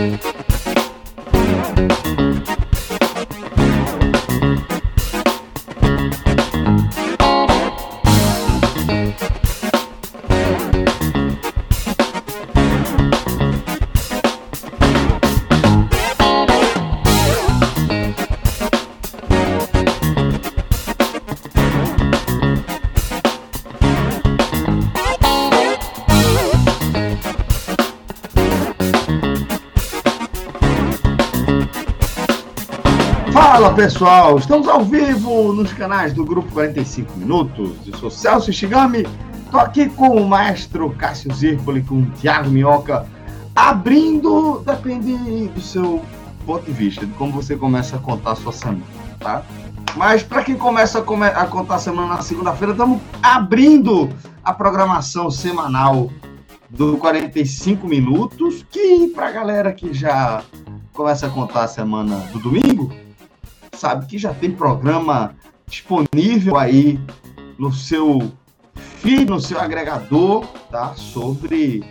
Fala pessoal, estamos ao vivo nos canais do Grupo 45 Minutos. Eu sou Celso Shigami, estou aqui com o maestro Cássio Zirpoli, com o Thiago Minhoca, abrindo, depende do seu ponto de vista, de como você começa a contar a sua semana, tá? Mas para quem começa a, come a, contar a semana na segunda-feira, estamos abrindo a programação semanal do 45 Minutos, que para a galera que já começa a contar a semana do domingo, sabe que já tem programa disponível aí no seu feed, no seu agregador, tá? Sobre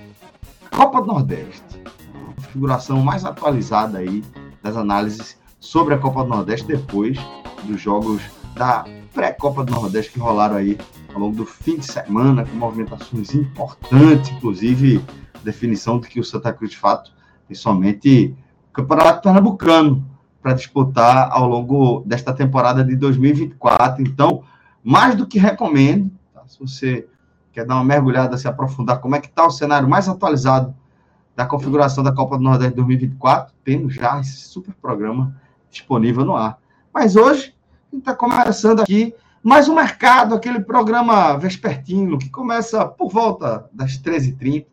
Copa do Nordeste. A configuração mais atualizada aí das análises sobre a Copa do Nordeste depois dos jogos da pré-Copa do Nordeste que rolaram aí ao longo do fim de semana, com movimentações importantes, inclusive definição de que o Santa Cruz de fato tem somente Campeonato Pernambucano para disputar ao longo desta temporada de 2024. Então, mais do que recomendo, tá? se você quer dar uma mergulhada, se aprofundar, como é que está o cenário mais atualizado da configuração da Copa do Nordeste 2024, temos já esse super programa disponível no ar. Mas hoje, a gente está começando aqui mais um mercado, aquele programa vespertino, que começa por volta das 13h30.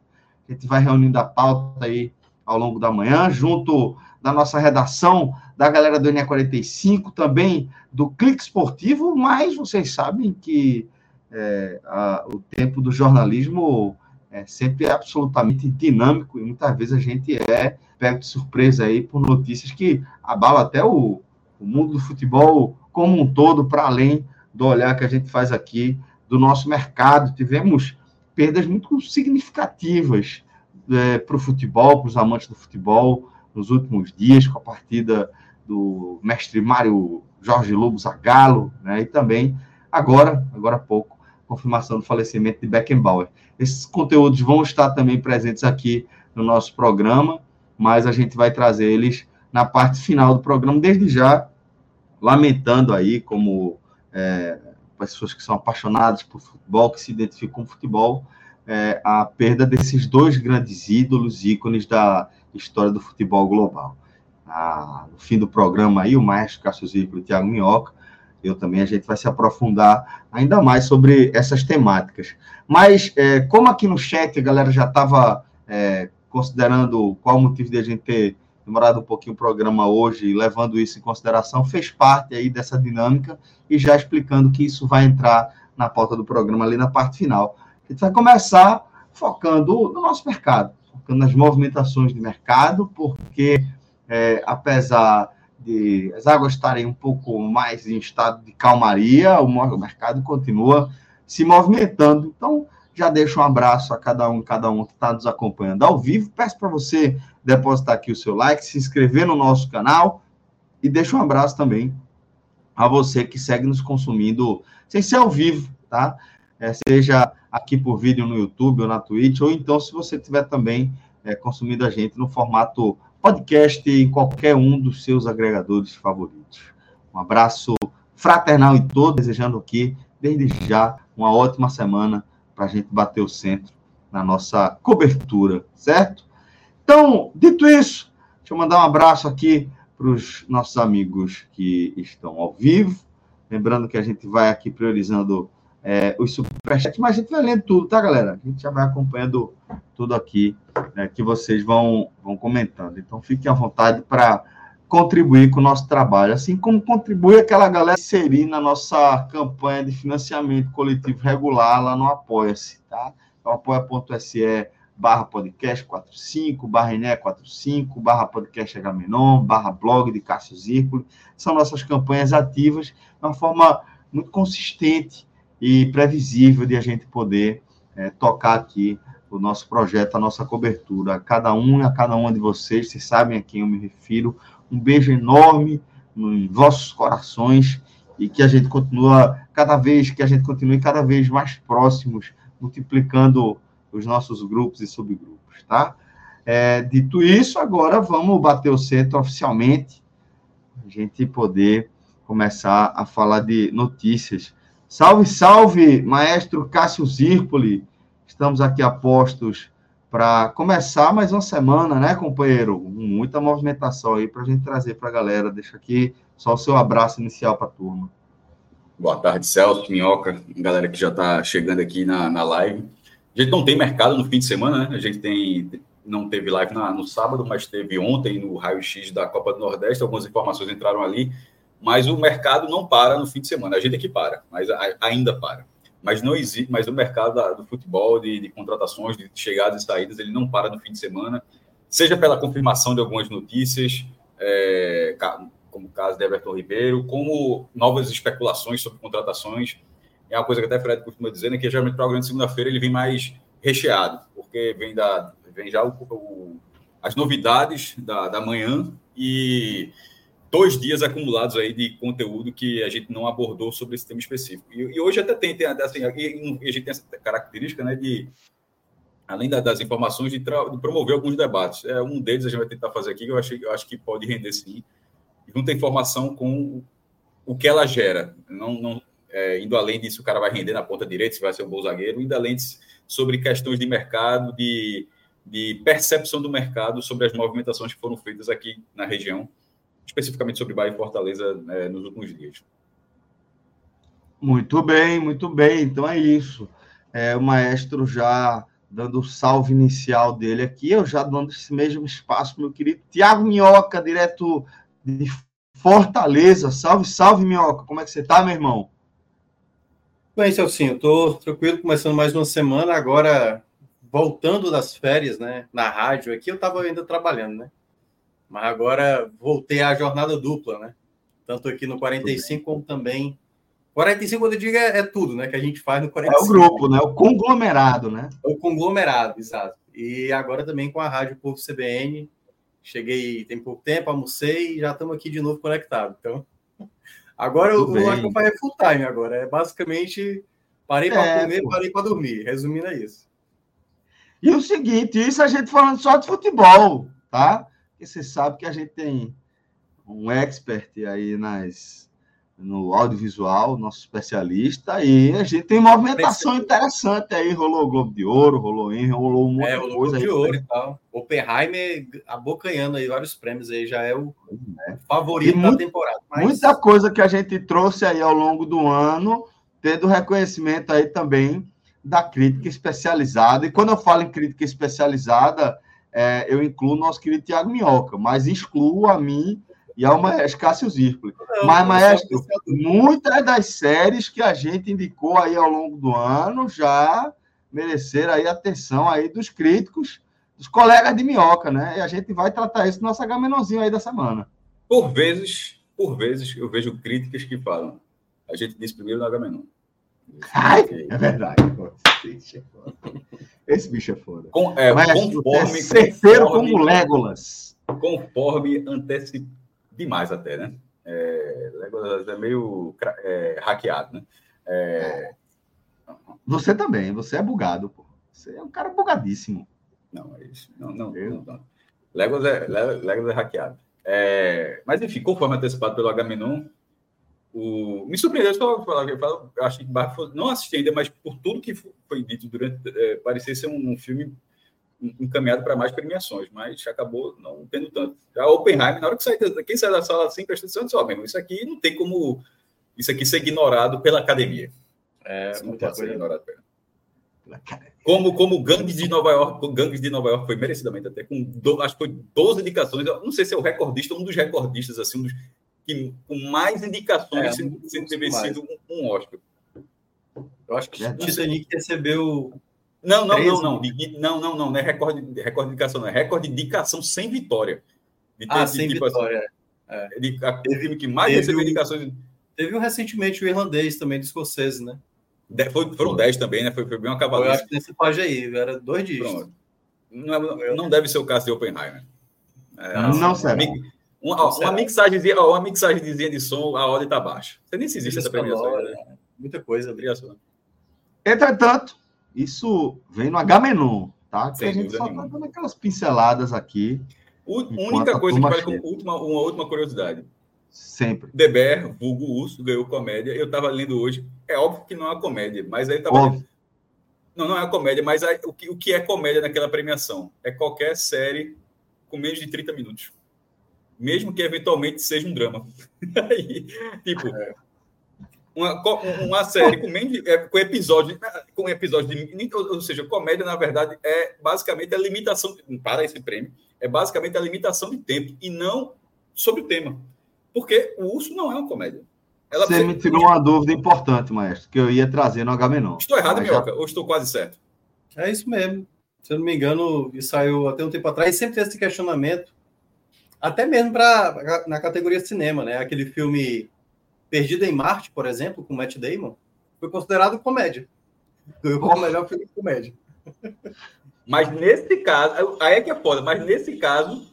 A gente vai reunindo a pauta aí ao longo da manhã, junto da nossa redação, da galera do NE45, também do Clique Esportivo, mas vocês sabem que é, a, o tempo do jornalismo é sempre absolutamente dinâmico e muitas vezes a gente é pego de surpresa aí por notícias que abalam até o, o mundo do futebol como um todo, para além do olhar que a gente faz aqui do nosso mercado. Tivemos perdas muito significativas é, para o futebol, para os amantes do futebol, nos últimos dias, com a partida do mestre Mário Jorge Lobo Zagallo, né? E também agora, agora há pouco, confirmação do falecimento de Beckenbauer. Esses conteúdos vão estar também presentes aqui no nosso programa, mas a gente vai trazer eles na parte final do programa, desde já, lamentando aí como é, pessoas que são apaixonadas por futebol, que se identificam com futebol, é, a perda desses dois grandes ídolos, ícones da história do futebol global. Ah, no fim do programa aí, o maestro Cássio Zico e o Thiago Minhoca, eu também, a gente vai se aprofundar ainda mais sobre essas temáticas. Mas, é, como aqui no chat a galera já estava é, considerando qual o motivo de a gente ter demorado um pouquinho o programa hoje, levando isso em consideração, fez parte aí dessa dinâmica e já explicando que isso vai entrar na pauta do programa ali na parte final. A gente vai começar focando no nosso mercado, focando nas movimentações de mercado, porque é, apesar de as águas estarem um pouco mais em estado de calmaria, o mercado continua se movimentando. Então, já deixo um abraço a cada um, cada um que está nos acompanhando ao vivo. Peço para você depositar aqui o seu like, se inscrever no nosso canal e deixo um abraço também a você que segue nos consumindo sem ser ao vivo, tá? É, seja aqui por vídeo no YouTube ou na Twitch, ou então se você tiver também é, consumindo a gente no formato podcast em qualquer um dos seus agregadores favoritos. Um abraço fraternal em todos, desejando aqui, desde já, uma ótima semana para a gente bater o centro na nossa cobertura, certo? Então, dito isso, deixa eu mandar um abraço aqui para os nossos amigos que estão ao vivo. Lembrando que a gente vai aqui priorizando é, os superchats, mas a gente vai lendo tudo, tá, galera? A gente já vai acompanhando tudo aqui né, que vocês vão, vão comentando. Então, fiquem à vontade para contribuir com o nosso trabalho, assim como contribui aquela galera inserir na nossa campanha de financiamento coletivo regular lá no Apoia-se, tá? Então, apoia.se barra podcast 45, barra Ené 45, barra podcast Agamenon, barra blog de Cássio Zircolo. São nossas campanhas ativas, de uma forma muito consistente e previsível de a gente poder é, tocar aqui o nosso projeto, a nossa cobertura. A cada um a cada uma de vocês, vocês sabem a quem eu me refiro. Um beijo enorme nos vossos corações e que a gente continua, cada vez que a gente continue cada vez mais próximos, multiplicando os nossos grupos e subgrupos, tá? É, dito isso, agora vamos bater o centro oficialmente, a gente poder começar a falar de notícias. Salve, salve, maestro Cássio Zirpoli. Estamos aqui a postos para começar mais uma semana, né, companheiro? Muita movimentação aí para a gente trazer para a galera. Deixa aqui só o seu abraço inicial para a turma. Boa tarde, Celso, Minhoca, galera que já está chegando aqui na, na live. A gente não tem mercado no fim de semana, né? A gente tem não teve live na, no sábado, mas teve ontem no raio-x da Copa do Nordeste. Algumas informações entraram ali, mas o mercado não para no fim de semana. A gente é que para, mas ainda para. Mas não existe, mas o mercado do futebol, de, de, contratações, de chegadas e saídas, ele não para no fim de semana, seja pela confirmação de algumas notícias, é, como o caso de Everton Ribeiro, como novas especulações sobre contratações é uma coisa que até Fred costuma dizer, né, que geralmente o programa de segunda-feira ele vem mais recheado, porque vem, da, vem já o, o, as novidades da, da manhã e dois dias acumulados aí de conteúdo que a gente não abordou sobre esse tema específico. E, e hoje até tem, tem assim, e a gente tem essa característica né, de, além da, das informações, de, de, promover alguns debates. É, um deles a gente vai tentar fazer aqui, que eu, achei, eu acho que pode render sim, junta informação com o que ela gera. Não, não, é, indo além disso, o cara vai render na ponta direita, se vai ser um bom zagueiro, indo além disso, sobre questões de mercado, de, de percepção do mercado sobre as movimentações que foram feitas aqui na região, especificamente sobre Bahia e Fortaleza é, nos últimos dias. Muito bem, muito bem. Então é isso. É, o maestro já dando o salve inicial dele aqui, eu já dando esse mesmo espaço, meu querido Tiago Minhoca, direto de Fortaleza. Salve, salve, Minhoca. Como é que você tá, meu irmão? Bem, Celcinho, estou tranquilo, começando mais uma semana, agora voltando das férias, né, na rádio aqui, eu estava ainda trabalhando, né, mas agora voltei à jornada dupla, né, tanto aqui no 45 como também... 45, quando eu digo, é, é, tudo, né, que a gente faz no 45. É o grupo, né, o conglomerado, né. É o conglomerado, exato. E agora também com a Rádio Povo CBN, cheguei tem pouco tempo, almocei e já estamos aqui de novo conectados, então... Agora eu, eu, que vai full time agora. É basicamente parei para é, comer, pô. parei para dormir. Resumindo, é isso. E o seguinte, isso a gente falando só de futebol, tá? Porque você sabe que a gente tem um expert aí nas no audiovisual, nosso especialista, e a gente tem movimentação interessante aí. Rolou o Globo de Ouro, rolou em, rolou um monte é, de coisa. Globo de Ouro e tal. Oppenheimer abocanhando aí vários prêmios aí, já é o é. favorito da temporada. Mas... Muita coisa que a gente trouxe aí ao longo do ano, tendo reconhecimento aí também da crítica especializada. E quando eu falo em crítica especializada, é, eu incluo nosso querido Tiago Minhoca, mas excluo a mim e ao maestro Cássio Zirpoli. Mas, maestro, muitas das séries que a gente indicou aí ao longo do ano já mereceram aí atenção aí dos críticos, dos colegas de minhoca, né? E a gente vai tratar isso no nosso Agamenonzinho aí da semana. Por vezes, por vezes, eu vejo críticas que falam. A gente disse primeiro no Agamenon. Ai, é verdade. Esse bicho é foda. Com, é, conforme, é certeiro como Legolas. Conforme antecipado demais até, né? É, Legolas é meio é, hackeado, né? É... Você também, você é bugado, pô. Você é um cara bugadíssimo. Não, é isso. Não, não, Eu... não. Legolas é, Legolas é hackeado. É, mas, enfim, conforme antecipado pelo Agamenon, o... me surpreendeu só falar que eu acho que não assisti ainda, mas por tudo que foi dito durante, é, parecia ser um, um filme encaminhado para mais premiações, mas acabou não tendo tanto. A Oppenheimer, na hora que sai, quem sai da sala assim, presta atenção, disse, oh, isso aqui não tem como isso aqui ser ignorado pela academia. É, Isso muita coisa. ignorado, como, como Gangues de Nova York, Gangues de Nova York foi merecidamente até, com do, acho que foi 12 indicações. Não sei se é o recordista, um dos recordistas, assim, um dos, que, com mais indicações é, sem, ter vencido um, um, Oscar. Eu acho que é, Titanic recebeu. Não, não, não, não, não, não, não, não é recorde, recorde de indicação, não é recorde de indicação sem vitória. De ter, ah, de, sem tipo, assim, vitória. Assim, é. de, a, teve, que mais recebeu indicações. Teve um recentemente o irlandês também, do Scorsese, né? De, foi, foram 10 também, né? Foi, foi bem uma cavaleira. Eu acho que nesse página aí, era dois dias. Não, é, não deve ser o caso de Oppenheimer. É, não, não será. Uma, ó, uma, mixagem, ó, uma mixagem de som, a ordem está baixa. Você nem se existe essa premiação. Né? Muita coisa. Obrigação. Entretanto, isso vem no Agamenon, tá? Que Sem a gente só está dando aquelas pinceladas aqui. O, única coisa que vale como última, uma última curiosidade. Sempre. Deber, vulgo Urso, ganhou comédia. Eu estava lendo hoje. É óbvio que não é uma comédia, mas aí estava. Não, não é uma comédia, mas o, que, o que é comédia naquela premiação? É qualquer série com menos de 30 minutos mesmo que eventualmente seja um drama. Aí, tipo, uma, uma série com, é, com episódio, com episódio de, ou seja, comédia na verdade é basicamente a limitação para esse prêmio, é basicamente a limitação de tempo e não sobre o tema, porque o urso não é uma comédia. Ela Você me tirou uma dúvida importante, maestro, que eu ia trazer no H-Menor. Estou errado, Minhoca, já... ou estou quase certo? É isso mesmo. Se eu não me engano, isso saiu até um tempo atrás, e sempre tem esse questionamento até mesmo para na categoria cinema, né? Aquele filme Perdido em Marte, por exemplo, com Matt Damon, foi considerado comédia. Ganhou como melhor filme de comédia. Mas nesse caso, aí é que é foda, mas nesse caso,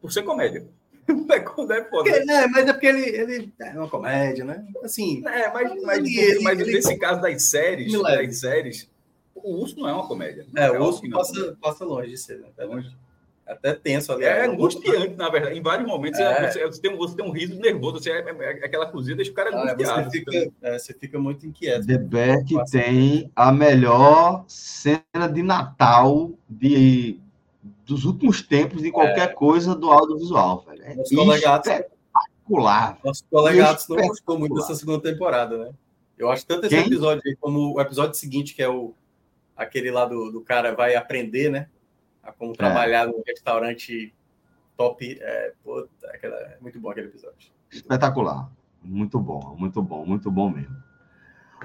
por ser comédia. É, é foda. Porque, né, mas é porque ele, ele é uma comédia, né? Assim. É, mas, mas, ele, mas ele, nesse ele, caso das séries, das séries, o urso não é uma comédia. É, o urso passa, passa longe de ser, né? É longe até tenso ali. É angustiante, na verdade. Em vários momentos é. você, você, tem, você tem um riso nervoso, você, é, é, aquela cozinha deixa o cara ah, angustiado. Você fica, é, você fica muito inquieto. The Beck tem a melhor cena de Natal de, dos últimos tempos de qualquer é. coisa do audiovisual, velho. É espetacular. Nosso colega não gostou muito dessa segunda temporada, né? Eu acho tanto esse Quem? episódio aí como o episódio seguinte, que é o aquele lá do, do cara vai aprender, né? A como é. trabalhar num restaurante top. É, puta, aquela, é muito bom aquele episódio. Espetacular. Muito bom, muito bom, muito bom mesmo.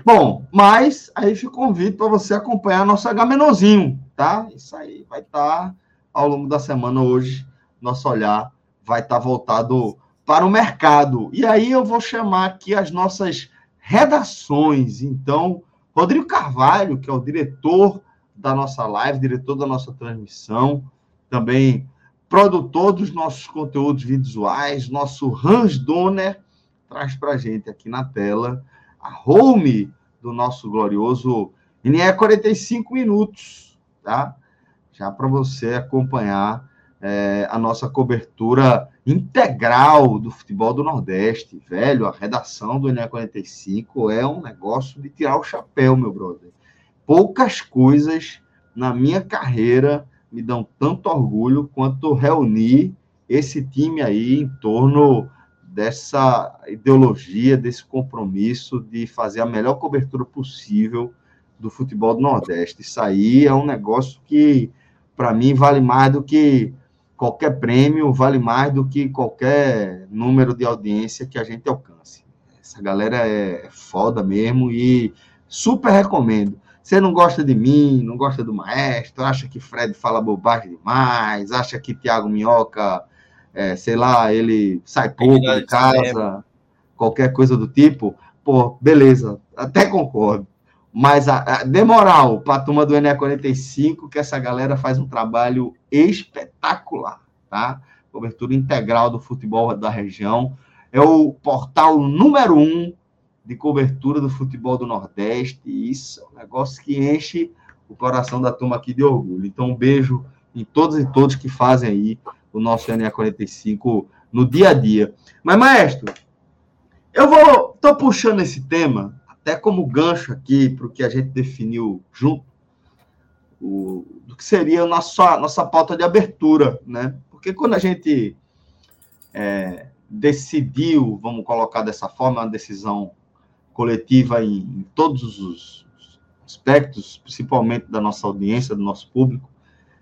Bom, mas aí fica o convite para você acompanhar nosso Agamenonzinho, tá? Isso aí vai estar tá, ao longo da semana hoje. Nosso olhar vai estar tá voltado para o mercado. E aí eu vou chamar aqui as nossas redações. Então, Rodrigo Carvalho, que é o diretor da nossa live, diretor da nossa transmissão, também produtor dos nossos conteúdos visuais, nosso Hans Donner, traz para gente aqui na tela a home do nosso glorioso NE 45 minutos, tá? Já para você acompanhar é, a nossa cobertura integral do futebol do Nordeste. Velho, a redação do NE 45 é um negócio de tirar o chapéu, meu brother poucas coisas na minha carreira me dão tanto orgulho quanto reunir esse time aí em torno dessa ideologia, desse compromisso de fazer a melhor cobertura possível do futebol do Nordeste. Isso aí é um negócio que, para mim, vale mais do que qualquer prêmio, vale mais do que qualquer número de audiência que a gente alcance. Essa galera é foda mesmo e super recomendo. Você não gosta de mim, não gosta do maestro, acha que Fred fala bobagem demais, acha que Tiago Minhoca, é, sei lá, ele sai pouco de casa, qualquer coisa do tipo, pô, beleza, até concordo. Mas a, a, de moral, para a turma do ENE 45, que essa galera faz um trabalho espetacular, tá? Cobertura integral do futebol da região. É o portal número um de cobertura do futebol do Nordeste. Isso é um negócio que enche o coração da turma aqui de orgulho. Então, um beijo em todos e todos que fazem aí o nosso NA 45 no dia a dia. Mas, maestro, eu vou. Estou puxando esse tema, até como gancho aqui, para o que a gente definiu junto, o, do que seria a nossa, nossa pauta de abertura, né? Porque quando a gente é, decidiu, vamos colocar dessa forma, uma decisão coletiva em, em todos os aspectos, principalmente da nossa audiência, do nosso público,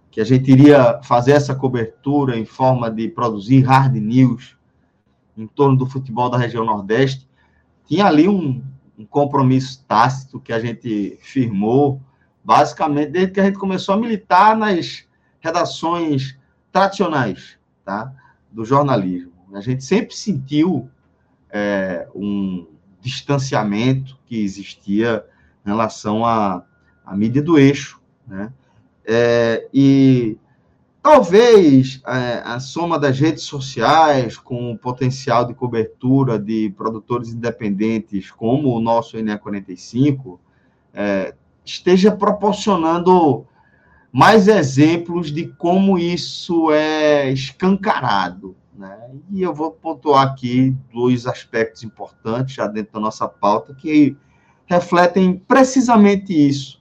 que a gente iria fazer essa cobertura em forma de produzir hard news em torno do futebol da região Nordeste. Tinha ali um, um compromisso tácito que a gente firmou, basicamente, desde que a gente começou a militar nas redações tradicionais tá, do jornalismo. A gente sempre sentiu é, um distanciamento que existia em relação à, à mídia do eixo, né? É, e talvez é, a soma das redes sociais com o potencial de cobertura de produtores independentes como o nosso NE45 é, esteja proporcionando mais exemplos de como isso é escancarado. Né? E eu vou pontuar aqui dois aspectos importantes já dentro da nossa pauta que refletem precisamente isso.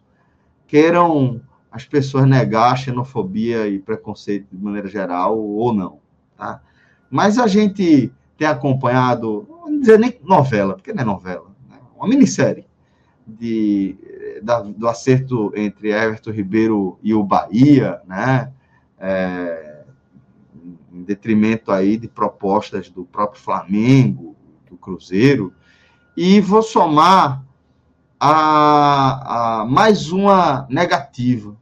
Queiram as pessoas negar a xenofobia e preconceito de maneira geral ou não, tá? Mas a gente tem acompanhado, não dizer nem novela, porque não é novela, né? uma minissérie de, da, do acerto entre Everton Ribeiro e o Bahia, né? É, detrimento aí de propostas do próprio Flamengo, do Cruzeiro, e vou somar a, a mais uma negativa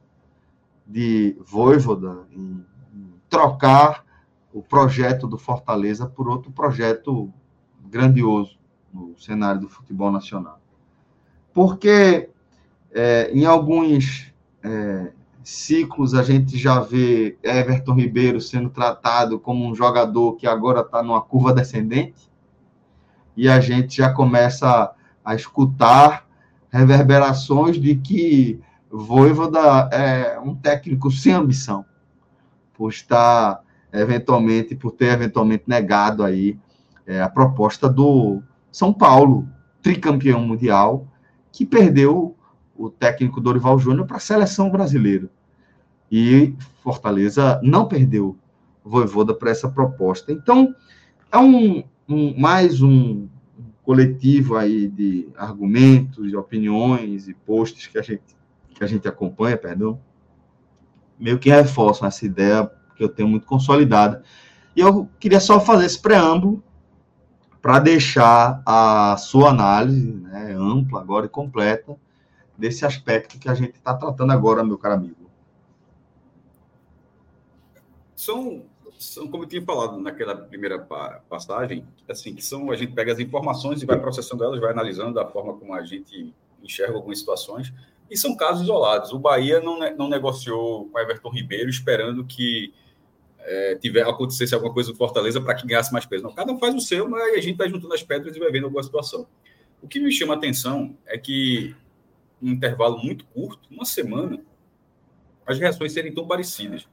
de Voivoda em, trocar o projeto do Fortaleza por outro projeto grandioso no cenário do futebol nacional. Porque é, em alguns é, ciclos a gente já vê Everton Ribeiro sendo tratado como um jogador que agora está numa curva descendente, e a gente já começa a, escutar reverberações de que Voivoda é um técnico sem ambição, por estar eventualmente, por ter eventualmente negado aí é, a proposta do São Paulo, tricampeão mundial, que perdeu o técnico Dorival Júnior para a seleção brasileira. E Fortaleza não perdeu Voivoda para essa proposta. Então, é um, um mais um coletivo aí de argumentos, de opiniões e posts que a gente que a gente acompanha, perdão, meio que reforçam essa ideia que eu tenho muito consolidada. E eu queria só fazer esse preâmbulo para deixar a sua análise né, ampla agora e completa desse aspecto que a gente está tratando agora, meu caro amigo. São, são, como eu tinha falado naquela primeira passagem, assim, que são, a gente pega as informações e vai processando elas, vai analisando da forma como a gente enxerga algumas situações, e são casos isolados. O Bahia não, não negociou com Everton Ribeiro esperando que é, tiver, acontecesse alguma coisa no Fortaleza para que ganhasse mais peso. Não, cada um faz o seu, mas a gente vai juntando as pedras e vai vendo alguma situação. O que me chama a atenção é que, num intervalo muito curto, uma semana, as reações serem tão parecidas.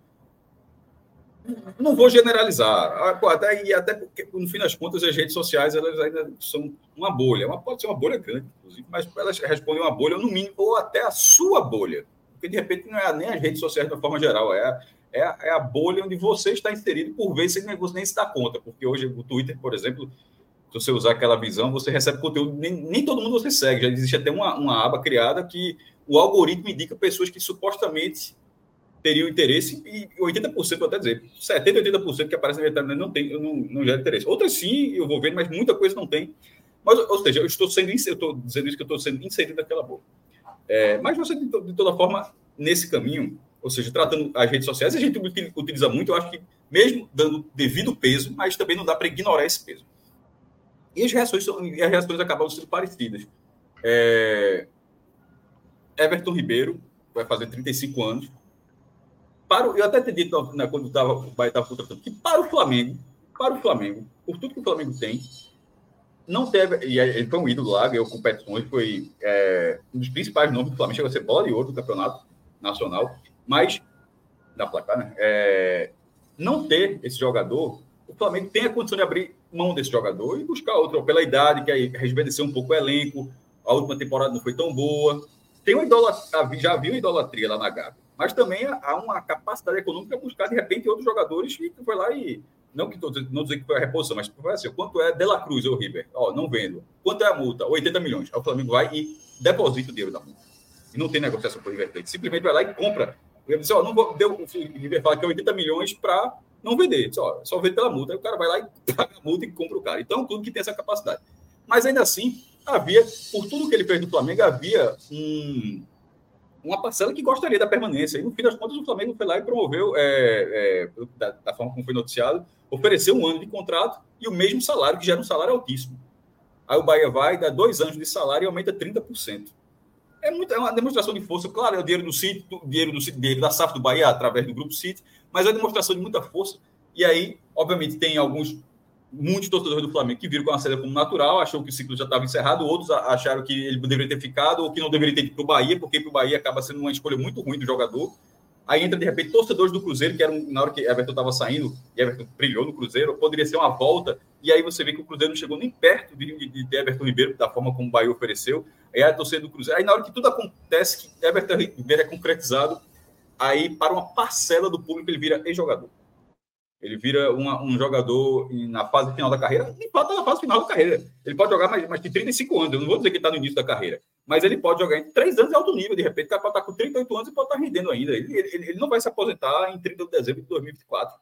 Não vou generalizar, até, e até porque, no fim das contas, as redes sociais elas ainda são uma bolha, uma, pode ser uma bolha grande, inclusive, mas elas respondem uma bolha, no mínimo, ou até a sua bolha, porque de repente não é nem as redes sociais de uma forma geral, é, é, a, é a bolha onde você está inserido, por vezes sem negócio nem se dá conta, porque hoje o Twitter, por exemplo, se você usar aquela visão, você recebe conteúdo, nem, nem todo mundo você segue, já existe até uma, uma aba criada que o algoritmo indica pessoas que supostamente teriam interesse, e 80%, vou até dizer, 70%, 80% que aparece na metade não tem, não, não gera interesse. Outras sim, eu vou ver, mas muita coisa não tem. Mas, ou seja, eu estou sendo, eu estou dizendo isso que eu estou sendo inserido naquela boca. É, mas você, de, de, toda forma, nesse caminho, ou seja, tratando as redes sociais, a gente utiliza muito, eu acho que mesmo dando devido peso, mas também não dá para ignorar esse peso. E as reações, são, as reações acabam sendo parecidas. É, Everton Ribeiro vai fazer 35 anos, para o, eu até te dito né, quando tava, o Bahia estava contratando, que para o Flamengo, para o Flamengo, por tudo que o Flamengo tem, não teve. E ele foi um ídolo lá, ganhou competições, foi é, um dos principais nomes do Flamengo, chegou a ser bola de ouro do campeonato nacional, mas, da placar, né? É, não ter esse jogador, o Flamengo tem a condição de abrir mão desse jogador e buscar outro, pela idade, que aí rejuvenesceu um pouco o elenco, a última temporada não foi tão boa. Tem uma idolatria, já viu idolatria lá na Gávea mas também há uma capacidade econômica para buscar, de repente, outros jogadores que foi lá e não que não dizer que foi a reposição, mas foi assim, quanto é De La Cruz ou River? Ó, não vendo. Quanto é a multa? 80 milhões. Aí o Flamengo vai e deposita o dinheiro da multa. E não tem negociação com o River Plate. Simplesmente vai lá e compra. Ele ó, não vou, deu, o River fala que é 80 milhões para não vender. Disse, ó, só vende pela multa. Aí o cara vai lá e paga a multa e compra o cara. Então, tudo que tem essa capacidade. Mas ainda assim, havia, por tudo que ele fez no Flamengo, havia um, uma parcela que gostaria da permanência. E no fim das contas, o Flamengo foi lá e promoveu, é, é, da, da, forma como foi noticiado, ofereceu um ano de contrato e o mesmo salário, que já era um salário altíssimo. Aí o Bahia vai, dá dois anos de salário e aumenta 30%. É, muito, é uma demonstração de força. Claro, é o dinheiro do City, o dinheiro do dinheiro da SAF do Bahia através do Grupo City, mas é uma demonstração de muita força. E aí, obviamente, tem alguns muitos torcedores do Flamengo que viram com a saída como natural, achou que o ciclo já estava encerrado, outros acharam que ele deveria ter ficado ou que não deveria ter ido para o Bahia, porque para o Bahia acaba sendo uma escolha muito ruim do jogador. Aí entra, de repente, torcedores do Cruzeiro, que eram, na hora que Everton estava saindo, e Everton brilhou no Cruzeiro, poderia ser uma volta, e aí você vê que o Cruzeiro não chegou nem perto de, de, de Everton Ribeiro, da forma como o Bahia ofereceu. Aí a torcida do Cruzeiro. Aí na hora que tudo acontece, que Everton Ribeiro é concretizado, aí para uma parcela do público ele vira ex-jogador. Ele vira uma, um jogador na fase final da carreira, e pode estar na fase final da carreira. Ele pode jogar mais, mais de 35 anos. Eu não vou dizer que ele está no início da carreira, mas ele pode jogar em 3 anos de alto nível. De repente, o cara pode estar com 38 anos e pode estar rendendo ainda. Ele, ele, ele não vai se aposentar em 30 de dezembro de 2024.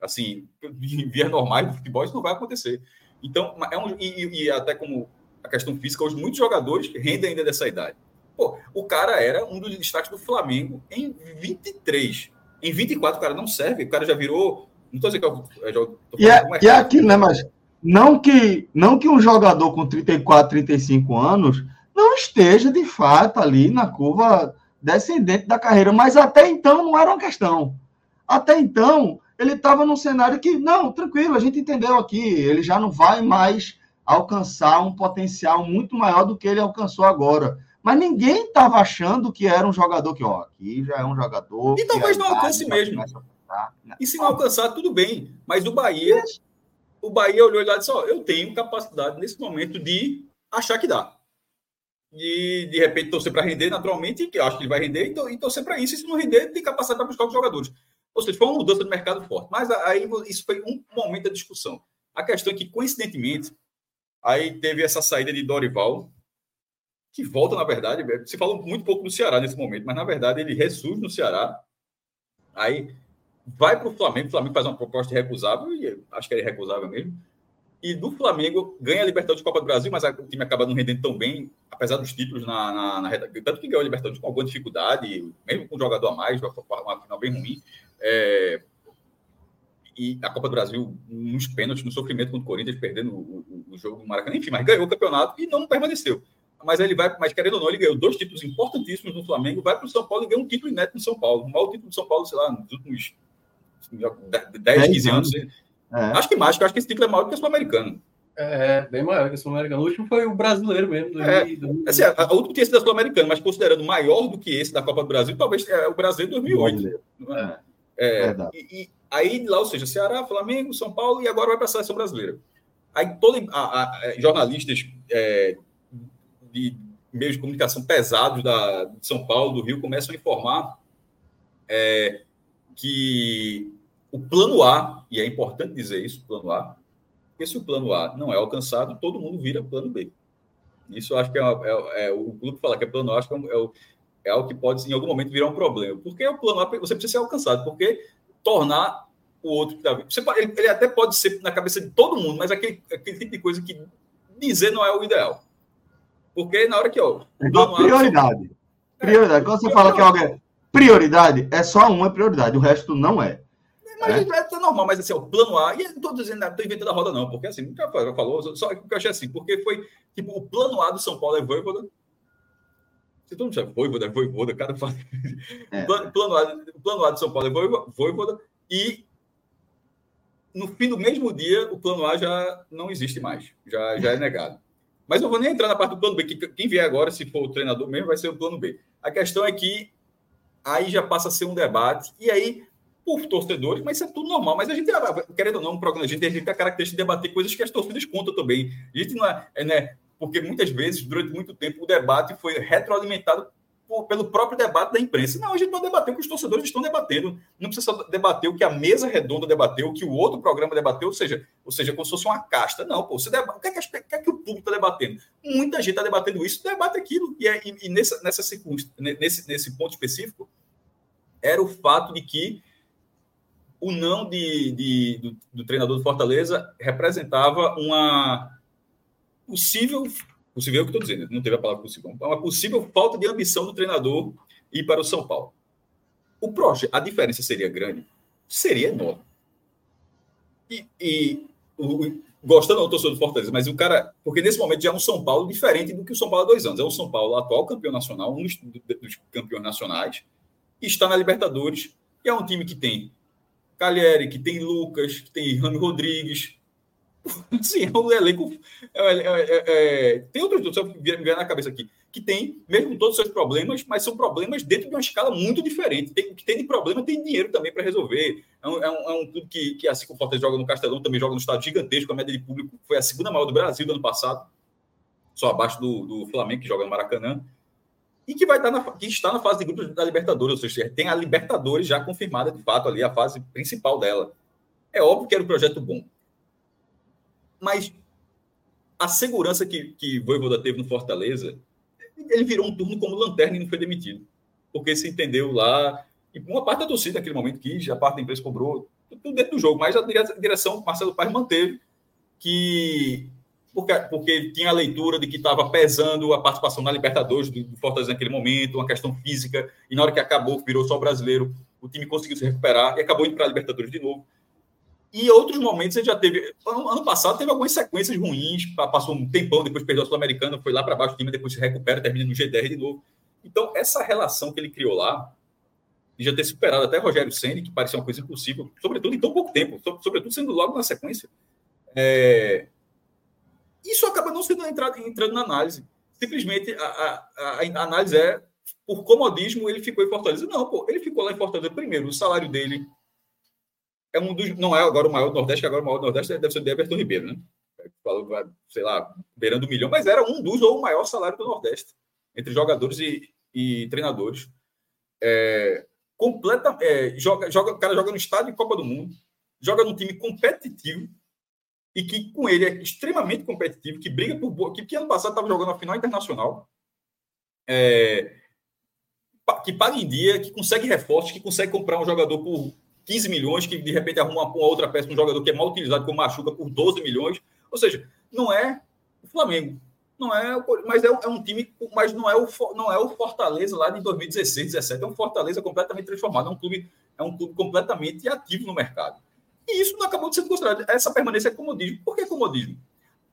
Assim, em vias normais do futebol, isso não vai acontecer. Então, é um, e, e até como a questão física, hoje muitos jogadores rendem ainda dessa idade. Pô, o cara era um dos destaques do Flamengo em 23. Em 24, o cara não serve. O cara já virou não estou dizendo que eu, e, é, e é aquilo, né? Mas não que, não que um jogador com 34, 35 anos não esteja de fato ali na curva descendente da carreira, mas até então não era uma questão. Até então, ele estava num cenário que, não, tranquilo, a gente entendeu aqui, ele já não vai mais alcançar um potencial muito maior do que ele alcançou agora. Mas ninguém estava achando que era um jogador que, ó, aqui já é um jogador. E talvez não alcance mesmo. Tá? E se não alcançar, tudo bem. Mas o Bahia, o Bahia olhou lá e disse: Ó, eu tenho capacidade nesse momento de achar que dá. E de repente torcer para render naturalmente, que eu acho que ele vai render, então, e torcer para isso. E se não render, tem capacidade para buscar os jogadores. Ou seja, foi uma mudança de mercado forte. Mas aí isso foi um momento da discussão. A questão é que, coincidentemente, aí teve essa saída de Dorival, que volta, na verdade, se falou muito pouco do Ceará nesse momento, mas na verdade ele ressurge no Ceará. Aí vai para o Flamengo, o Flamengo faz uma proposta irrecusável, e acho que é irrecusável mesmo, e do Flamengo ganha a Libertadores de Copa do Brasil, mas o time acaba não rendendo tão bem, apesar dos títulos na, na, na reta. Tanto que ganhou a Libertadores com alguma dificuldade, mesmo com um jogador a mais, uma, uma final bem ruim. É, e a Copa do Brasil nos pênaltis, no sofrimento contra o Corinthians, perdendo o, o, o jogo do Maracanã, enfim, mas ganhou o campeonato e não permaneceu. Mas ele vai, mas querendo ou não, ele ganhou dois títulos importantíssimos no Flamengo, vai para o São Paulo e ganha um título inédito no São Paulo. O maior título do São Paulo, sei lá, nos últimos 10, 15 anos. É. Acho que mais, que acho que esse título é maior do que o Sul-Americano. É, bem maior que o Sul-Americano. O último foi o brasileiro mesmo. É, assim, a, a última tinha sido a Sul-Americana, mas considerando maior do que esse da Copa do Brasil, talvez é o Brasil 2008. É, é, é e, e, aí lá, ou seja, Ceará, Flamengo, São Paulo e agora vai para a seleção brasileira. Aí todos jornalistas é, de meios de comunicação pesados da, de São Paulo, do Rio, começam a informar é, que o plano A, e é importante dizer isso, plano A, porque se o plano A não é alcançado, todo mundo vira plano B. Isso eu acho que é, é, é o clube falar que é plano A, acho que é, é, é algo que pode, em algum momento, virar um problema. Porque o plano A você precisa ser alcançado, porque tornar o outro que está vindo. Ele, ele, até pode ser na cabeça de todo mundo, mas aquele, aquele tipo de coisa que dizer não é o ideal. Porque na hora que. Ó, é prioridade. A... Prioridade. Quando você fala que é alguém. Prioridade é só uma prioridade, o resto não é. Mas é, é normal, mas assim, o plano A, e não estou dizendo, estou inventando a roda, não, porque assim, já falou, só que eu achei assim, porque foi, tipo, o plano A do São Paulo é Voivoda. Se todo mundo sabe, Voivoda, é Voivoda, cada fala. É. Plano, plano, A, plano A do São Paulo é Voivoda, e no fim do mesmo dia, o plano A já não existe mais, já, já é negado. Mas eu vou nem entrar na parte do plano B, que quem vier agora, se for o treinador mesmo, vai ser o plano B. A questão é que aí já passa a ser um debate, e aí, por torcedores, mas isso é tudo normal. Mas a gente, querendo ou não, um programa, a gente, tem a característica de debater coisas que as torcidas contam também. A gente não é, é né? Porque muitas vezes, durante muito tempo, o debate foi retroalimentado por, pelo próprio debate da imprensa. Não, a gente pode debater o que os torcedores estão debatendo. Não precisa só debater o que a mesa redonda debateu, o que o outro programa debateu, ou seja, ou seja, como se fosse uma casta. Não, pô, você deba... o, que é que, o que, é que o público está debatendo? Muita gente está debatendo isso, debate aquilo. E, é, e, e nessa, nessa nesse, nesse ponto específico, era o fato de que o não de, de do, do, treinador do Fortaleza representava uma possível, possível é o que estou dizendo, não teve a palavra possível, uma possível falta de ambição do treinador ir para o São Paulo. O projeto, a diferença seria grande? Seria enorme. E, e o, gostando ou torcedor do Fortaleza, mas o cara, porque nesse momento já é um São Paulo diferente do que o São Paulo há dois anos. É um São Paulo atual campeão nacional, um dos, dos campeões nacionais, está na Libertadores, e é um time que tem Calheri, que tem Lucas, que tem Rami Rodrigues. Sim, é um elenco. É, é, é, é, tem outros, só me vier na cabeça aqui, que tem, mesmo todos os seus problemas, mas são problemas dentro de uma escala muito diferente. Tem, que tem de problema, tem dinheiro também para resolver. É um, é um, é um, clube que, que, assim como o Fortaleza joga no Castelão, também joga no estado gigantesco, a média de público foi a segunda maior do Brasil do ano passado, só abaixo do, do Flamengo, que joga no Maracanã e que vai estar na, que está na fase de grupos da Libertadores, ou seja, tem a Libertadores já confirmada de fato ali, a fase principal dela. É óbvio que era um projeto bom. Mas a segurança que, que Voivoda teve no Fortaleza, ele virou um turno como lanterna e não foi demitido. Porque se entendeu lá, e uma parte da torcida naquele momento quis, a parte da empresa cobrou, tudo dentro do jogo, mas a direção, Marcelo Paz manteve que porque, porque tinha a leitura de que estava pesando a participação na Libertadores do, do Fortaleza naquele momento, uma questão física, e na hora que acabou, virou só brasileiro, o time conseguiu se recuperar e acabou indo para a Libertadores de novo. E outros momentos ele já teve. Ano, passado teve algumas sequências ruins, passou um tempão, depois perdeu a Sul-Americana, foi lá para baixo, o time depois se recupera, termina no GDR de novo. Então, essa relação que ele criou lá, de já ter superado até Rogério Senni, que parecia uma coisa impossível, sobretudo em tão pouco tempo, sobretudo sendo logo na sequência, é, isso acaba não sendo entrado, entrando na análise. Simplesmente a, a, a, análise é por comodismo ele ficou em Fortaleza. Não, pô, ele ficou lá em Fortaleza primeiro. O salário dele é um dos. Não é agora o maior do Nordeste, que agora o maior do Nordeste deve ser o de Everton Ribeiro, né? Falou, sei lá, beirando um milhão, mas era um dos ou o maior salário do Nordeste, entre jogadores e, e treinadores. É, completa, é, joga, joga, o cara joga no estádio de Copa do Mundo, joga num time competitivo, e que com ele é extremamente competitivo, que briga por que, que ano passado estava jogando a final internacional, é, que paga em dia, que consegue reforços, que consegue comprar um jogador por 15 milhões, que de repente arruma uma, outra peça, um jogador que é mal utilizado como machuca por 12 milhões. Ou seja, não é o Flamengo, não é, mas é, é um time, mas não é o não é o Fortaleza lá de 2016, 17, é um Fortaleza completamente transformado, é um clube é um clube completamente ativo no mercado. E isso não acabou de ser considerado. Essa permanência é comodismo. Por que comodismo?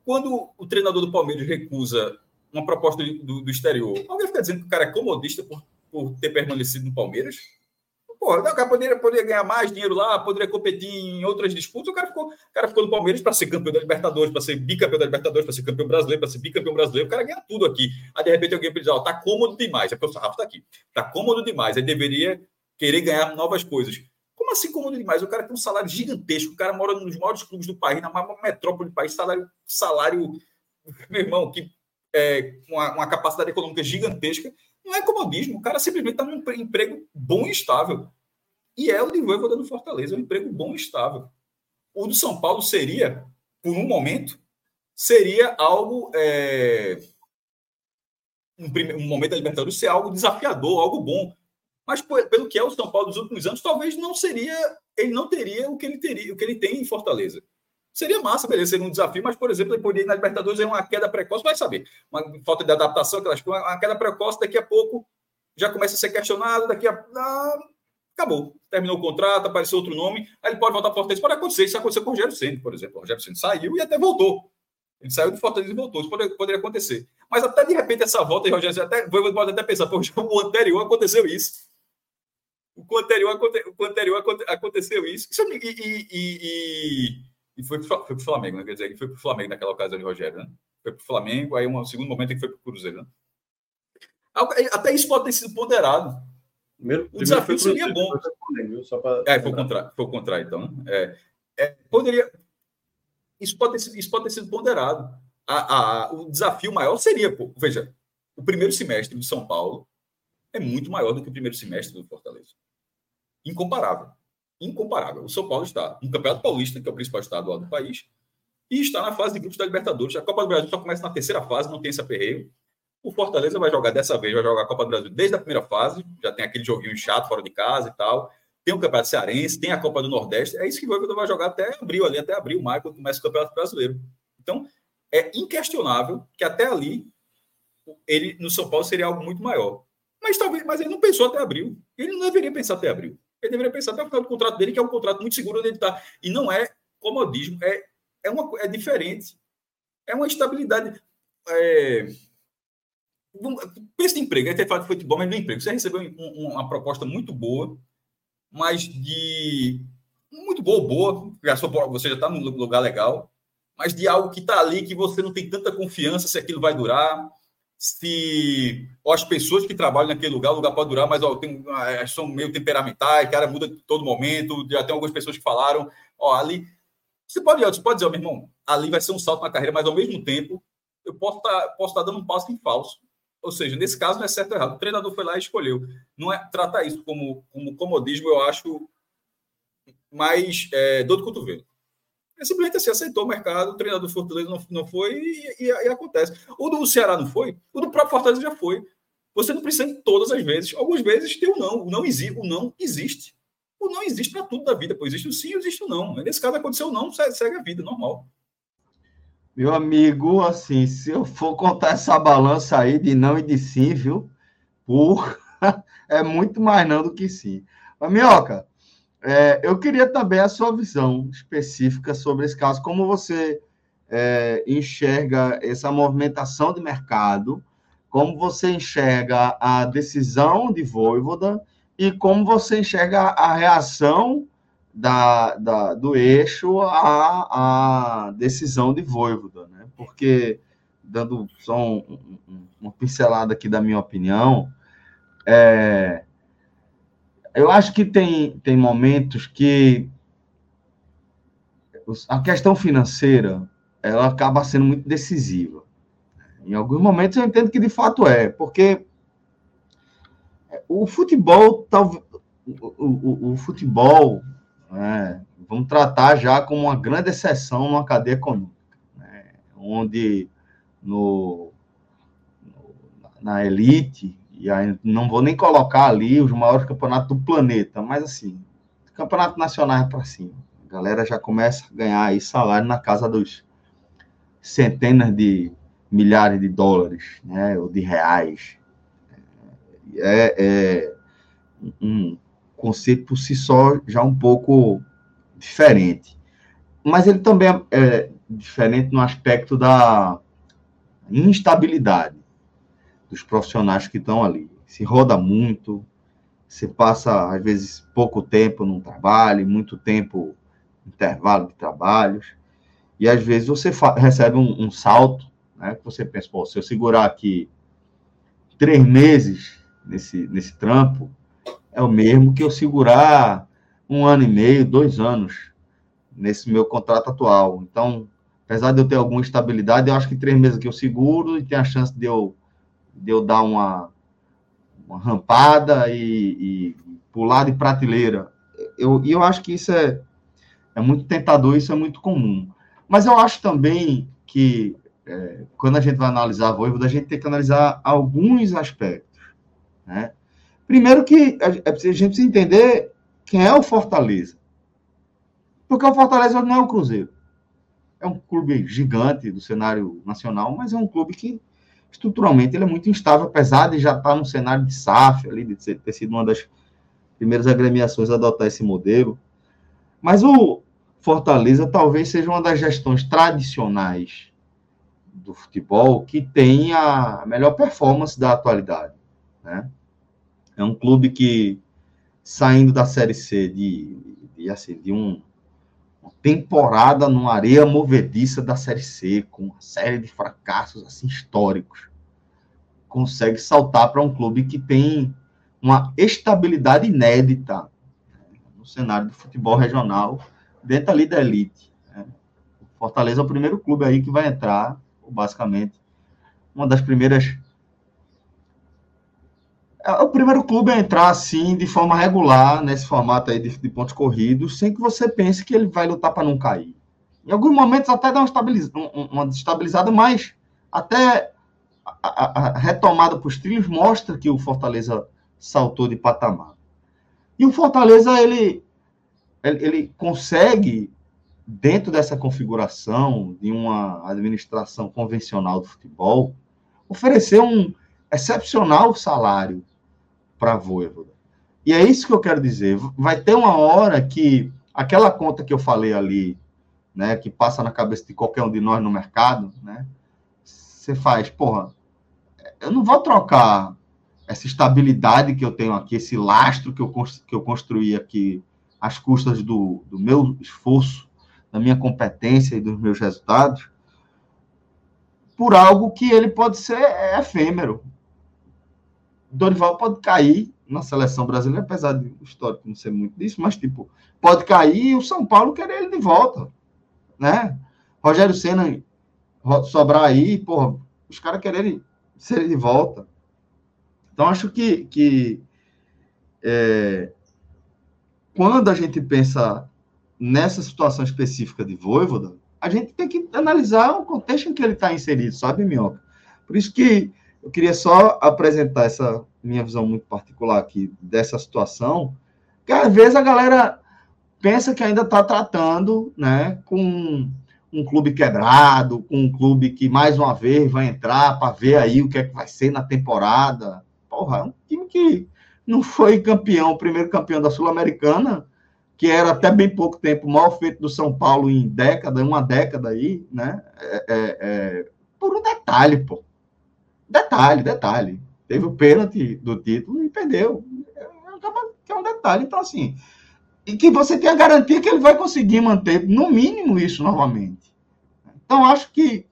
Quando o treinador do Palmeiras recusa uma proposta do, do exterior, alguém fica dizendo que o cara é comodista por, por ter permanecido no Palmeiras? Pô, o cara poderia, poderia ganhar mais dinheiro lá, poderia competir em outras disputas. O cara ficou, o cara ficou no Palmeiras para ser campeão da Libertadores, para ser bicampeão da Libertadores, para ser campeão brasileiro, para ser bicampeão brasileiro. O cara ganha tudo aqui. Aí, de repente, alguém diz: Ó, tá cômodo demais. É porque o Sarrafo tá aqui. Tá cômodo demais. Aí deveria querer ganhar novas coisas. Como assim comum demais? O cara tem um salário gigantesco, o cara mora nos maiores clubes do país, na maior metrópole do país, salário, salário meu irmão, que é uma, uma capacidade econômica gigantesca. Não é comodismo, o cara simplesmente está num emprego bom e estável. E é o de Voivoda no Fortaleza, é um emprego bom e estável. O do São Paulo seria, por um momento, seria algo. É, um, um momento da Libertadores ser algo desafiador, algo bom. Mas pelo que é o São Paulo dos últimos anos, talvez não seria, ele não teria o que ele teria, o que ele tem em Fortaleza. Seria massa, beleza, seria um desafio, mas, por exemplo, ele poderia ir na Libertadores em uma queda precoce, vai saber. Uma falta de adaptação, aquelas coisas, uma queda precoce, daqui a pouco já começa a ser questionado, daqui a. Ah, acabou. Terminou o contrato, apareceu outro nome, aí ele pode voltar para Fortaleza. Pode acontecer, isso aconteceu com o Rogério Senna, por exemplo. O Rogério Senna saiu e até voltou. Ele saiu do Fortaleza e voltou. Isso poderia, poderia acontecer. Mas até de repente essa volta, e Rogério até, pode até pensar, o anterior aconteceu isso o anterior, o anterior aconteceu isso. isso e, e, e, e foi para o Flamengo, né? Quer dizer, foi para o Flamengo naquela ocasião de Rogério, né? Foi para o Flamengo, aí um segundo momento ele foi para o Cruzeiro, né? Até isso pode ter sido ponderado. Primeiro, o desafio seria bom. Pra... É, foi o contrário, foi o contrário, então. Né? É, é, poderia. Isso pode ter sido, isso pode ter sido ponderado. A, a, o desafio maior seria, pô, veja, o primeiro semestre de São Paulo é muito maior do que o primeiro semestre do Fortaleza. Incomparável. Incomparável. O São Paulo está no Campeonato Paulista, que é o principal estadual do país, e está na fase de grupos da Libertadores. A Copa do Brasil só começa na terceira fase, não tem esse aperreio. O Fortaleza vai jogar dessa vez, vai jogar a Copa do Brasil desde a primeira fase, já tem aquele joguinho chato fora de casa e tal. Tem o Campeonato Cearense, tem a Copa do Nordeste. É isso que o Voivoda vai jogar até abril, ali até abril, maio, quando começa o Campeonato Brasileiro. Então, é inquestionável que até ali ele no São Paulo seria algo muito maior. Mas talvez, mas ele não pensou até abril. Ele não deveria pensar até abril. Ele deveria pensar até o final do contrato dele, que é um contrato muito seguro onde ele está. E não é comodismo, é, é, uma, é diferente. É uma estabilidade. É... Pensa em emprego, é ter falado de futebol, mas não é emprego. Você recebeu um, uma proposta muito boa, mas de. Muito boa, boa, você já está num lugar legal, mas de algo que está ali que você não tem tanta confiança se aquilo vai durar, se ó, as pessoas que trabalham naquele lugar, o lugar pode durar, mas ó, tem, ah, são meio temperamentais, cara muda todo momento. Já tem algumas pessoas que falaram, ó, ali. Você pode, você pode dizer, meu irmão, ali vai ser um salto na carreira, mas ao mesmo tempo eu posso estar tá, posso tá dando um passo em falso. Ou seja, nesse caso não é certo ou errado. O treinador foi lá e escolheu. Não é tratar isso como, como comodismo, eu acho mais é, dor do cotovelo. É simplesmente assim, aceitou o mercado, o treinador do Fortaleza não, não foi e, e, e, acontece. O do Ceará não foi, o do próprio Fortaleza já foi. Você não precisa de todas as vezes. Algumas vezes tem o não. O não, exi o não existe. O não existe para tudo da vida. Pois existe o sim, existe o não. Nesse caso aconteceu o não, segue a vida, normal. Meu amigo, assim, se eu for contar essa balança aí de não e de sim, viu? Por... é muito mais não do que sim. Mas, Minhoca, é, eu queria também a sua visão específica sobre esse caso, como você é, enxerga essa movimentação de mercado, como você enxerga a decisão de Voivoda? E como você enxerga a reação da, da do eixo à, à decisão de Voivoda, né? Porque, dando só um, um, uma pincelada aqui da minha opinião, é, eu acho que tem, tem momentos que a questão financeira ela acaba sendo muito decisiva. Em alguns momentos eu entendo que de fato é, porque o futebol, talvez o, o, o, futebol, né, vamos tratar já como uma grande exceção numa cadeia econômica, né, onde no, na elite e aí não vou nem colocar ali os maiores campeonatos do planeta, mas assim, campeonato nacional é para cima. A galera já começa a ganhar aí salário na casa dos centenas de milhares de dólares, né, ou de reais. É, é um conceito por si só já um pouco diferente. Mas ele também é, é diferente no aspecto da instabilidade dos profissionais que estão ali. Se roda muito, se passa, às vezes, pouco tempo num trabalho, muito tempo intervalo de trabalhos, e às vezes você recebe um, um salto, né, que você pensa, se eu segurar aqui três meses nesse, nesse trampo, é o mesmo que eu segurar um ano e meio, dois anos nesse meu contrato atual. Então, apesar de eu ter alguma estabilidade, eu acho que três meses que eu seguro e tem a chance de eu de eu dar uma, uma rampada e, e pular de prateleira. Eu, e eu acho que isso é, é muito tentador, isso é muito comum. Mas eu acho também que é, quando a gente vai analisar a Voivoda, a gente tem que analisar alguns aspectos. Né? Primeiro que a, a gente precisa entender quem é o Fortaleza. Porque o Fortaleza não é o Cruzeiro. É um clube gigante do cenário nacional, mas é um clube que estruturalmente ele é muito instável, apesar de já estar no cenário de SAF, ali, de ter sido uma das primeiras agremiações a adotar esse modelo. Mas o Fortaleza talvez seja uma das gestões tradicionais do futebol que tem a melhor performance da atualidade. Né? É um clube que, saindo da Série C de, de, assim, de um, uma temporada numa areia movediça da Série C, com uma série de fracassos assim, históricos, consegue saltar para um clube que tem uma estabilidade inédita né, no cenário do futebol regional, dentro ali da elite. Né? Fortaleza é o primeiro clube aí que vai entrar, basicamente, uma das primeiras. é o primeiro clube a entrar assim de forma regular nesse formato aí de, de pontos corridos, sem que você pense que ele vai lutar para não cair. Em alguns momentos até dá uma, estabiliz... uma estabilizada, mas até a, a, retomada para os trilhos mostra que o Fortaleza saltou de patamar. E o Fortaleza ele, ele, ele consegue dentro dessa configuração de uma administração convencional do futebol, oferecer um excepcional salário para Voivoda. E é isso que eu quero dizer. Vai ter uma hora que aquela conta que eu falei ali, né, que passa na cabeça de qualquer um de nós no mercado, né, você faz, porra, eu não vou trocar essa estabilidade que eu tenho aqui, esse lastro que eu, que eu construí aqui, às custas do, do meu esforço da minha competência e dos meus resultados, por algo que ele pode ser efêmero. Dorival pode cair na seleção brasileira, apesar de o histórico não ser muito disso, mas tipo, pode cair e o São Paulo querer ele de volta, né? Rogério Senna sobrar aí, porra, os caras quererem ser de volta. Então, acho que, que é, quando a gente pensa nessa situação específica de Voivoda, a gente tem que analisar o contexto em que ele está inserido, sabe, Minhoca? Por isso que eu queria só apresentar essa minha visão muito particular aqui dessa situação, que às vezes a galera pensa que ainda está tratando né, com um clube quebrado, com um clube que mais uma vez vai entrar para ver aí o que é que vai ser na temporada. Porra, é um time que não foi campeão, primeiro campeão da Sul-Americana, que era até bem pouco tempo o maior feito do São Paulo em década, uma década aí, né? É, é, é, por um detalhe, pô. Detalhe, detalhe. Teve o pênalti do título e perdeu. É, é um detalhe. Então, assim, e que você tem a garantia que ele vai conseguir manter, no mínimo, isso novamente. Então, acho que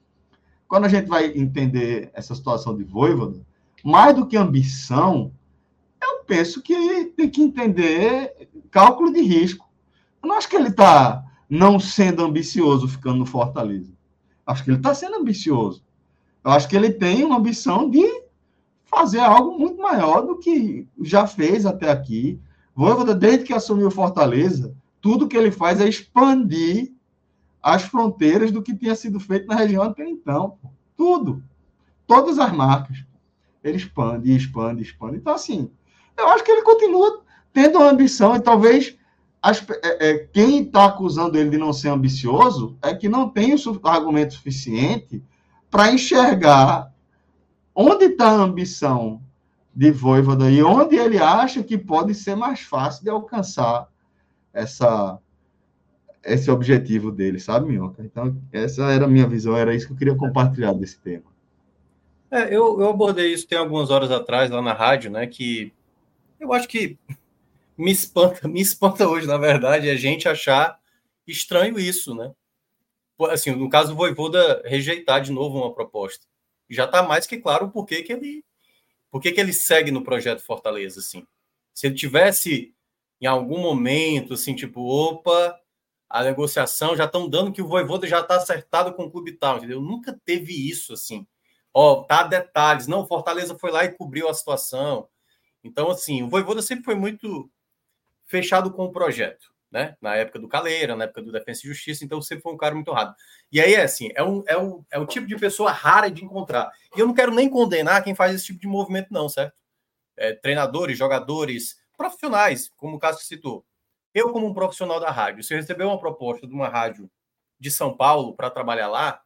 quando a gente vai entender essa situação de Voivoda, mais do que ambição, eu penso que tem que entender cálculo de risco. Eu não acho que ele está não sendo ambicioso ficando no Fortaleza. Acho que ele está sendo ambicioso. Eu acho que ele tem uma ambição de fazer algo muito maior do que já fez até aqui. Voivoda, desde que assumiu Fortaleza, tudo que ele faz é expandir as fronteiras do que tinha sido feito na região até então. Tudo. Todas as marcas. Ele expande, expande, expande. Então, assim, eu acho que ele continua tendo uma ambição e talvez as, é, é, quem está acusando ele de não ser ambicioso é que não tem o argumento suficiente para enxergar onde está a ambição de Voivoda e onde ele acha que pode ser mais fácil de alcançar essa esse objetivo dele, sabe, Minhoca? Então, essa era a minha visão, era isso que eu queria compartilhar desse tema. É, eu, eu abordei isso tem algumas horas atrás lá na rádio, né, que eu acho que me espanta, me espanta hoje, na verdade, a gente achar estranho isso, né? Assim, no caso do Voivoda rejeitar de novo uma proposta. Já está mais que claro o porquê que ele por que ele segue no projeto Fortaleza, assim. Se ele tivesse em algum momento, assim, tipo, opa, a negociação já estão dando que o Voivoda já está acertado com o clube tal, entendeu? Nunca teve isso, assim. Ó, tá detalhes. Não, Fortaleza foi lá e cobriu a situação. Então, assim, o Voivoda sempre foi muito fechado com o projeto, né? Na época do Caleira, na época do Defensa e Justiça, então sempre foi um cara muito honrado. E aí, é assim, é um, é, um, é um tipo de pessoa rara de encontrar. E eu não quero nem condenar quem faz esse tipo de movimento, não, certo? É, treinadores, jogadores, profissionais, como o caso que citou. Eu, como um profissional da rádio, se eu receber uma proposta de uma rádio de São Paulo para trabalhar lá,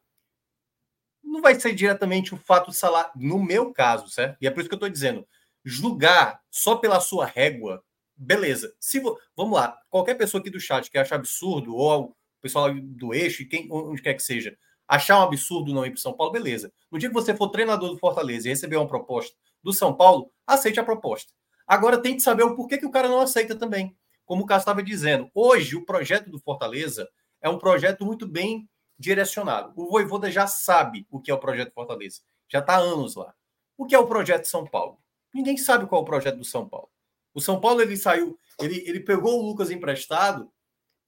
não vai ser diretamente o fato de salário, no meu caso, certo? E é por isso que eu estou dizendo, julgar só pela sua régua, beleza. Se vamos lá, qualquer pessoa aqui do chat que acha absurdo ou o pessoal do eixo, quem onde quer que seja, achar um absurdo não ir para São Paulo, beleza. No dia que você for treinador do Fortaleza e receber uma proposta do São Paulo, aceite a proposta. Agora tem que saber o porquê que o cara não aceita também. Como o Cássio estava dizendo, hoje o projeto do Fortaleza é um projeto muito bem direcionado. O Voivoda já sabe o que é o projeto Fortaleza. Já está há anos lá. O que é o projeto São Paulo? Ninguém sabe qual é o projeto do São Paulo. O São Paulo ele saiu, ele, ele pegou o Lucas emprestado,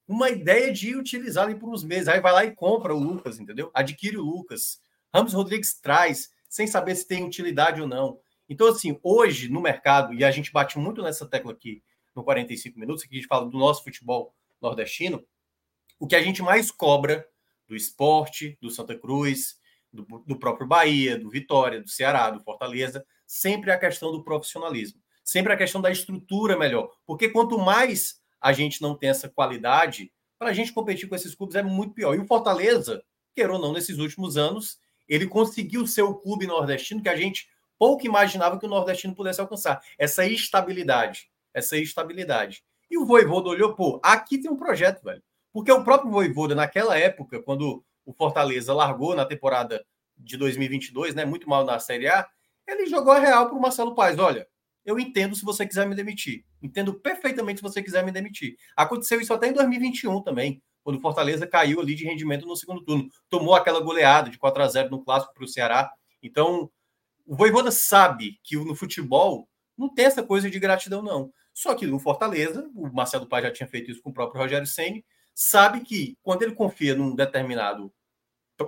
uma ideia de utilizar ele por uns meses. Aí vai lá e compra o Lucas, entendeu? Adquire o Lucas. Ramos Rodrigues traz, sem saber se tem utilidade ou não. Então, assim, hoje no mercado, e a gente bate muito nessa tecla aqui no 45 minutos, que a gente fala do nosso futebol nordestino, o que a gente mais cobra do esporte, do Santa Cruz, do, do próprio Bahia, do Vitória, do Ceará, do Fortaleza, sempre a questão do profissionalismo, sempre a questão da estrutura melhor. Porque quanto mais a gente não tem essa qualidade, para a gente competir com esses clubes é muito pior. E o Fortaleza, queira ou não, nesses últimos anos, ele conseguiu ser o clube nordestino que a gente pouco imaginava que o nordestino pudesse alcançar. Essa estabilidade. Essa estabilidade. E o Voivoda olhou, pô, aqui tem um projeto, velho. Porque o próprio Voivoda, naquela época, quando o Fortaleza largou na temporada de 2022, né, muito mal na Série A, ele jogou a real para o Marcelo Paes. Olha, eu entendo se você quiser me demitir. Entendo perfeitamente se você quiser me demitir. Aconteceu isso até em 2021 também, quando o Fortaleza caiu ali de rendimento no segundo turno. Tomou aquela goleada de 4 a 0 no clássico para o Ceará. Então, o Voivoda sabe que no futebol não tem essa coisa de gratidão, não. Só que no Fortaleza, o Marcelo Paes já tinha feito isso com o próprio Rogério Senni, sabe que quando ele confia num determinado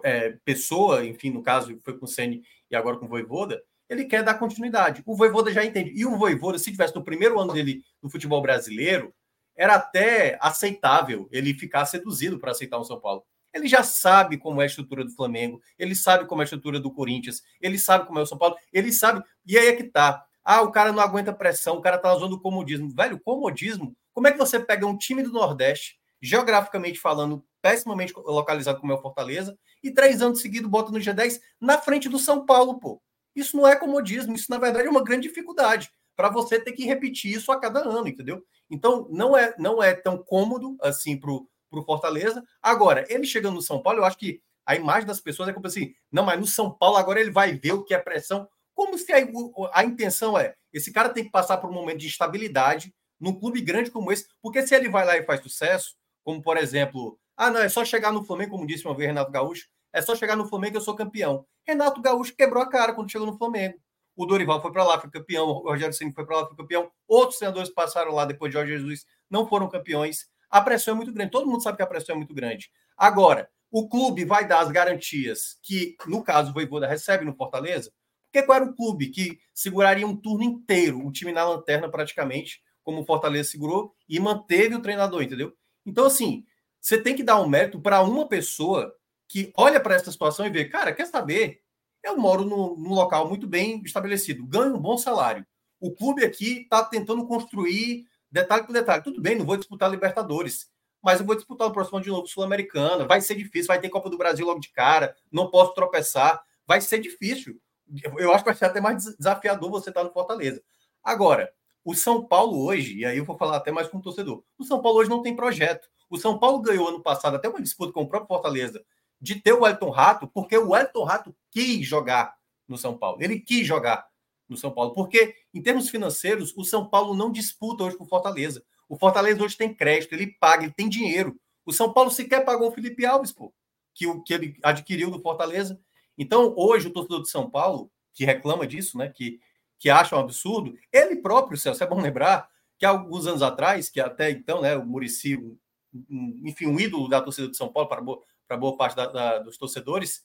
é, pessoa, enfim, no caso foi com o Senni e agora com o Voivoda, ele quer dar continuidade. O Voivoda já entende. E o Voivoda, se tivesse no primeiro ano dele no futebol brasileiro, era até aceitável ele ficar seduzido para aceitar o São Paulo. Ele já sabe como é a estrutura do Flamengo, ele sabe como é a estrutura do Corinthians, ele sabe como é o São Paulo, ele sabe. E aí é que tá. Ah, o cara não aguenta pressão, o cara tá usando o comodismo. Velho, comodismo, como é que você pega um time do Nordeste, geograficamente falando, pessimamente localizado como é o Fortaleza, e três anos seguidos bota no G10 na frente do São Paulo, pô. Isso não é comodismo, isso na verdade é uma grande dificuldade para você ter que repetir isso a cada ano, entendeu? Então não é não é tão cômodo assim para o Fortaleza. Agora, ele chegando no São Paulo, eu acho que a imagem das pessoas é como assim, não, mas no São Paulo agora ele vai ver o que é pressão. Como se a, a intenção é, esse cara tem que passar por um momento de estabilidade num clube grande como esse, porque se ele vai lá e faz sucesso, como por exemplo, ah, não, é só chegar no Flamengo, como disse uma vez Renato Gaúcho, é só chegar no Flamengo que eu sou campeão. Renato Gaúcho quebrou a cara quando chegou no Flamengo. O Dorival foi para lá, foi campeão. O Rogério Ceni foi para lá, foi campeão. Outros treinadores passaram lá depois de Jorge Jesus, não foram campeões. A pressão é muito grande. Todo mundo sabe que a pressão é muito grande. Agora, o clube vai dar as garantias que, no caso, o Voivoda recebe no Fortaleza, porque qual era o clube que seguraria um turno inteiro, o time na lanterna praticamente, como o Fortaleza segurou, e manteve o treinador, entendeu? Então, assim, você tem que dar um mérito para uma pessoa que olha para essa situação e vê, cara, quer saber? Eu moro num, num local muito bem estabelecido, ganho um bom salário. O clube aqui está tentando construir detalhe por detalhe. Tudo bem, não vou disputar Libertadores, mas eu vou disputar o próximo de novo Sul-Americana. Vai ser difícil, vai ter Copa do Brasil logo de cara, não posso tropeçar. Vai ser difícil. Eu acho que vai ser até mais desafiador você estar no Fortaleza. Agora, o São Paulo hoje, e aí eu vou falar até mais com o torcedor, o São Paulo hoje não tem projeto. O São Paulo ganhou ano passado até uma disputa com o próprio Fortaleza de ter o Elton Rato, porque o Elton Rato quis jogar no São Paulo. Ele quis jogar no São Paulo, porque em termos financeiros, o São Paulo não disputa hoje com o Fortaleza. O Fortaleza hoje tem crédito, ele paga, ele tem dinheiro. O São Paulo sequer pagou o Felipe Alves, pô, que, o, que ele adquiriu do Fortaleza. Então, hoje, o torcedor de São Paulo, que reclama disso, né, que, que acha um absurdo, ele próprio, Celso, é bom lembrar que alguns anos atrás, que até então, né, o Murici, enfim, um ídolo da torcida de São Paulo, para para boa parte da, da, dos torcedores,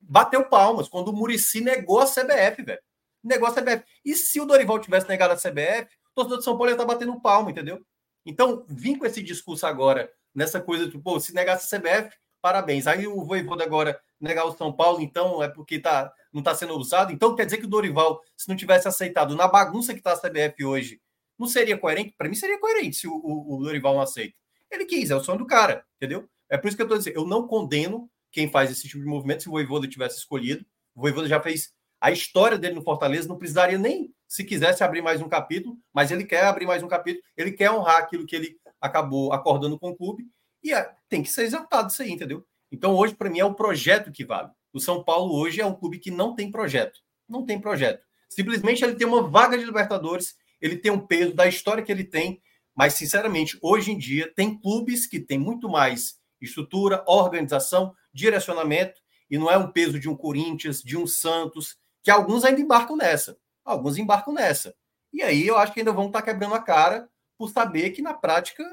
bateu palmas quando o Murici negou a CBF, velho. Negou a CBF. E se o Dorival tivesse negado a CBF, o torcedor de São Paulo ia estar tá batendo palma, entendeu? Então, vim com esse discurso agora, nessa coisa de, pô, se negasse a CBF, parabéns. Aí o Voivoda agora negar o São Paulo, então é porque tá, não está sendo usado. Então quer dizer que o Dorival, se não tivesse aceitado na bagunça que está a CBF hoje, não seria coerente? Para mim seria coerente se o, o, o, Dorival não aceita. Ele quis, é o sonho do cara, entendeu? É por isso que eu estou dizendo, eu não condeno quem faz esse tipo de movimento se o Voivoda tivesse escolhido. O Voivoda já fez a história dele no Fortaleza, não precisaria nem, se quisesse, abrir mais um capítulo, mas ele quer abrir mais um capítulo, ele quer honrar aquilo que ele acabou acordando com o clube, e é, tem que ser exaltado isso aí, entendeu? Então, hoje, para mim, é o projeto que vale. O São Paulo hoje é um clube que não tem projeto. Não tem projeto. Simplesmente ele tem uma vaga de Libertadores, ele tem um peso da história que ele tem, mas, sinceramente, hoje em dia, tem clubes que têm muito mais estrutura, organização, direcionamento, e não é um peso de um Corinthians, de um Santos, que alguns ainda embarcam nessa. Alguns embarcam nessa. E aí eu acho que ainda vão estar quebrando a cara por saber que na prática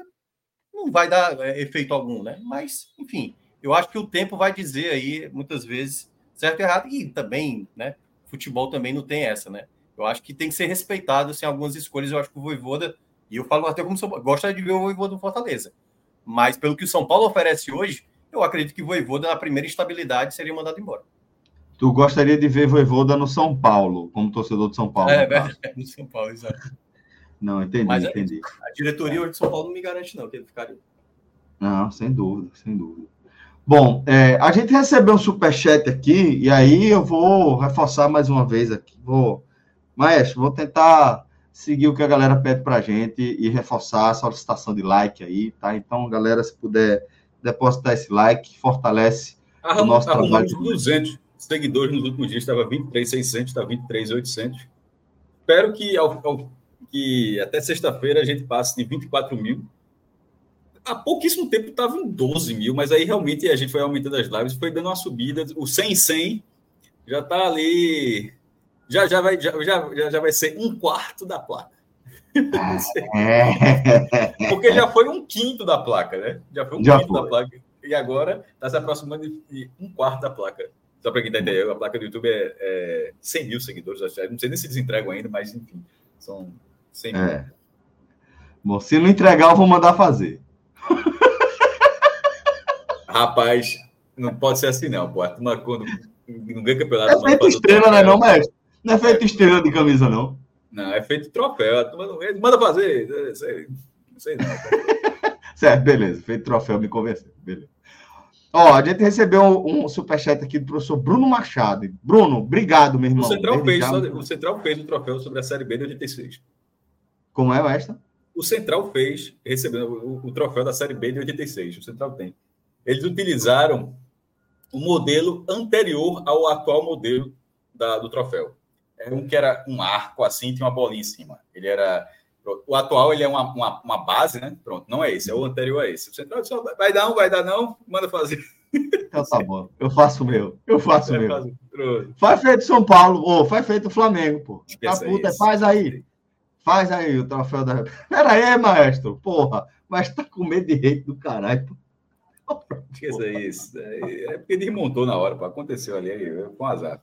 não vai dar é, efeito algum, né? Mas, enfim, eu acho que o tempo vai dizer aí, muitas vezes, certo e errado. E também, né? Futebol também não tem essa, né? Eu acho que tem que ser respeitado assim, algumas escolhas. Eu acho que o Voivoda, e eu falo até como Paulo, gosta de ver o Voivoda no Fortaleza. Mas pelo que o São Paulo oferece hoje, eu acredito que Voivoda, na primeira estabilidade, seria mandado embora. Tu gostaria de ver Voivoda no São Paulo, como torcedor de São Paulo? É, verdade, no São Paulo, exato. Não, entendi, Mas, entendi. A diretoria hoje de São Paulo não me garante, não, que ele ficaria. Não, sem dúvida, sem dúvida. Bom, é, a gente recebeu um superchat aqui, e aí eu vou reforçar mais uma vez aqui. Vou, Maestro, vou tentar seguir o que a galera pede pra gente e reforçar a solicitação de like aí, tá? Então, galera, se puder depositar esse like, fortalece o nosso trabalho. 200 seguidores nos últimos dias, estava 23,600, está 23,800. Espero que, ao, ao, que até sexta-feira a gente passe de 24 mil há pouquíssimo tempo estava em 12 mil, mas aí realmente a gente foi aumentando as lives, foi dando uma subida. O 100 100 já está ali. Já, já, vai, já, já, já vai ser um quarto da placa. É. Porque já foi um quinto da placa, né? Já foi um já quinto foi. da placa. E agora está se aproximando de um quarto da placa. Só para quem está entendendo, a placa do YouTube é, é 100 mil seguidores. Não sei nem se eles entregam ainda, mas enfim, são 100 mil. É. Bom, se não entregar, eu vou mandar fazer. Rapaz, não pode ser assim, não, pô. Quando não ganha campeonato. É feito estrela, né, não, mestre? Não é feito estrela de camisa, não. Não, é feito troféu. Manda fazer. Não sei, não sei não. certo, beleza. Feito troféu, me convenceu. Beleza. Ó, a gente recebeu um, um superchat aqui do professor Bruno Machado. Bruno, obrigado, meu irmão. O Central, fez, já... o Central fez o troféu sobre a Série B de 86. Como é esta? O Central fez, recebendo o, o, troféu da Série B de 86. O Central tem. Eles utilizaram o modelo anterior ao atual modelo da, do troféu. Era um que era um arco assim, tinha uma bolinha em cima. Ele era. O atual ele é uma, uma, uma base, né? Pronto, não é esse, é o anterior a esse. O Central só vai dar, não vai dar, não, manda fazer. Então tá bom. Eu faço o meu. Eu faço o meu. Faz feito São Paulo, ou faz feito o Flamengo, pô. Tá puta, faz aí. Faz aí o troféu da. Pera aí, maestro. Porra, mas tá com medo de rei do caralho. Esqueça isso. É, é porque desmontou na hora, pô. Aconteceu ali, aí, com azar.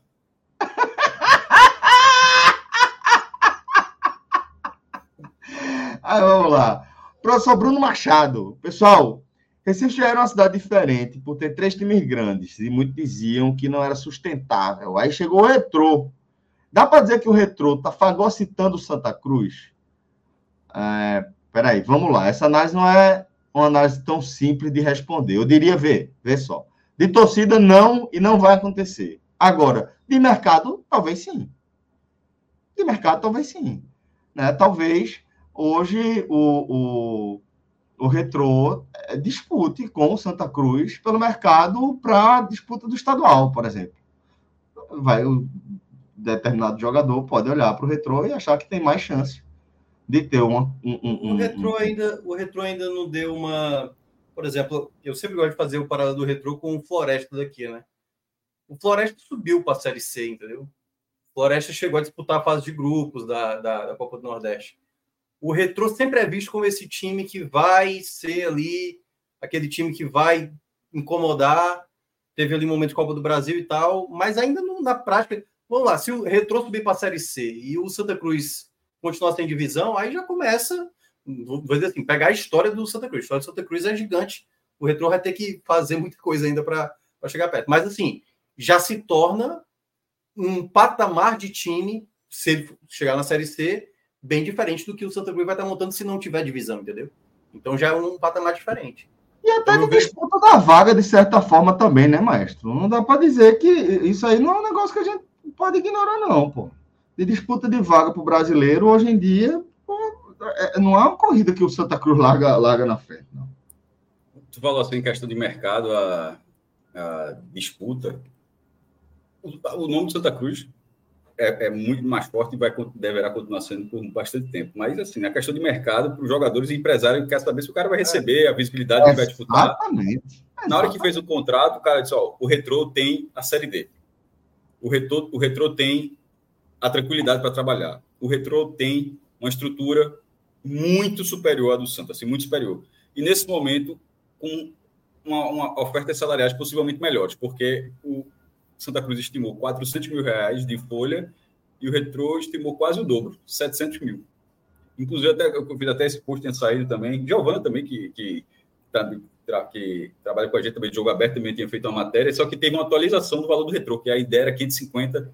Aí vamos lá. Professor Bruno Machado. Pessoal, Recife já era uma cidade diferente por ter três times grandes e muitos diziam que não era sustentável. Aí chegou o retrô Dá para dizer que o retrô está fagocitando Santa Cruz? É, peraí, vamos lá. Essa análise não é uma análise tão simples de responder. Eu diria, ver, vê só. De torcida, não, e não vai acontecer. Agora, de mercado, talvez sim. De mercado, talvez sim. Né? Talvez hoje o, o, o Retrô é, dispute com o Santa Cruz pelo mercado para disputa do estadual, por exemplo. Vai, determinado jogador pode olhar para o retrô e achar que tem mais chance de ter uma. Um, um, o, retrô um... ainda, o retrô ainda não deu uma. Por exemplo, eu sempre gosto de fazer o parada do retrô com o Floresta daqui, né? O Floresta subiu para a Série C, entendeu? O Floresta chegou a disputar a fase de grupos da, da, da Copa do Nordeste. O retrô sempre é visto como esse time que vai ser ali, aquele time que vai incomodar. Teve ali um momento de Copa do Brasil e tal, mas ainda não, na prática Vamos lá, se o Retrô subir para a Série C e o Santa Cruz continuar sem divisão, aí já começa, vou dizer assim, pegar a história do Santa Cruz. A história do Santa Cruz é gigante. O Retrô vai ter que fazer muita coisa ainda para chegar perto. Mas, assim, já se torna um patamar de time, se ele chegar na Série C, bem diferente do que o Santa Cruz vai estar montando se não tiver divisão, entendeu? Então já é um patamar diferente. E até então, de disputa da vaga, de certa forma, também, né, maestro? Não dá para dizer que isso aí não é um negócio que a gente pode ignorar, não, pô. De disputa de vaga para o brasileiro, hoje em dia, pô, é, não é uma corrida que o Santa Cruz larga, larga na frente, não. Tu falou assim, em questão de mercado, a, a disputa. O, o, nome do Santa Cruz é, é, muito mais forte e vai, deverá continuar sendo por bastante tempo. Mas, assim, a questão de mercado, para os jogadores e empresários, quer saber se o cara vai receber, a visibilidade que vai disputar. Exatamente. Na hora que fez o contrato, o cara disse: Ó, o Retrô tem a Série D. O retrô, o retrô tem a tranquilidade para trabalhar. O retrô tem uma estrutura muito superior à do Santos, assim, muito superior. E nesse momento, com uma, uma oferta salariais possivelmente melhores, porque o Santa Cruz estimou 400 mil reais de folha e o Retro estimou quase o dobro, 700 mil. Inclusive, até, eu fiz até esse post tinha saído também. Giovana também, que, que, tá, que trabalha com a gente também de jogo aberto, também tinha feito uma matéria, só que teve uma atualização do valor do Retro, que a ideia era 550.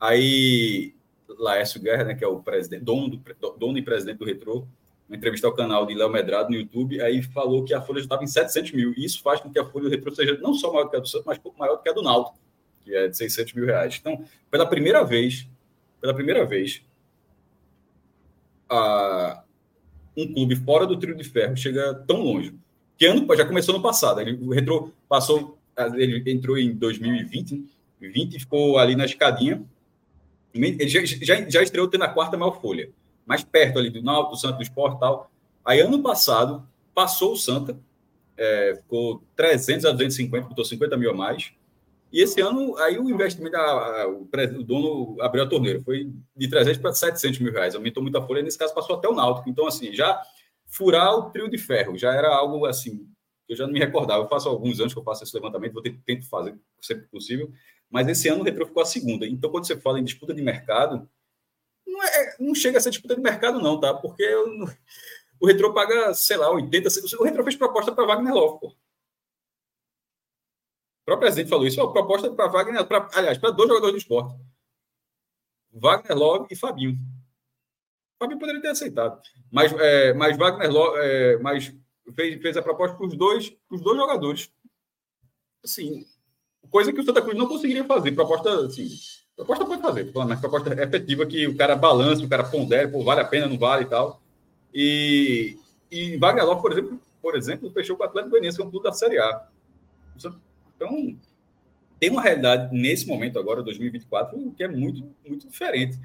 Aí, Laércio Guerra, né, que é o presidente, dono, do, dono e presidente do Retro, uma entrevista ao canal de Léo Medrado no YouTube, aí falou que a folha já estava em 700 mil. E isso faz com que a folha do Retro seja não só maior que a do Santos, mas pouco maior do que a do Náutico, que é de 600 mil reais. Então, pela primeira vez, pela primeira vez, a, um clube fora do trio de ferro chega tão longe. Que ano já começou no passado. Ele, Retro passou, ele entrou em 2020, 20 ficou ali na escadinha. Ele já, já, já estreou tendo a quarta maior folha, mais perto ali do Náutico, Santos, do Sport tal. Aí ano passado passou o Santa, é, ficou 300 a 250, botou 50 mil a mais. E esse ano, aí o investimento, a, a, o, o, dono abriu a torneira, foi de 300 para 700 mil reais, aumentou muita folha, nesse caso passou até o Náutico. Então, assim, já furar o trio de ferro já era algo assim, eu já não me recordava. Eu faço alguns anos que eu faço esse levantamento, vou ter, tento fazer sempre possível, mas esse ano o Retro ficou a segunda. Então, quando você fala em disputa de mercado, não, é, não chega a ser disputa de mercado, não, tá? Porque eu, o Retro paga, sei lá, 80. O Retro fez proposta para Wagner Love, pô. O próprio presidente falou isso. A proposta para Wagner, pra, aliás, para dois jogadores do esporte. Wagner Love e Fabinho. Fabinho poderia ter aceitado. Mas, é, mas Wagner Love é, mas fez, fez a proposta para os dois, os dois jogadores. Assim, coisa que o Santa Cruz não conseguiria fazer. Proposta, assim, proposta pode fazer, mas proposta efetiva que o cara balance, o cara pondere, pô, vale a pena, não vale e tal. E, e Wagner Love, por exemplo, por exemplo, fechou com o Atlético Goianiense, que é um clube da Série A. Então, tem uma realidade nesse momento agora, 2024, que é muito, muito diferente.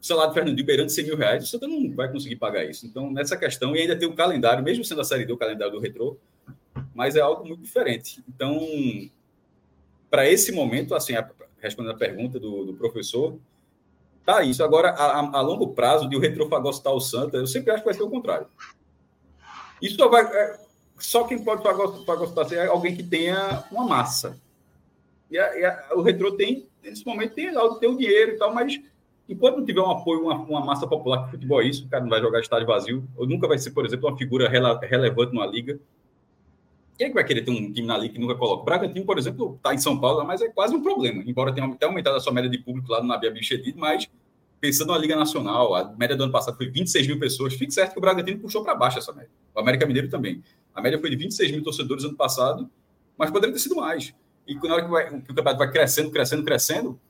O salário do Fernandinho beirando 100 mil reais, o Santa não vai conseguir pagar isso. Então, nessa questão, e ainda tem o calendário, mesmo sendo a Série D, o calendário do Retrô, mas é algo muito diferente. Então, para esse momento, assim, respondendo a pergunta do, do professor, tá isso. Agora, a, a, longo prazo, de o Retrô fagocitar o Santa, eu sempre acho que vai ser o contrário. Isso só vai... Só quem pode fagocitar é alguém que tenha uma massa. E, a, e a, o retrô tem, nesse momento, tem, tem o dinheiro e tal, mas enquanto não tiver um apoio, uma, uma massa popular, que futebol é isso, o cara não vai jogar estádio vazio, ou nunca vai ser, por exemplo, uma figura rele, relevante numa liga. Quem é que vai querer ter um time na liga que nunca coloca? O Bragantino, por exemplo, está em São Paulo, mas é quase um problema. Embora tenha até aumentado a sua média de público lá no Nabia Bichedid, mas pensando na Liga Nacional, a média do ano passado foi 26 mil pessoas. Fique certo que o Bragantino puxou para baixo essa média. O América Mineiro também. A média foi de 26 mil torcedores ano passado, mas poderia ter sido mais. E na hora que, vai, que o campeonato vai crescendo, crescendo, crescendo,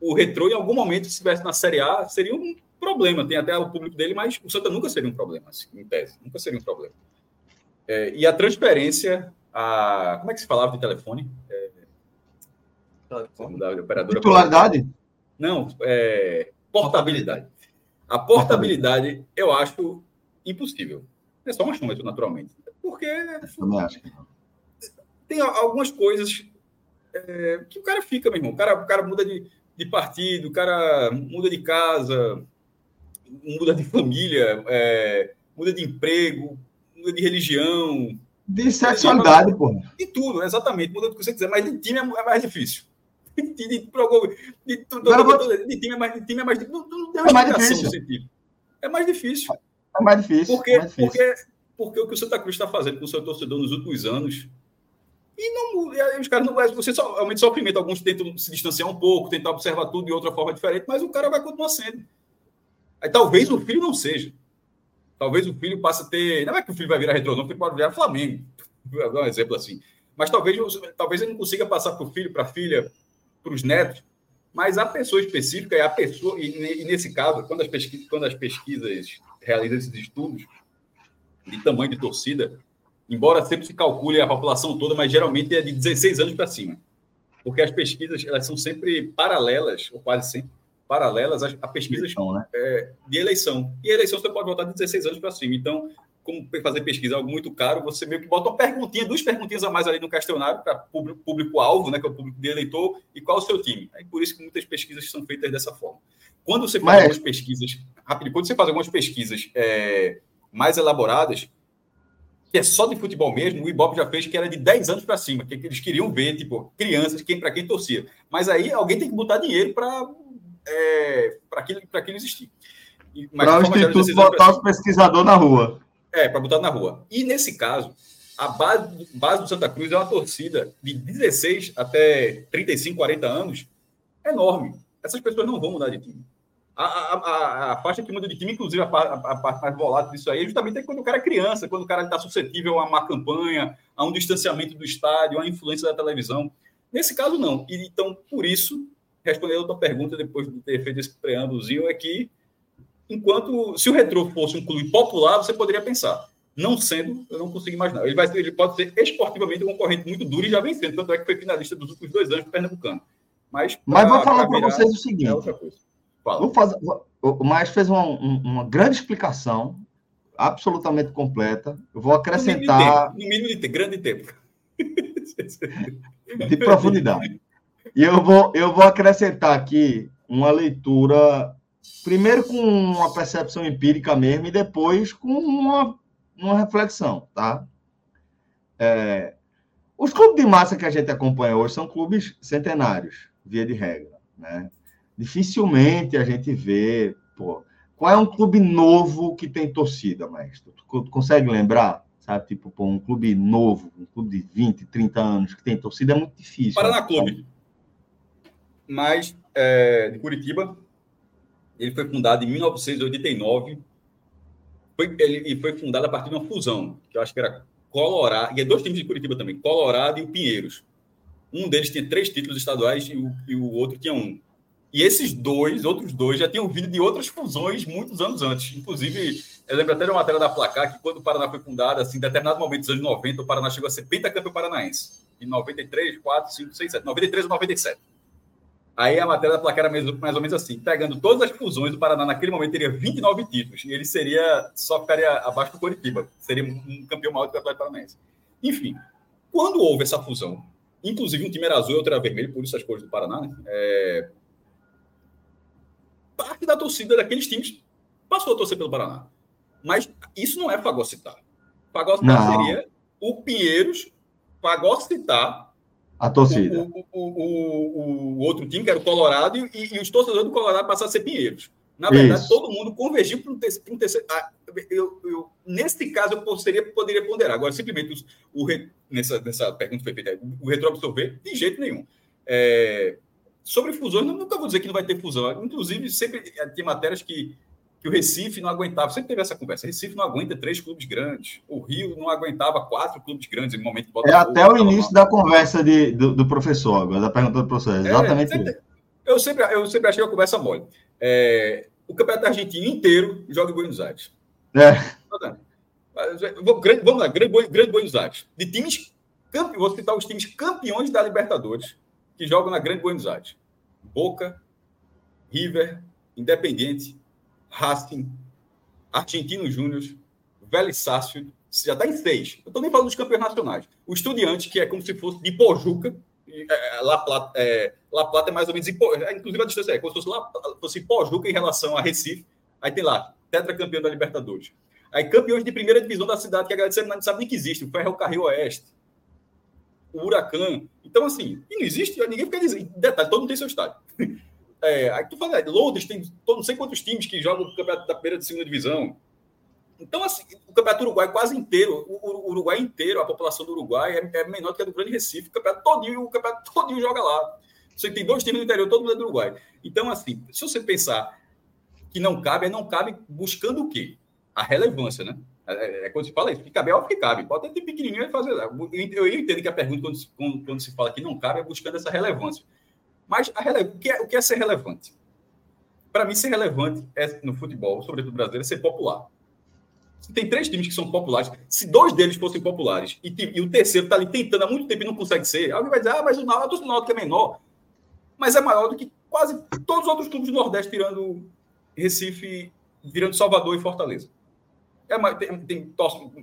o retrô, em algum momento, se estivesse na Série A, seria um problema. Tem até o público dele, mas o Santa nunca seria um problema, assim, em tese. Nunca seria um problema. É, e a transferência, a, como é que se falava de telefone? É, Titularidade? Não, é, portabilidade. A portabilidade, eu acho impossível. É só um achômetro, naturalmente. Porque. Tem algumas coisas é, que o cara fica, meu irmão. O cara, o cara muda de, de partido, o cara muda de casa, muda de família, é, muda de emprego, muda de religião. De sexualidade, pô. De tudo, exatamente. Muda do que você quiser, mas de time é, é mais difícil. De, de, de, de, de time é mais, de time é mais difícil. Não, não tem uma é mais difícil. É mais difícil. É mais difícil. Porque, mais difícil. porque porque o que o Santa Cruz está fazendo com o seu torcedor nos últimos anos. E não e os caras não. Você só, aumenta só pimenta, alguns tentam se distanciar um pouco, tentar observar tudo de outra forma diferente, mas o cara vai continuar sendo. Aí talvez o filho não seja. Talvez o filho passe a ter. Não é que o filho vai virar retrô, não, porque pode virar Flamengo. Vou dar um exemplo assim. Mas talvez, talvez ele não consiga passar para o filho, para a filha, para os netos, mas a pessoa específica é a pessoa, e, nesse caso, quando as pesquisas, quando as pesquisas realizam esses estudos, de tamanho de torcida, embora sempre se calcule a população toda, mas geralmente é de 16 anos para cima. Porque as pesquisas elas são sempre paralelas, ou quase sempre, paralelas a, pesquisas eleição, né? é, de eleição. E a eleição você pode votar de 16 anos para cima. Então, como fazer pesquisa é algo muito caro, você meio que bota uma perguntinha, duas perguntinhas a mais ali no questionário para público-alvo, né, que é o público de eleitor, e qual é o seu time. É por isso que muitas pesquisas são feitas dessa forma. Quando você faz Mas... algumas pesquisas, rápido, quando você faz algumas pesquisas é, mais elaboradas, que é só de futebol mesmo, o Ibope já fez que era de 10 anos para cima, que eles queriam ver, tipo, crianças, quem para quem torcia. Mas aí alguém tem que botar dinheiro para é, para aquilo, aquilo existir. Para o Instituto botar os pesquisadores na rua. É, para botar na rua. E nesse caso, a base, base do Santa Cruz é uma torcida de 16 até 35, 40 anos enorme. Essas pessoas não vão mudar de time. A, a, a, a faixa que muda de time, inclusive a, parte mais volátil disso aí, é justamente quando o cara é criança, quando o cara está suscetível a uma campanha, a um distanciamento do estádio, a influência da televisão. Nesse caso, não. E, então, por isso, respondendo a tua pergunta, depois de ter feito esse preâmbulozinho, é que, enquanto, se o Retro fosse um clube popular, você poderia pensar. Não sendo, eu não consigo imaginar. Ele, vai, ele pode ser esportivamente um concorrente muito duro e já vem sendo, tanto é que foi finalista dos últimos dois anos do Pernambucano. Mas, Mas vou falar para vocês o seguinte. É Vou fazer, o Maestro fez uma, uma grande explicação, absolutamente completa. Eu vou acrescentar. No mínimo de tempo, tempo grande tempo. de profundidade. E eu vou, eu vou acrescentar aqui uma leitura, primeiro com uma percepção empírica mesmo, e depois com uma, uma reflexão, tá? É, os clubes de massa que a gente acompanha hoje são clubes centenários, via de regra, né? Dificilmente a gente vê, pô, qual é um clube novo que tem torcida, mestre? Tu consegue lembrar? Sabe, tipo, pô, um clube novo, um clube de 20, 30 anos que tem torcida é muito difícil. Paraná né? Clube. Mas, é, de Curitiba, ele foi fundado em 1989. Foi, ele, ele foi fundado a partir de uma fusão, que eu acho que era Colorado, e é dois times de Curitiba também, Colorado e o Pinheiros. Um deles tinha três títulos estaduais e o, e o outro tinha um. E esses dois, outros dois, já tinham vindo de outras fusões muitos anos antes. Inclusive, eu lembro até de uma matéria da Placar que quando o Paraná foi fundado, assim, em determinado momento dos anos 90, o Paraná chegou a ser pentacampeão paranaense. Em 93, 4, 5, 6, 7. 93 ou 97. Aí a matéria da Placar era mais, mais ou menos assim. Pegando todas as fusões, o Paraná naquele momento teria 29 títulos. E ele seria, só ficaria abaixo do Coritiba. Seria um campeão maior do que o Atlético Paranaense. Enfim, quando houve essa fusão, inclusive um time era azul e outro era vermelho, por isso as cores do Paraná, né? É, parte da torcida daqueles times passou a torcer pelo Paraná. Mas isso não é fagocitar. Fagocitar não. seria o Pinheiros fagocitar a torcida. O, o, o, o, outro time, que era o Colorado, e, e os torcedores do Colorado passaram a ser Pinheiros. Na verdade, Isso. todo mundo convergiu para um terceiro. Um terceiro ah, eu, eu, nesse caso, eu poderia, poderia ponderar. Agora, simplesmente, o, nessa, nessa pergunta foi feita, o retroabsorver, de jeito nenhum. É, Sobre fusões, nunca vou dizer que não vai ter fusão. Inclusive, sempre tem matérias que, que o Recife não aguentava. Sempre teve essa conversa. Recife não aguenta três clubes grandes. O Rio não aguentava quatro clubes grandes em momento de É até o início da conversa de, do, do, professor, agora, da pergunta do professor. É, exatamente é, sempre, eu, sempre, eu sempre achei a conversa mole. É, o campeonato argentino inteiro joga em Buenos Aires. É. Vamos lá, grande, grande Buenos Aires. De times, vou citar os times campeões da Libertadores que jogam na Grande Buenos Aires. Boca, River, Independiente, Racing, Argentino Júnior, Vélez Sácio, já está em seis. Eu estou nem falando dos campeões nacionais. O Estudiante, que é como se fosse de Pojuca, é, é, La, Plata, é, La Plata é mais ou menos, é, inclusive a distância é como se fosse, La, fosse Pojuca em relação a Recife. Aí tem lá, tetracampeão da Libertadores. Aí campeões de primeira divisão da cidade, que a galera não sabe nem que existe, o Ferro Carril Oeste o Huracan. Então, assim, e não existe, ninguém fica dizendo. Detalhe, todo mundo tem seu estádio. É, aí tu fala, é, Londres tem não sei quantos times que jogam no campeonato da primeira de segunda divisão. Então, assim, o campeonato Uruguai quase inteiro, o, o Uruguai inteiro, a população do Uruguai é, é, menor do que a do Grande Recife. O campeonato todinho, o campeonato todinho joga lá. Você tem dois times no interior, todo mundo é do Uruguai. Então, assim, se você pensar que não cabe, é não cabe buscando o quê? A relevância, né? É, é, quando se fala isso, que cabe é que cabe. Pode ter pequenininho e fazer. Eu, eu entendo que a pergunta, quando, quando, quando, se fala que não cabe, é buscando essa relevância. Mas a rele... o, que é, o que é ser relevante? Para mim, ser relevante é, no futebol, sobretudo brasileiro, é ser popular. Se tem três times que são populares, se dois deles fossem populares e, e o terceiro está ali tentando há muito tempo e não consegue ser, alguém vai dizer, ah, mas o Náutico, o Náutico é menor. Mas é maior do que quase todos os outros clubes do Nordeste, tirando Recife, virando Salvador e Fortaleza é, tem, tem,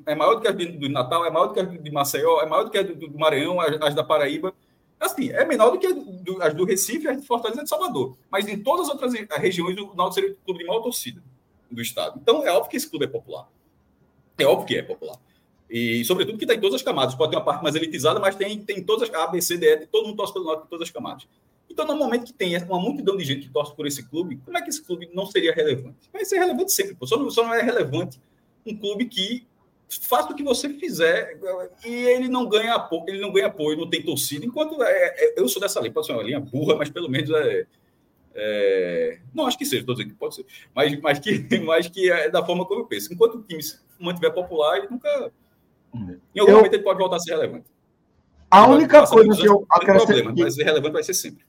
é maior do que a do Natal, é maior do que a de Maceió, é maior do que a do, do Maranhão, as, as, da Paraíba. Assim, é menor do que do, as do Recife, as de Fortaleza e de Salvador. Mas em todas as outras regiões, o Náutico seria o clube de maior torcida do estado. Então, é óbvio que esse clube é popular. É óbvio que é popular. E, sobretudo, que está em todas as camadas. Pode ter uma parte mais elitizada, mas tem, tem todas as A, B, C, D, E, todo mundo torce pelo Náutico em todas as camadas. Então, no momento que tem uma multidão de gente que torce por esse clube, como é que esse clube não seria relevante? Vai ser relevante sempre, pô. Só, não, só não é relevante um clube que faça o que você fizer e ele não ganha apoio, ele não ganha apoio, não tem torcida. Enquanto é, é, eu sou dessa linha, pode ser uma linha burra, mas pelo menos é, é, não acho que seja, estou dizendo que pode ser, mas, mas, que, mas que é da forma como eu penso. Enquanto o time se mantiver popular, ele nunca. Em algum eu, momento ele pode voltar a ser relevante. A única coisa que eu acrescento. Problema, mas relevante vai ser sempre.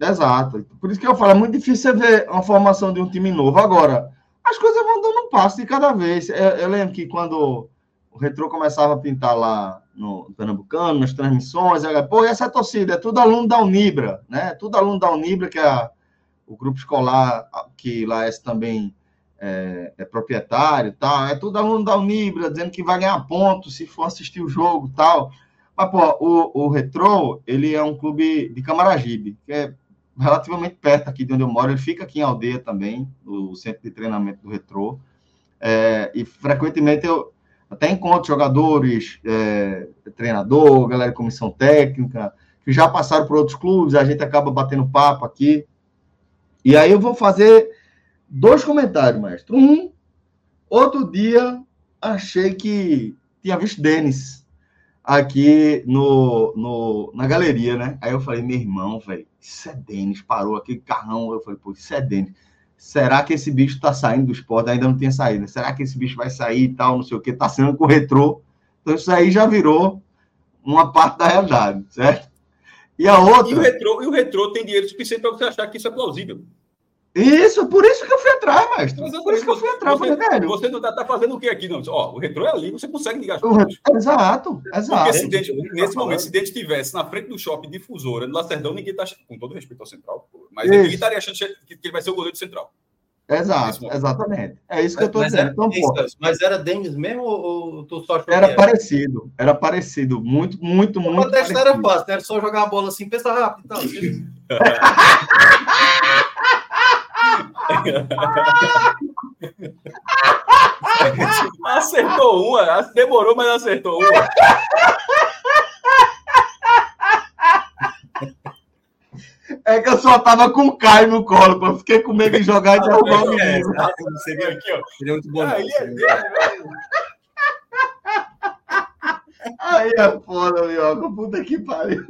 Exato. Por isso que eu falo, é muito difícil você ver uma formação de um time novo. Agora, as coisas vão dando um passo de cada vez. Eu, eu lembro que quando o Retro começava a pintar lá no Pernambucano, nas transmissões, era, pô, essa torcida é tudo aluno da Unibra, né? Tudo aluno da Unibra, que é o grupo escolar, que lá é também é, é proprietário tal, é tudo aluno da Unibra, dizendo que vai ganhar ponto se for assistir o jogo tal. Mas, pô, o, o Retro, ele é um clube de Camaragibe, que é relativamente perto aqui de onde eu moro. Ele fica aqui em Aldeia também, no centro de treinamento do Retro. É, e frequentemente eu até encontro jogadores, é, treinador, galera de comissão técnica, que já passaram por outros clubes, a gente acaba batendo papo aqui. E aí eu vou fazer dois comentários, mestre. Um, outro dia achei que tinha visto Denis aqui no, no, na galeria, né? Aí eu falei, meu irmão, velho, isso é Denis, parou aquele carrão. Eu falei, pô, isso é Denis. Será que esse bicho tá saindo do esporte? Ainda não tinha saído. Será que esse bicho vai sair e tal, não sei o que, tá sendo com o retrô? Então isso aí já virou uma parte da realidade, certo? E a outra. E o retrô, e o retrô tem dinheiro suficiente para você achar que isso é plausível. Isso, por isso que eu fui atrás, mestre. Mas, por isso que eu fui atrás, você, falei, velho. Você não está tá fazendo o que aqui, não? Ó, o retrô é ali, você consegue ligar as coisas. Exato, exato. Porque se dente, nesse momento, se dente estivesse na frente do shopping difusora, no Lacerdão, ninguém está com todo respeito ao Central, mas isso. ninguém estaria achando que ele vai ser o goleiro do Central. Exato, exatamente. É isso que eu estou dizendo. Era, então, mas era Denis mesmo ou tu só Era, era parecido, era parecido. Muito, muito, muito. O teste era fácil, era só jogar a bola assim, pensa rápido e tal. acertou uma, demorou, mas acertou uma. É que eu só tava com o Caio no colo, eu fiquei com medo de jogar e derrubar o menino. Você viu aqui, ó. Ele é muito bom. Aí é dele, Aí é foda, Mioca. Puta que pariu.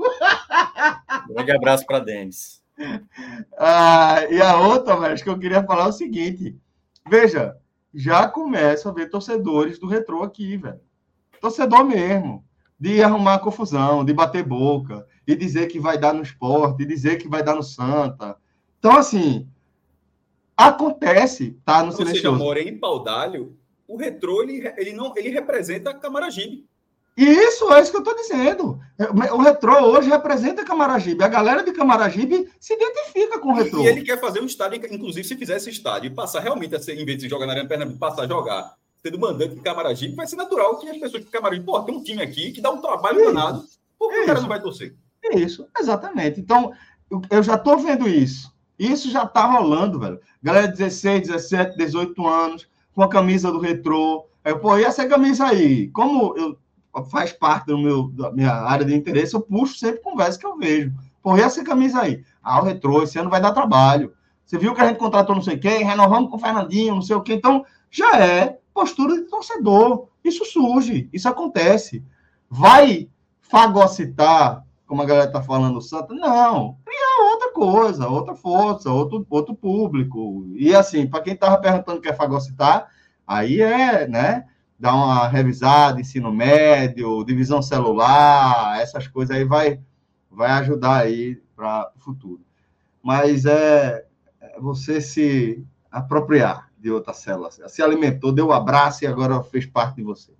Grande abraço para Denis. Ah, e a outra, mas que eu queria falar é o seguinte: veja, já começa a ver torcedores do retrô aqui, velho. Torcedor mesmo, de arrumar confusão, de bater boca, e dizer que vai dar no esporte, e dizer que vai dar no Santa. Então, assim, acontece, tá no Ou silencioso. Seja, Morém em Paudalho, o retrô, ele, ele, não, ele representa a Camaragibe. Isso, é isso que eu estou dizendo. O retrô hoje representa Camaragibe. A galera de Camaragibe se identifica com o retrô. E ele quer fazer um estádio, inclusive, se fizer esse estádio e passar realmente a ser, em vez de jogar na Arena Pernambuco, passar a jogar sendo mandante de Camaragibe, vai ser natural que as pessoas de Camaragibe, pô, tem um time aqui que dá um trabalho isso, danado, por que o cara não vai torcer? Isso, exatamente. Então, eu já estou vendo isso. Isso já está rolando, velho. Galera de 16, 17, 18 anos, com a camisa do retrô. Eu, pô, e essa camisa aí? Como eu faz parte do meu, da minha área de interesse, eu puxo sempre conversa que eu vejo. Pô, e essa camisa aí? Ah, o retrô, esse ano vai dar trabalho. Você viu que a gente contratou não sei quem, renovamos com o Fernandinho, não sei o quê. Então, já é postura de torcedor. Isso surge, isso acontece. Vai fagocitar, como a galera está falando, o Santa? Não. Cria outra coisa, outra força, outro, outro público. E assim, para quem estava perguntando o que é fagocitar, aí é, né? Dar uma revisada, ensino médio, divisão celular, essas coisas aí vai, vai ajudar aí para o futuro. Mas é, é você se apropriar de outra célula. Se alimentou, deu um abraço e agora fez parte de você.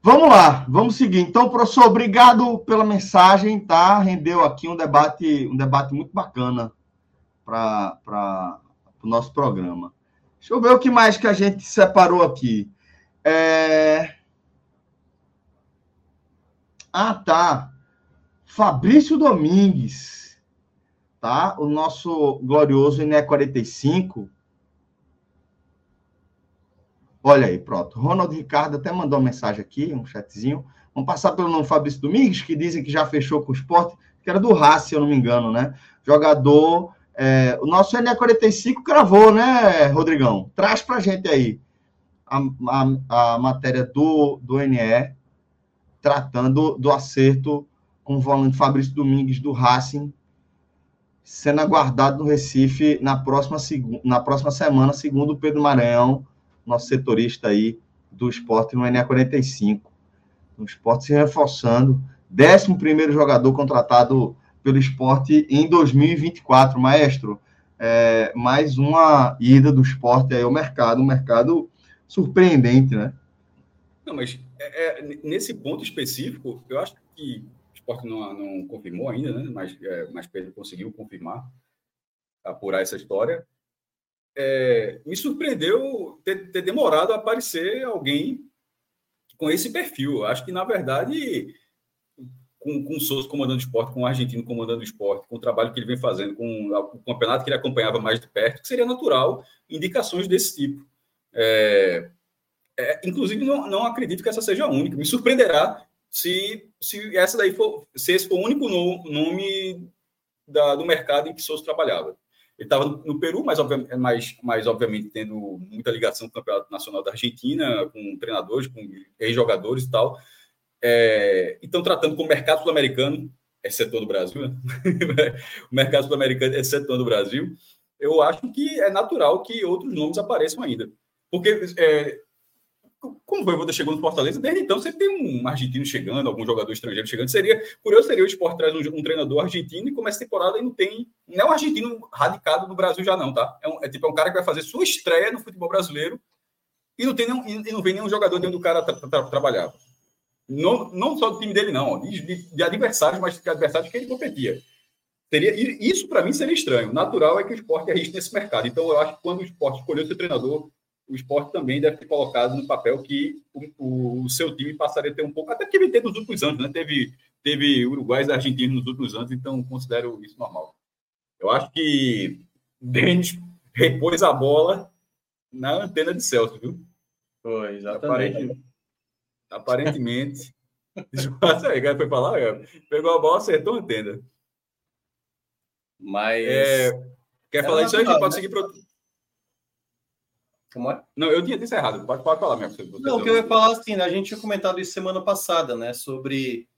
Vamos lá, vamos seguir. Então, professor, obrigado pela mensagem, tá? Rendeu aqui um debate, um debate muito bacana para o nosso programa. Deixa eu ver o que mais que a gente separou aqui. É... Ah, tá. Fabrício Domingues, tá? O nosso glorioso INE 45. Olha aí, pronto. Ronald Ricardo até mandou uma mensagem aqui, um chatzinho. Vamos passar pelo nome Fabrício Domingues, que dizem que já fechou com o esporte. que era do Racing, se eu não me engano, né? Jogador. É, o nosso NE45 gravou, né, Rodrigão? Traz pra gente aí a, a, a matéria do, do NE tratando do acerto com o volante Fabrício Domingues do Racing, sendo aguardado no Recife na próxima, na próxima semana, segundo o Pedro Maranhão, nosso setorista aí do esporte no NE45. O esporte se reforçando. 11 jogador contratado pelo esporte em 2024, maestro. É, mais uma ida do esporte aí ao mercado, um mercado surpreendente, né? Não, mas é, é, nesse ponto específico, eu acho que o esporte não, não confirmou ainda, né? Mas, é, mas Pedro conseguiu confirmar, apurar essa história. É, me surpreendeu ter, ter, demorado a aparecer alguém com esse perfil. Acho que, na verdade, com, com o Souza comandando o esporte, com o argentino comandando o esporte, com o trabalho que ele vem fazendo, com o campeonato que ele acompanhava mais de perto, que seria natural indicações desse tipo. É, é, inclusive, não, não acredito que essa seja a única. Me surpreenderá se, se essa daí for, se esse for o único no, nome da, do mercado em que Souza trabalhava. Ele estava no, Peru, mas, mas, mas obviamente tendo muita ligação com o Campeonato Nacional da Argentina, com treinadores, com ex-jogadores e tal. É, então, tratando com o mercado sul-americano, exceto do Brasil, né? o mercado sul-americano, exceto do Brasil, eu acho que é natural que outros nomes apareçam ainda. Porque, é, como o Voivoda chegou no Fortaleza, desde então você tem um argentino chegando, algum jogador estrangeiro chegando. Seria curioso seria o esporte traz um, um, treinador argentino e começa a temporada e não tem. Não é um argentino radicado no Brasil já, não, tá? É, um, é tipo é um cara que vai fazer sua estreia no futebol brasileiro e não, tem nenhum, e não vem nenhum jogador dentro do cara tra, tra, trabalhar. Não, não só do time dele, não, de, de, adversários, mas de adversários que ele competia. Seria, isso, para mim, seria estranho. Natural é que o esporte arrisque nesse mercado. Então, eu acho que quando o esporte escolheu seu treinador, o esporte também deve ter colocado no papel que o, o, seu time passaria a ter um pouco, até que teve nos últimos anos, né? Teve, teve uruguais e argentinos nos últimos anos, então considero isso normal. Eu acho que Denis repôs a bola na antena de Celso, viu? Foi, exatamente. Aparentemente. aparentemente foi para lá, pegou a bola, acertou a antena. Mas. É, quer falar isso aí? Pode né? seguir para como é? Não, eu tinha dito errado. Pode, pode falar, minha Não, o que eu ia falar assim, né? a gente tinha comentado isso semana passada, né? Sobre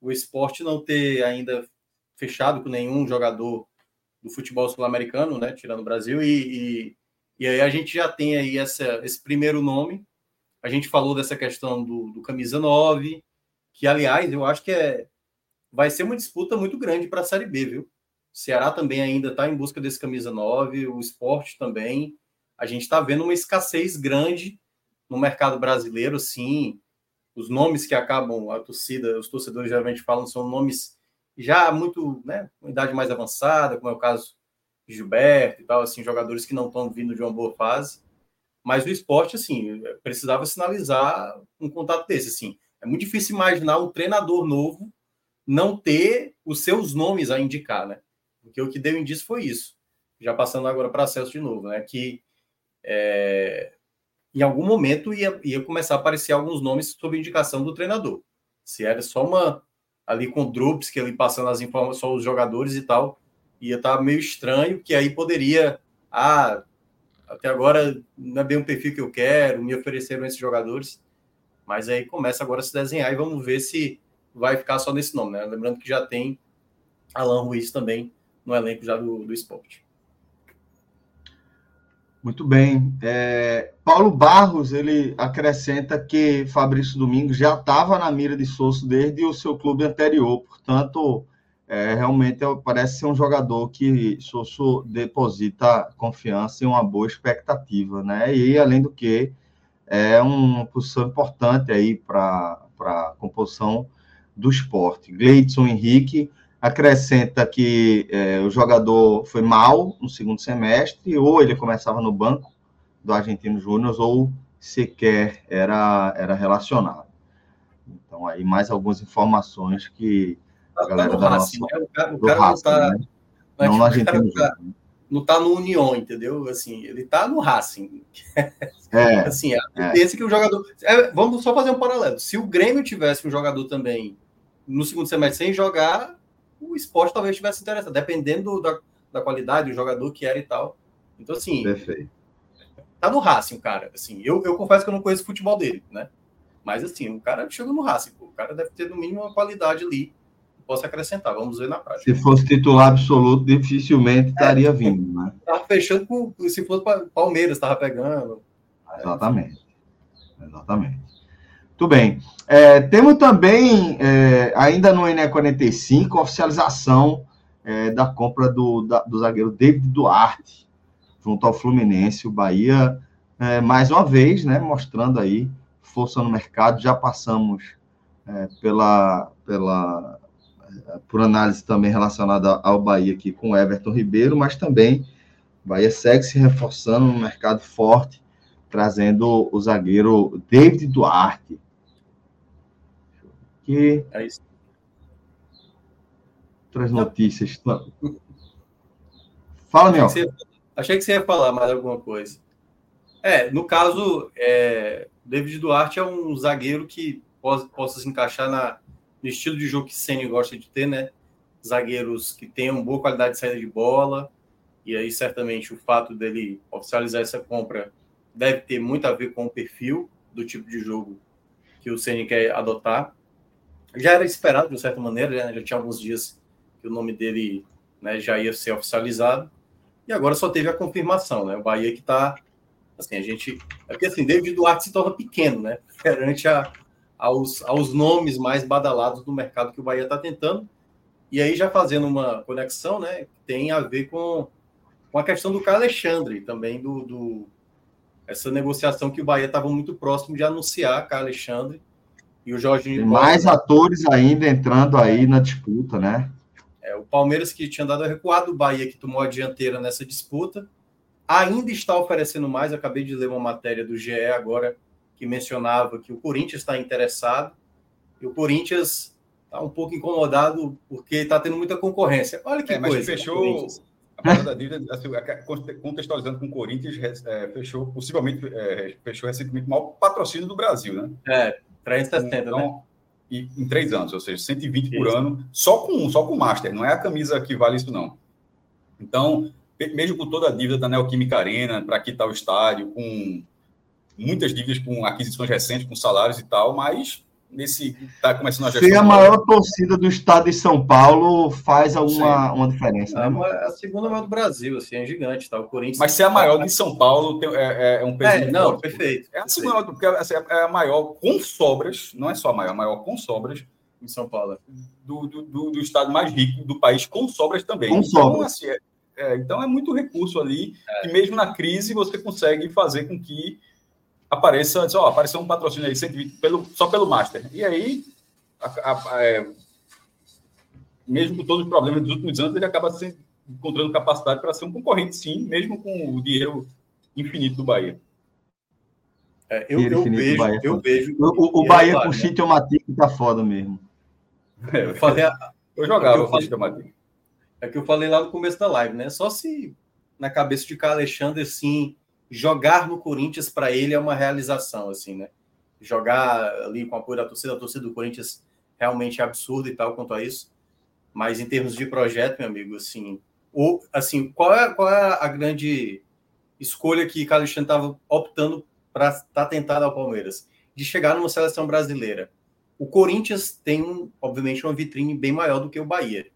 o esporte não ter ainda fechado com nenhum jogador do futebol sul-americano, né? Tirando o Brasil, e, e, e, aí a gente já tem aí essa, esse primeiro nome. A gente falou dessa questão do, do camisa 9, que, aliás, eu acho que é, vai ser uma disputa muito grande para a Série B, viu? O Ceará também ainda está em busca desse camisa 9, o esporte também a gente está vendo uma escassez grande no mercado brasileiro, sim. Os nomes que acabam, a torcida, os torcedores geralmente falam, são nomes já muito, né, com idade mais avançada, como é o caso de Gilberto e tal, assim, jogadores que não estão vindo de uma boa fase. Mas o esporte, assim, precisava sinalizar um contato desse, assim. É muito difícil imaginar um treinador novo não ter os seus nomes a indicar, né? Porque o que deu indício foi isso. Já passando agora para acesso de novo, né? Que é, em algum momento ia, ia começar a aparecer alguns nomes sob indicação do treinador. Se era só uma ali com o Drupski ali passando as informações, só os jogadores e tal, ia estar tá meio estranho, que aí poderia, ah, até agora não é bem um perfil que eu quero, me ofereceram esses jogadores, mas aí começa agora a se desenhar e vamos ver se vai ficar só nesse nome, né? Lembrando que já tem Alan Ruiz também no elenco já do, do esporte. Muito bem. É, Paulo Barros ele acrescenta que Fabrício Domingos já estava na mira de Souza desde o seu clube anterior, portanto, é, realmente parece ser um jogador que Souza deposita confiança e uma boa expectativa, né? E além do que é uma posição importante aí para a composição do esporte. Gleidson Henrique acrescenta que é, o jogador foi mal no segundo semestre, ou ele começava no banco do Argentino Júnior, ou sequer era, era relacionado. Então, aí mais algumas informações que a tá da Racing. Né? O cara, o cara Racing, não tá... Né? Não no tá. Não tá no União, entendeu? Assim, ele tá no Racing. É, assim, a é. tendência é. que o jogador... É, vamos só fazer um paralelo. Se o Grêmio tivesse um jogador também no segundo semestre sem jogar, o esporte talvez tivesse interessado, dependendo da, da qualidade do jogador que era e tal. Então, assim. Perfeito. Tá no Racing, cara. Assim, eu, eu confesso que eu não conheço o futebol dele, né? Mas, assim, o cara chegou no Racing. Pô. O cara deve ter, no mínimo, uma qualidade ali. Posso acrescentar, vamos ver na prática. Se fosse titular absoluto, dificilmente estaria é, vindo, né? Tava fechando com. Se fosse Palmeiras, tava pegando. Exatamente. Exatamente. Muito bem. É, temos também, é, ainda no ENE 45, oficialização é, da compra do, da, do zagueiro David Duarte, junto ao Fluminense. O Bahia, é, mais uma vez, né, mostrando aí força no mercado. Já passamos é, pela, pela, é, por análise também relacionada ao Bahia aqui com Everton Ribeiro, mas também Bahia segue se reforçando no mercado forte, trazendo o zagueiro David Duarte que. É isso. Outras notícias. Fala, meu. Achei que você ia falar mais alguma coisa. É, no caso, é, David Duarte é um zagueiro que possa, possa se encaixar na, no estilo de jogo que Senna gosta de ter, né? Zagueiros que tenham boa qualidade de saída de bola, e aí certamente o fato dele oficializar essa compra deve ter muito a ver com o perfil do tipo de jogo que o Senna quer adotar já era esperado de certa maneira, né? já tinha alguns dias que o nome dele né, já ia ser oficializado, e agora só teve a confirmação, né? O Bahia que está, assim, a gente, é porque assim, David Duarte se torna pequeno, né? Perante a, aos, aos nomes mais badalados do mercado que o Bahia está tentando, e aí já fazendo uma conexão, né? Tem a ver com, com a questão do Carlos Alexandre, também do, do essa negociação que o Bahia estava muito próximo de anunciar, Carlos Alexandre, e o Jorge. Tem mais atores ainda entrando aí na disputa, né? É, o Palmeiras que tinha dado a recuada, o Bahia que tomou a dianteira nessa disputa, ainda está oferecendo mais. Acabei de ler uma matéria do GE agora que mencionava que o Corinthians está interessado e o Corinthians está um pouco incomodado porque está tendo muita concorrência. Olha que é, mas coisa. fechou a parada da dívida, assim, contextualizando com o Corinthians, é, fechou possivelmente é, fechou recentemente o maior patrocínio do Brasil, né? É, 360, então, né? E, em três anos, ou seja, 120 isso. por ano, só com só com Master, não é a camisa que vale isso, não. Então, mesmo com toda a dívida da Neoquímica Arena, para quitar o estádio, com muitas dívidas com aquisições recentes, com salários e tal, mas nesse tá começando a gestão. Ser a maior torcida do estado de São Paulo faz alguma uma diferença. Né? É a segunda maior do Brasil, assim, é gigante, tá? O Corinthians. Mas ser a maior de São Paulo tem, é, é, um peso. É, não, perfeito. É a segunda maior, porque assim, é a maior com sobras, não é só a maior, a maior com sobras. Em São Paulo. Do, do, do, do estado mais rico do país, com sobras também. Com então, sobras. Assim, é, é, então é muito recurso ali, é. e mesmo na crise você consegue fazer com que apareça, diz, ó, apareceu um patrocínio aí 120 pelo, só pelo Master. E aí, a, a, a, é, mesmo com todos os problemas dos últimos anos, ele acaba se encontrando capacidade para ser um concorrente, sim, mesmo com o dinheiro infinito do Bahia. É, eu, eu vejo, Bahia, eu vejo. O, o Bahia com o Chito Matic tá foda mesmo. É, eu, falei a, eu jogava com o Chito Matic. É que eu falei lá no começo da live, né? Só se na cabeça de Alexandre, assim, jogar no Corinthians para ele é uma realização, assim, né? Jogar ali com apoio da torcida, a torcida do Corinthians realmente é absurda e tal quanto a isso. Mas em termos de projeto, meu amigo, assim, ou, assim qual, é, qual é a grande escolha que Carlos Alexandre estava optando para estar tá tentado ao Palmeiras? De chegar numa seleção brasileira. O Corinthians tem, um, obviamente, uma vitrine bem maior do que o Bahia.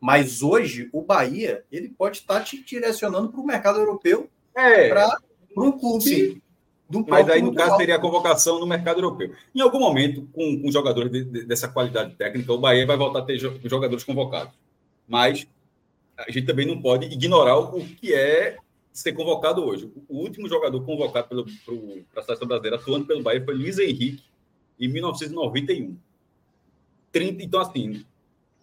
Mas hoje, o Bahia ele pode estar tá te direcionando para o mercado europeu é. para para um clube. Sim. Do Mas aí, no caso, teria a convocação no mercado europeu. Em algum momento, com, com jogadores de, de, dessa qualidade técnica, o Bahia vai voltar a ter jogadores convocados. Mas a gente também não pode ignorar o que é ser convocado hoje. O último jogador convocado para a seleção brasileira atuando pelo Bahia foi Luiz Henrique, em 1991. 30, então, assim,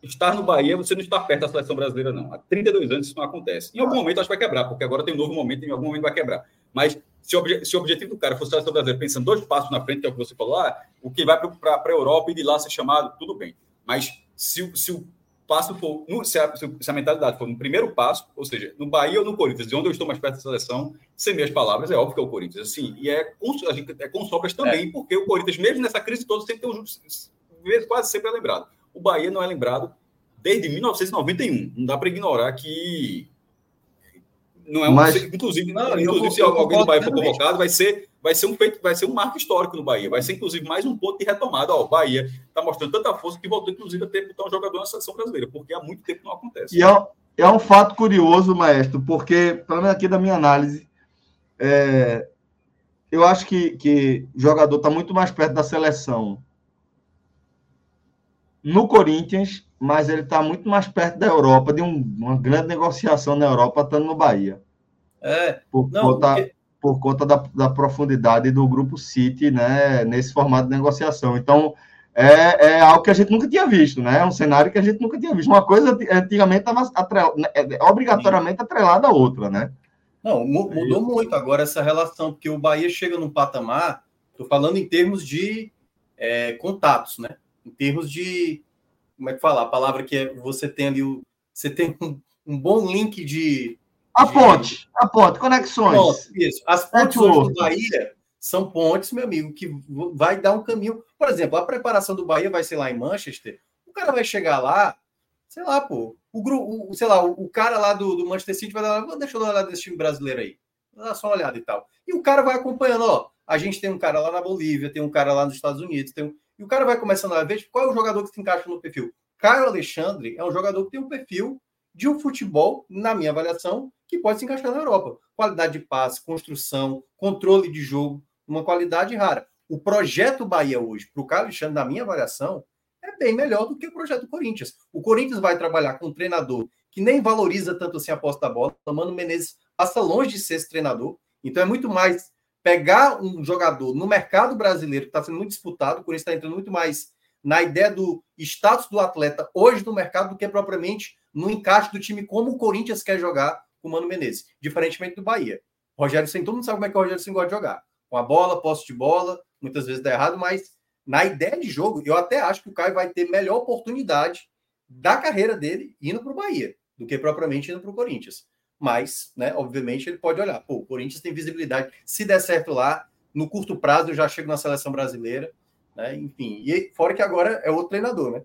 estar no Bahia, você não está perto da seleção brasileira, não. Há 32 anos isso não acontece. Em algum momento acho que vai quebrar, porque agora tem um novo momento em algum momento vai quebrar. Mas se o, se o objetivo do cara fosse a seleção brasileira, pensando dois passos na frente, que é o que você falou, ah, o que vai para a Europa e de lá ser chamado, tudo bem. Mas se, se o passo for, se a, se a, mentalidade for no primeiro passo, ou seja, no Bahia ou no Corinthians, de onde eu estou mais perto da seleção, sem minhas palavras, é óbvio que é o Corinthians. Assim, e é com, a gente, é com sobras também, é. porque o Corinthians, mesmo nessa crise toda, sempre tem um quase sempre é lembrado. O Bahia não é lembrado desde 1991. Não dá para ignorar que não é um, Mas, inclusive, não, inclusive se alguém do Bahia for convocado, vai ser, vai ser um feito, vai ser um marco histórico no Bahia. Vai ser, inclusive, mais um ponto de retomada. Ó, o Bahia está mostrando tanta força que voltou, inclusive, a ter botar um jogador na seleção brasileira, porque há muito tempo não acontece. E é, é um fato curioso, maestro, porque, pelo menos aqui da minha análise, é, eu acho que, que o jogador está muito mais perto da seleção no Corinthians, mas ele está muito mais perto da Europa, de um, uma grande negociação na Europa, estando no Bahia. É, por não, conta, porque... por conta da, da, profundidade do grupo City, né, nesse formato de negociação. Então, é, é, algo que a gente nunca tinha visto, né? É um cenário que a gente nunca tinha visto. Uma coisa antigamente estava atrel... Né, é, obrigatoriamente atrelada à outra, né? Não, mudou muito agora essa relação, porque o Bahia chega num patamar, estou falando em termos de é, contatos, né? Em termos de. Como é que fala? A palavra que é, você tem ali, o, você tem um, um bom link de. A de, ponte, a ponte, conexões. Pronto, isso. As pontes hoje do Bahia são pontes, meu amigo, que vai dar um caminho. Por exemplo, a preparação do Bahia vai ser lá em Manchester. O cara vai chegar lá, sei lá, pô, o grupo, sei lá, o, o, cara lá do, do Manchester City vai dar, deixa eu dar uma olhada nesse time brasileiro aí. Dá só uma olhada e tal. E o cara vai acompanhando, ó. A gente tem um cara lá na Bolívia, tem um cara lá nos Estados Unidos, tem um... e o cara vai começando a ver tipo, qual é o jogador que se encaixa no perfil. Caio Alexandre é um jogador que tem um perfil de um futebol, na minha avaliação, que pode se encaixar na Europa. Qualidade de passe, construção, controle de jogo, uma qualidade rara. O projeto Bahia hoje, para o Caio Alexandre, na minha avaliação, é bem melhor do que o projeto Corinthians. O Corinthians vai trabalhar com um treinador que nem valoriza tanto assim a posse da bola. O Mano Menezes passa longe de ser esse treinador. Então é muito mais pegar um jogador no mercado brasileiro que está sendo muito disputado, o Corinthians está entrando muito mais na ideia do status do atleta hoje no mercado do que propriamente no encaixe do time como o Corinthians quer jogar com o Mano Menezes, diferentemente do Bahia. Rogério Senna, todo mundo sabe como é que o Rogério Senna gosta de jogar. Com a bola, posse de bola, muitas vezes dá errado, mas na ideia de jogo, eu até acho que o Caio vai ter melhor oportunidade da carreira dele indo para o Bahia do que propriamente indo para o Corinthians. Mas, né, obviamente, ele pode olhar, pô, o Corinthians tem visibilidade. Se der certo lá, no curto prazo eu já chego na seleção brasileira, né? Enfim, e fora que agora é outro treinador, né?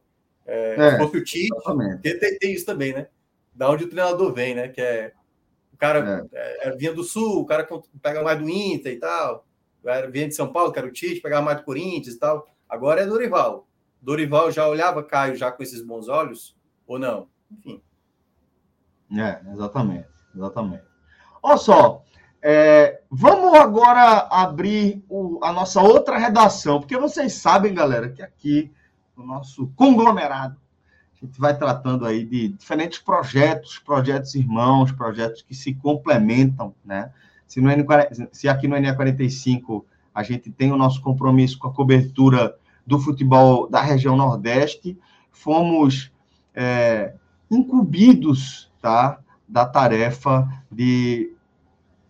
É, é, o Tite, tem, tem, isso também, né? Da onde o treinador vem, né? Que é o cara é. É, vinha do sul, o cara pega mais do Inter e tal, vinha de São Paulo, que era o Tite, pegava mais do Corinthians e tal. Agora é Dorival. Dorival já olhava Caio já com esses bons olhos ou não? Enfim. É, exatamente, exatamente. Olha só, é, vamos agora abrir o, a nossa outra redação, porque vocês sabem, galera, que aqui no nosso conglomerado a gente vai tratando aí de diferentes projetos, projetos irmãos, projetos que se complementam, né? Se, no N, se aqui no NE45 a gente tem o nosso compromisso com a cobertura do futebol da região Nordeste, fomos é, incumbidos tá, da tarefa de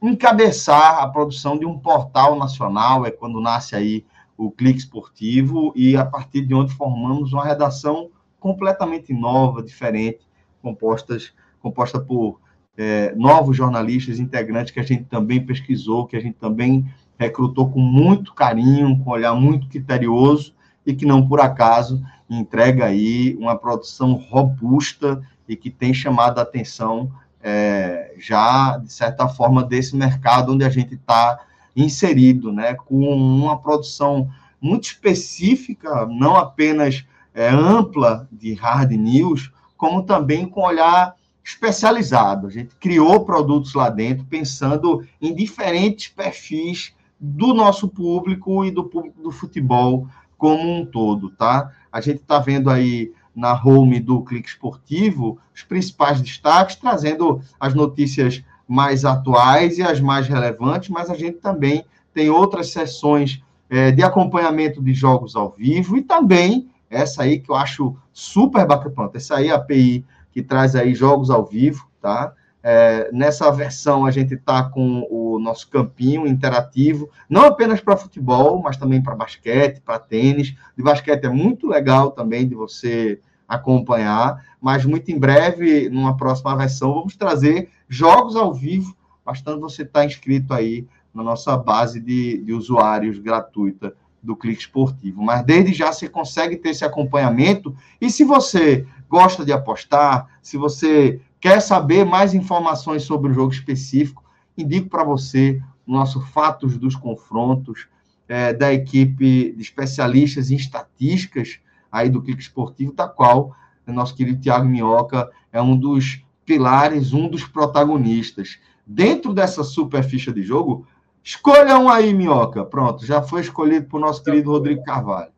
encabeçar a produção de um portal nacional, é quando nasce aí o Clique Esportivo, e a partir de onde formamos uma redação completamente nova, diferente, compostas, composta por é, novos jornalistas integrantes que a gente também pesquisou, que a gente também recrutou com muito carinho, com um olhar muito criterioso, e que não por acaso entrega aí uma produção robusta e que tem chamado a atenção é, já, de certa forma, desse mercado onde a gente está inserido, né, com uma produção muito específica, não apenas é, ampla de hard news, como também com olhar especializado. A gente criou produtos lá dentro pensando em diferentes perfis do nosso público e do público do futebol como um todo, tá? A gente está vendo aí na home do Clique Esportivo os principais destaques, trazendo as notícias mais atuais e as mais relevantes, mas a gente também tem outras sessões é, de acompanhamento de jogos ao vivo e também essa aí que eu acho super bacana, essa aí é a API que traz aí jogos ao vivo, tá? É, nessa versão, a gente está com o nosso campinho interativo, não apenas para futebol, mas também para basquete, para tênis. De basquete é muito legal também de você acompanhar, mas muito em breve, numa próxima versão, vamos trazer jogos ao vivo, bastante você estar tá inscrito aí na nossa base de, de usuários gratuita do Clique Esportivo. Mas desde já você consegue ter esse acompanhamento, e se você gosta de apostar, se você quer saber mais informações sobre o jogo específico, indico para você o nosso Fatos dos Confrontos, é, da equipe de especialistas em estatísticas aí do Clique Esportivo, da qual o nosso querido Tiago Minhoca é um dos pilares, um dos protagonistas. Dentro dessa super ficha de jogo, escolha um aí, Minhoca. Pronto, já foi escolhido por nosso querido Rodrigo Carvalho.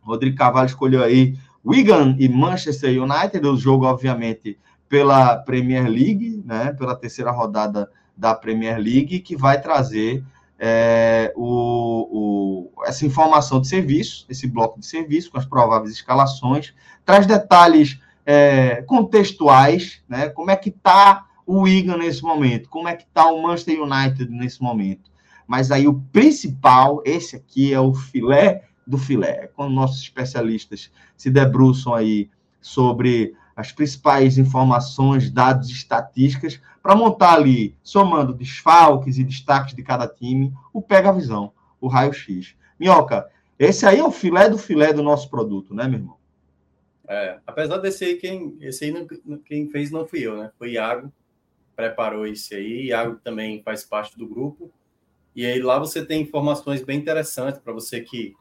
Rodrigo Carvalho escolheu aí Wigan e Manchester United, o jogo, obviamente, pela Premier League, né, pela terceira rodada da Premier League, que vai trazer é, o, o, essa informação de serviço, esse bloco de serviço, com as prováveis escalações, traz detalhes é, contextuais, né, como é que está o Wigan nesse momento, como é que está o Manchester United nesse momento. Mas aí o principal, esse aqui é o filé do filé. Quando nossos especialistas se debruçam aí sobre as principais informações, dados estatísticas, para montar ali, somando desfalques e destaques de cada time, o pega-visão, o raio-x. Minhoca, esse aí é o filé do filé do nosso produto, né, meu irmão? É, apesar desse aí, quem, esse aí não, quem fez não fui eu, né? Foi Iago, preparou esse aí. Iago também faz parte do grupo. E aí lá você tem informações bem interessantes para você que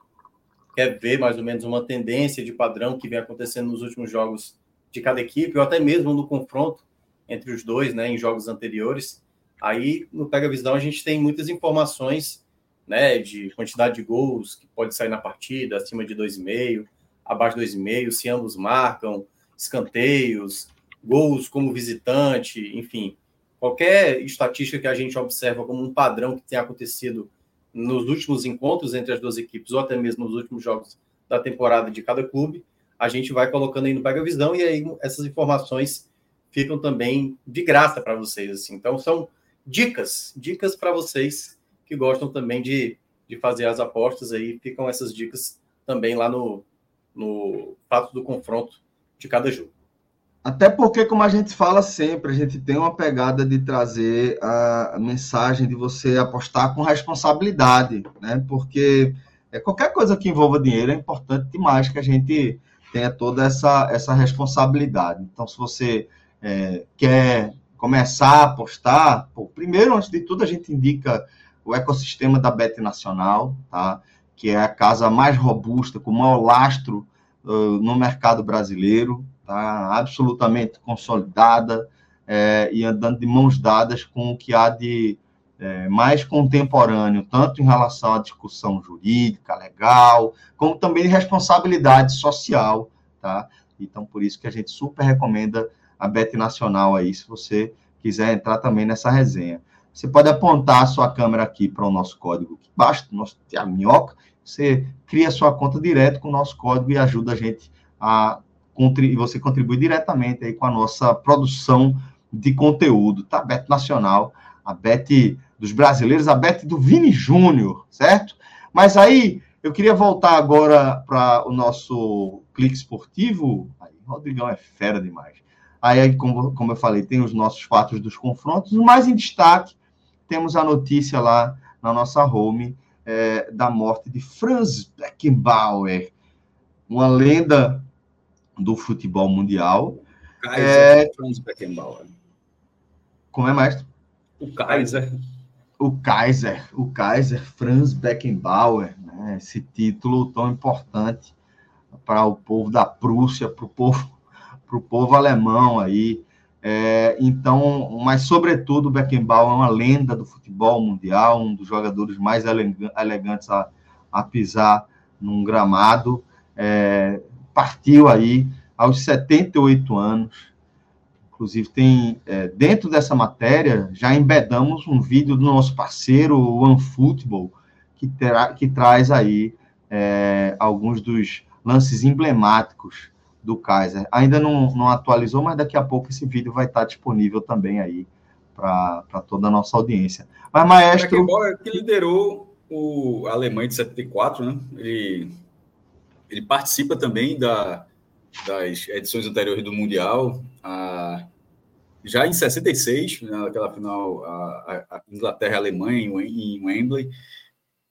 quer ver mais ou menos uma tendência de padrão que vem acontecendo nos últimos jogos de cada equipe, ou até mesmo no confronto entre os dois, né, em jogos anteriores. Aí no Pega Visão a gente tem muitas informações, né, de quantidade de gols que pode sair na partida, acima de 2,5, abaixo de 2,5, se ambos marcam, escanteios, gols como visitante, enfim, qualquer estatística que a gente observa como um padrão que tem acontecido nos últimos encontros entre as duas equipes, ou até mesmo nos últimos jogos da temporada de cada clube, a gente vai colocando aí no Pega Visão e aí essas informações ficam também de graça para vocês. Assim. Então, são dicas, dicas para vocês que gostam também de, de fazer as apostas aí, ficam essas dicas também lá no, no fato do confronto de cada jogo. Até porque, como a gente fala sempre, a gente tem uma pegada de trazer a mensagem de você apostar com responsabilidade, né? Porque é, qualquer coisa que envolva dinheiro é importante demais que a gente tenha toda essa, essa responsabilidade. Então, se você é, quer começar a apostar, pô, primeiro, antes de tudo, a gente indica o ecossistema da Bet Nacional, tá? que é a casa mais robusta, com o maior lastro uh, no mercado brasileiro, tá? absolutamente consolidada é, e andando de mãos dadas com o que há de é, mais contemporâneo, tanto em relação à discussão jurídica, legal, como também de responsabilidade social, tá? Então, por isso que a gente super recomenda a Bet Nacional aí, se você quiser entrar também nessa resenha. Você pode apontar a sua câmera aqui para o nosso código aqui embaixo, nosso a minhoca, você cria sua conta direto com o nosso código e ajuda a gente a e você contribui diretamente aí com a nossa produção de conteúdo, tá? Bet Nacional, a Bet dos brasileiros, a Bet do Vini Júnior, certo? Mas aí eu queria voltar agora para o nosso clique esportivo. Aí, Rodrigão é fera demais. Aí, como, como eu falei, tem os nossos fatos dos confrontos, mas em destaque temos a notícia lá na nossa home é, da morte de Franz Beckenbauer, uma lenda do futebol mundial. Kaiser é... Franz Beckenbauer. Como é, mestre? O Kaiser. O Kaiser, o Kaiser Franz Beckenbauer, né? esse título tão importante para o povo da Prússia, para o povo, para o povo alemão aí. É, então, mas sobretudo Beckenbauer é uma lenda do futebol mundial, um dos jogadores mais elegantes a, a pisar num gramado. É, partiu aí aos 78 anos. Inclusive, tem é, dentro dessa matéria, já embedamos um vídeo do nosso parceiro, o OneFootball, que, terá, que traz aí é, alguns dos lances emblemáticos do Kaiser. Ainda não, não atualizou, mas daqui a pouco esse vídeo vai estar disponível também aí para toda a nossa audiência. Mas, maestro. Que liderou o Alemanha de 74, né? Ele ele participa também da, das edições anteriores do Mundial. A, já em 66, naquela final, a, a Inglaterra e a Alemanha em, em Wembley,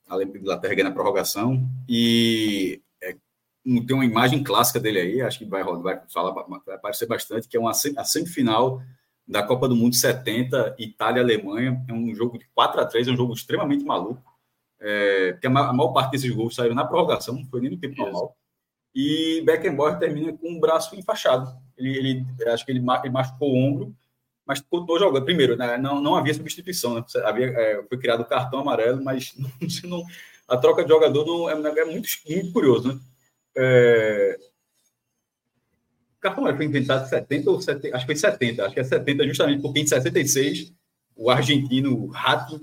a Inglaterra ganha na prorrogação, e é, tem uma imagem clássica dele aí, acho que vai, vai, falar, vai aparecer bastante, que é uma, a semifinal da Copa do Mundo 70, Itália-Alemanha. É um jogo de 4 a 3 é um jogo extremamente maluco. É, porque a maior parte desses gols saíram na prorrogação, não foi nem no tempo normal. E Beckenbauer termina com o braço enfaixado. Ele, ele acho que ele, ele machucou o ombro, mas continuou jogando. Primeiro, né, não, não havia substituição, né? havia, é, foi criado o cartão amarelo, mas não, a troca de jogador não, é, é muito, muito curioso, né? É... O cartão foi inventado em 70 ou 70, acho que foi 70, acho que é 70, justamente porque em 76 o argentino Rato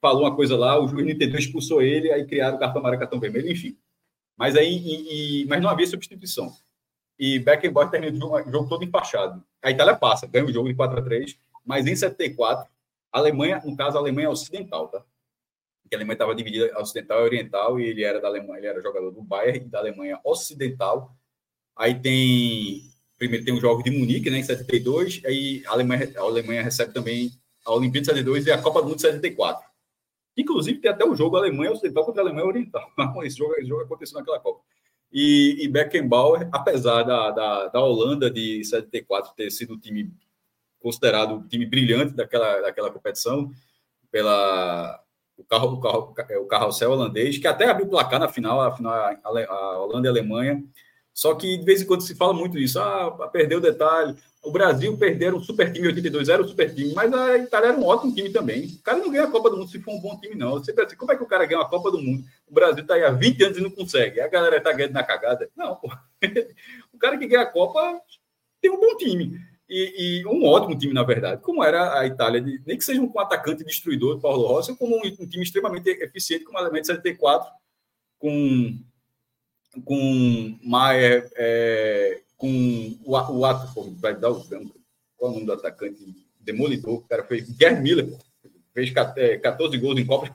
falou uma coisa lá, o juiz não entendeu, expulsou ele, aí criaram o cartão amarelo, cartão vermelho, enfim. Mas aí, e, e, mas não havia substituição. E Beckenbauer terminou o jogo todo empachado. A Itália passa, ganha o jogo de 4 a 3 mas em 74, a Alemanha, no caso, a Alemanha ocidental, tá? Porque a Alemanha estava dividida ocidental e oriental, e ele era da Alemanha, ele era jogador do Bayern e da Alemanha ocidental. Aí tem. Primeiro tem os Jogos de Munique, né, em 72, aí a Alemanha, a Alemanha recebe também a Olimpíada de 72 e a Copa do Mundo de 74. Inclusive, tem até o jogo Alemanha Ocidental contra a Alemanha Oriental. Esse jogo, esse jogo aconteceu naquela Copa. E, e Beckenbauer, apesar da, da, da, Holanda de 74 ter sido o time considerado o time brilhante daquela, daquela competição, pela o carro, o carro, o carrossel holandês, que até abriu placar na final, a, final, a, Holanda e a Alemanha. Só que de vez em quando se fala muito isso, ah, perdeu o detalhe, o Brasil perderam um super time em 82, era um super time, mas a Itália era um ótimo time também. O cara não ganha a Copa do Mundo se for um bom time, não. Você pensa, como é que o cara ganha a Copa do Mundo? O Brasil está aí há 20 anos e não consegue. A galera está ganhando na cagada. Não, pô. O cara que ganha a Copa tem um bom time. E, e, um ótimo time, na verdade, como era a Itália, nem que seja um atacante destruidor, Paulo Rossi, como um, um, time extremamente eficiente, como a Alemanha de 74, com, com Maier, é, com o, o ato, vai dar o qual é o nome do atacante? Demolidor, o cara fez Gerd Miller, fez 14 é, gols em Copa,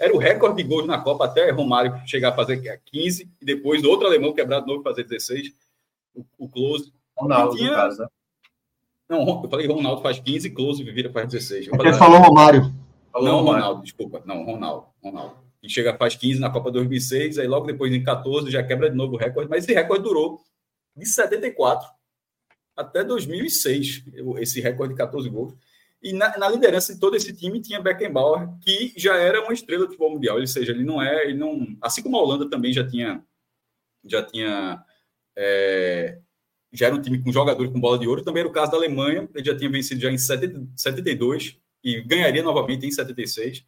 era o recorde de gols na Copa até Romário chegar a fazer 15, e depois outro alemão quebrado novo fazer 16, o, o Close. Ronaldo, tinha... no caso, né? Não, eu falei Ronaldo faz 15, Close vira faz 16. Ele falou Romário. Falou não, Romário. Ronaldo, desculpa. Não, Ronaldo. Ronaldo. E chega faz 15 na Copa 2006, aí logo depois em 14 já quebra de novo o recorde, mas esse recorde durou de 74 até 2006, esse recorde de 14 gols. E na, na, liderança de todo esse time tinha Beckenbauer, que já era uma estrela do futebol mundial. Ou seja, ele não é, ele não, assim como a Holanda também já tinha, já tinha, é, já era um time com jogadores com bola de ouro. Também era o caso da Alemanha. Ele já tinha vencido já em 70, 72 e ganharia novamente em 76.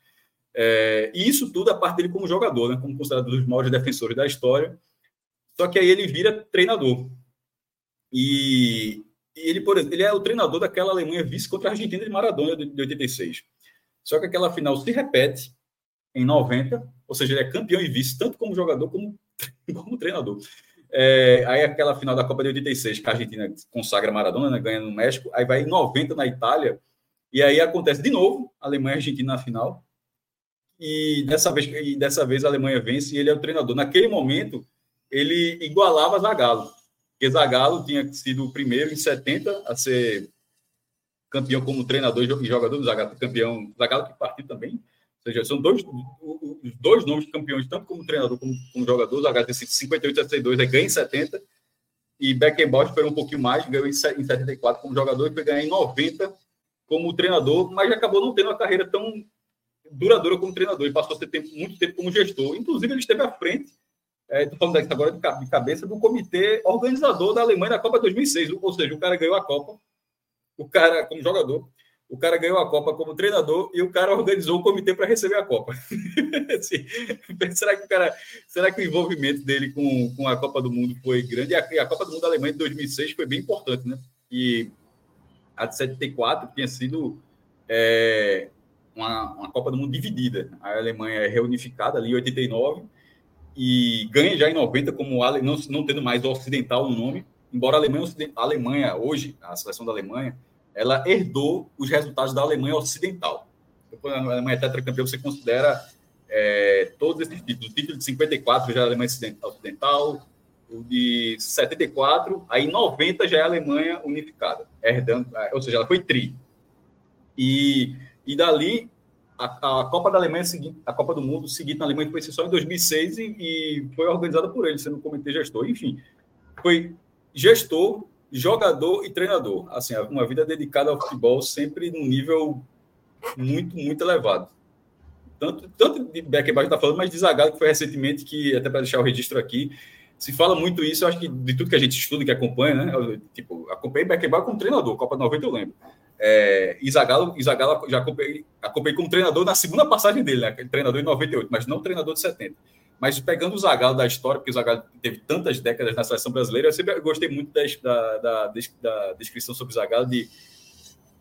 É, e isso tudo a parte dele como jogador, né, como considerado um dos maiores defensores da história. Só que aí ele vira treinador. E, e ele, por exemplo, ele é o treinador daquela Alemanha vice contra a Argentina de Maradona de, de 86. Só que aquela final se repete em 90, ou seja, ele é campeão e vice, tanto como jogador como, como treinador. É, aí aquela final da Copa de 86, que a Argentina consagra Maradona, né, ganha no México, aí vai em 90 na Itália, e aí acontece de novo Alemanha e Argentina na final, e dessa vez, e dessa vez a Alemanha vence e ele é o treinador. Naquele momento, ele igualava Zagallo, porque Zagallo tinha sido o primeiro em 70 a ser campeão como treinador e jogador do Zagallo, campeão Zagallo que partiu também. Ou seja, são dois, os dois nomes de campeões, tanto como treinador como, como jogador. Zagallo tem sido 58 a 62, aí ganha em 70. E Beckenbauer esperou um pouquinho mais, ganhou em 74 como jogador e foi ganhar em 90 como treinador, mas acabou não tendo uma carreira tão duradoura como treinador. Ele passou a ter tempo, muito tempo como gestor. Inclusive, ele esteve à frente Estou é, falando agora de cabeça do comitê organizador da Alemanha na Copa 2006. Ou seja, o cara ganhou a Copa, o cara como jogador, o cara ganhou a Copa como treinador e o cara organizou o comitê para receber a Copa. assim, será que o cara, será que o envolvimento dele com, com a Copa do Mundo foi grande? A, a Copa do Mundo da Alemanha de 2006 foi bem importante, né? E a de 74 tinha sido é, uma, uma Copa do Mundo dividida. A Alemanha é reunificada ali em 89 e ganha já em 90 como Ale, não, não tendo mais o ocidental no nome, embora a Alemanha, a Alemanha hoje, a seleção da Alemanha, ela herdou os resultados da Alemanha ocidental. Quando a Alemanha é tetracampeã, você considera é, todos esses títulos. O título de 54 já é a Alemanha ocidental, o de 74, aí 90 já é a Alemanha unificada, herdando, ou seja, ela foi tri. E, e dali a, a, Copa da Alemanha seguinte, a Copa do Mundo seguinte na Alemanha foi só em 2006 e, e foi organizada por ele, sendo comitê gestor. Enfim, foi gestor, jogador e treinador. Assim, uma vida dedicada ao futebol sempre num nível muito, muito elevado. Tanto, tanto de Beckenbauer está falando, mas de Zagallo, que foi recentemente, que até para deixar o registro aqui, se fala muito isso, eu acho que de tudo que a gente estuda, que acompanha, né? Eu, tipo, acompanhei Beckenbauer como treinador, Copa 90 eu lembro. É, Isagalo, Isagalo já acompanhei, acompanhei como treinador na segunda passagem dele, né? Treinador em 98, mas não treinador de 70. Mas pegando o Zagallo da história, porque o Zagallo teve tantas décadas na seleção brasileira, eu sempre gostei muito da, da, da, da descrição sobre o Zagallo de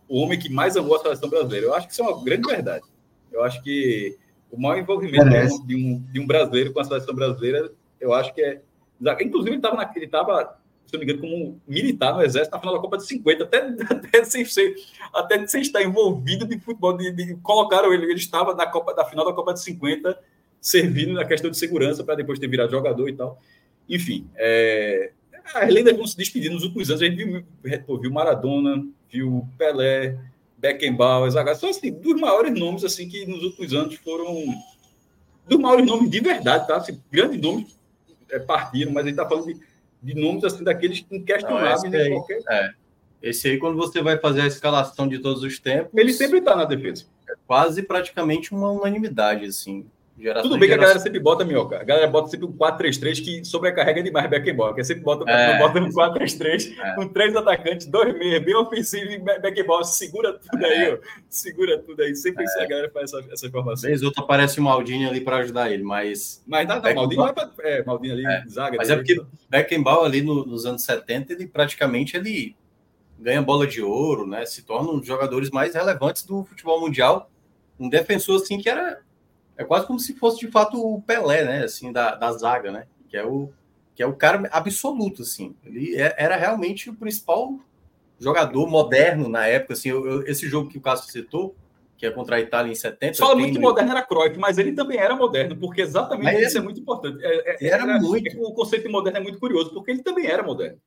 o homem que mais amou a seleção brasileira. Eu acho que isso é uma grande verdade. Eu acho que o maior envolvimento de um, de um brasileiro com a seleção brasileira, eu acho que é. Inclusive, ele estava, ele estava, se não me engano, como militar no Exército na final da Copa de 50, até, até, sem, ser, até sem estar envolvido de futebol. De, de, colocaram ele, ele estava na Copa da final da Copa de 50, servindo na questão de segurança, para depois ter virado jogador e tal. Enfim, é, as lendas vão se despedir nos últimos anos. A gente viu, viu Maradona, viu Pelé, Beckenbauer, Zagallo, são assim, dos maiores nomes assim que nos últimos anos foram dos maiores nomes de verdade, tá? Assim, grandes nomes é, partiram, mas a gente está falando de, de, nomes assim daqueles inquestionáveis Não, esse, aí, qualquer... é. esse aí, quando você vai fazer a escalação de todos os tempos, ele sempre está na defesa. É quase praticamente uma unanimidade, assim. Geração Tudo bem que a galera sempre bota, Minhoca. A galera bota sempre um 4-3-3 que sobrecarrega demais Beckenbauer. Que sempre bota, é, bota um 4-3-3 é. com três atacantes, dois meias, bem ofensivo e Beckenbauer segura tudo é. aí, ó. Segura tudo aí. Sempre é. a galera faz essa, essa informação. Vez outra aparece o Maldini ali para ajudar ele, mas. Mas não, não Maldini, vai é, Maldini ali, é. zaga. Mas é porque Beckenbauer ali no, nos anos 70, ele praticamente ele ganha bola de ouro, né? Se torna um dos jogadores mais relevantes do futebol mundial. Um defensor assim que era é quase como se fosse de fato o Pelé, né? Assim, da, da zaga, né? Que é o que é o cara absoluto, assim. Ele é, era realmente o principal jogador moderno na época, assim. Eu, eu, esse jogo que o Cássio citou, que é contra a Itália em 70. Fala muito que moderno era Cruyff, mas ele também era moderno, porque exatamente mas isso ele, é muito importante. É, é, era, era, muito. O conceito de moderno é muito curioso, porque ele também era moderno.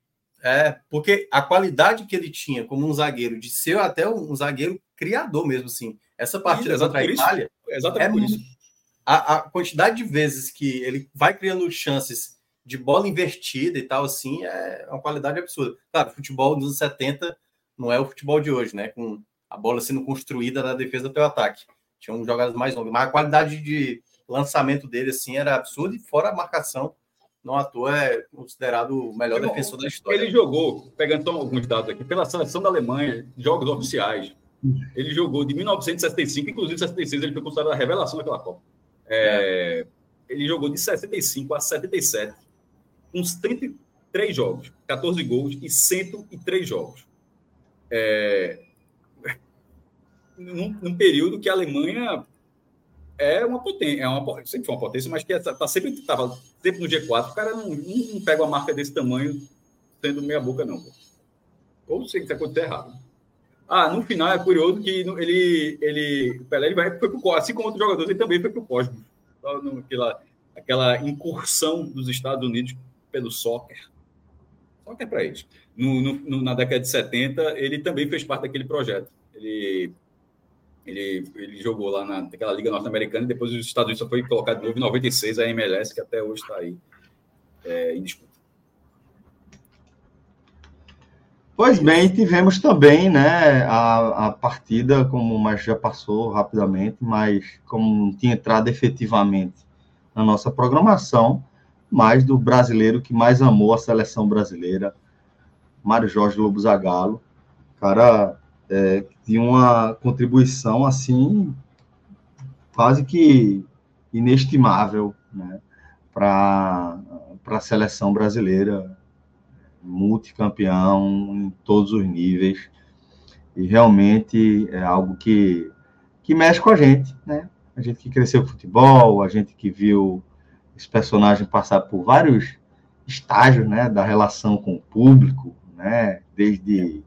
É, porque a qualidade que ele tinha como um zagueiro, de ser até um zagueiro criador mesmo, assim. Essa partida isso, contra a Itália. exatamente é, por isso a, a, quantidade de vezes que ele vai criando chances de bola invertida e tal, assim, é uma qualidade absurda. Claro, futebol dos anos 70 não é o futebol de hoje, né? Com a bola sendo construída da defesa até o ataque. Tinha um jogadas mais longas, mas a qualidade de lançamento dele, assim, era absurda e fora a marcação, não à toa é considerado o melhor Bom, defensor da história. Ele jogou, pegando então alguns dados aqui, pela seleção da Alemanha, jogos oficiais. Ele jogou de 1975, inclusive 76 ele foi considerado a revelação daquela Copa. É, ele jogou de 65 a 77, uns 33 jogos, 14 gols e 103 jogos. É, num, num, período que a Alemanha é uma potência, é uma, sempre foi uma potência, mas que está tá sempre, tava sempre no G4. O cara não, não, pega uma marca desse tamanho sendo meia boca, não. Ou sei que está acontecendo errado. Ah, no final é curioso que ele, ele, Pelé ele vai, foi pro, assim como outros jogadores, ele também foi para o Cosmos. Aquela, aquela incursão dos Estados Unidos pelo soccer. Soccer para eles. No, no, na década de 70, ele também fez parte daquele projeto. Ele, ele, ele jogou lá na, naquela Liga Norte-Americana e depois os Estados Unidos só foi colocado de novo em 96, a MLS, que até hoje está aí é, em disputa. Pois bem, tivemos também né, a, a partida, como mas já passou rapidamente, mas como não tinha entrado efetivamente na nossa programação, mais do brasileiro que mais amou a seleção brasileira, Mário Jorge Lobo Zagallo, cara é, tinha uma contribuição assim quase que inestimável né, para a seleção brasileira multicampeão em todos os níveis. E realmente é algo que, que mexe com a gente, né? A gente que cresceu com futebol, a gente que viu esse personagem passar por vários estágios, né, da relação com o público, né, desde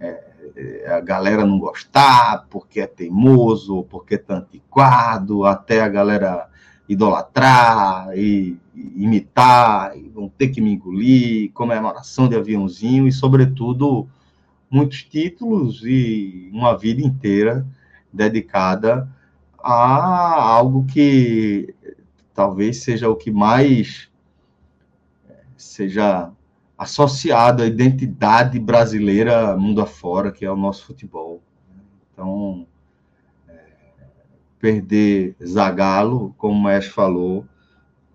é, é a galera não gostar porque é teimoso, porque é antiquado, até a galera idolatrar e, imitar, e vão ter que me engolir, comemoração de aviãozinho e, sobretudo, muitos títulos e uma vida inteira dedicada a algo que talvez seja o que mais seja associado à identidade brasileira mundo afora, que é o nosso futebol. Então, perder Zagallo, como o Mestre falou,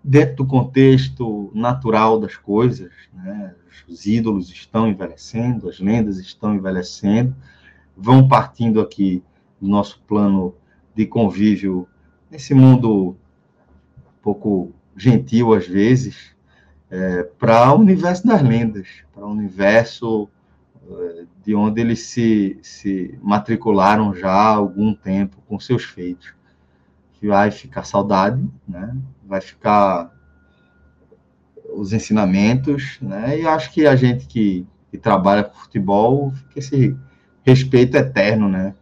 dentro do contexto natural das coisas, né? os ídolos estão envelhecendo, as lendas estão envelhecendo, vão partindo aqui do nosso plano de convívio nesse mundo um pouco gentil às vezes, é, para o universo das lendas, para o universo é, de onde eles se, se matricularam já há algum tempo com seus feitos. Que vai ficar saudade, né? vai ficar os ensinamentos, né? e acho que a gente que, que trabalha com futebol fica esse respeito eterno né?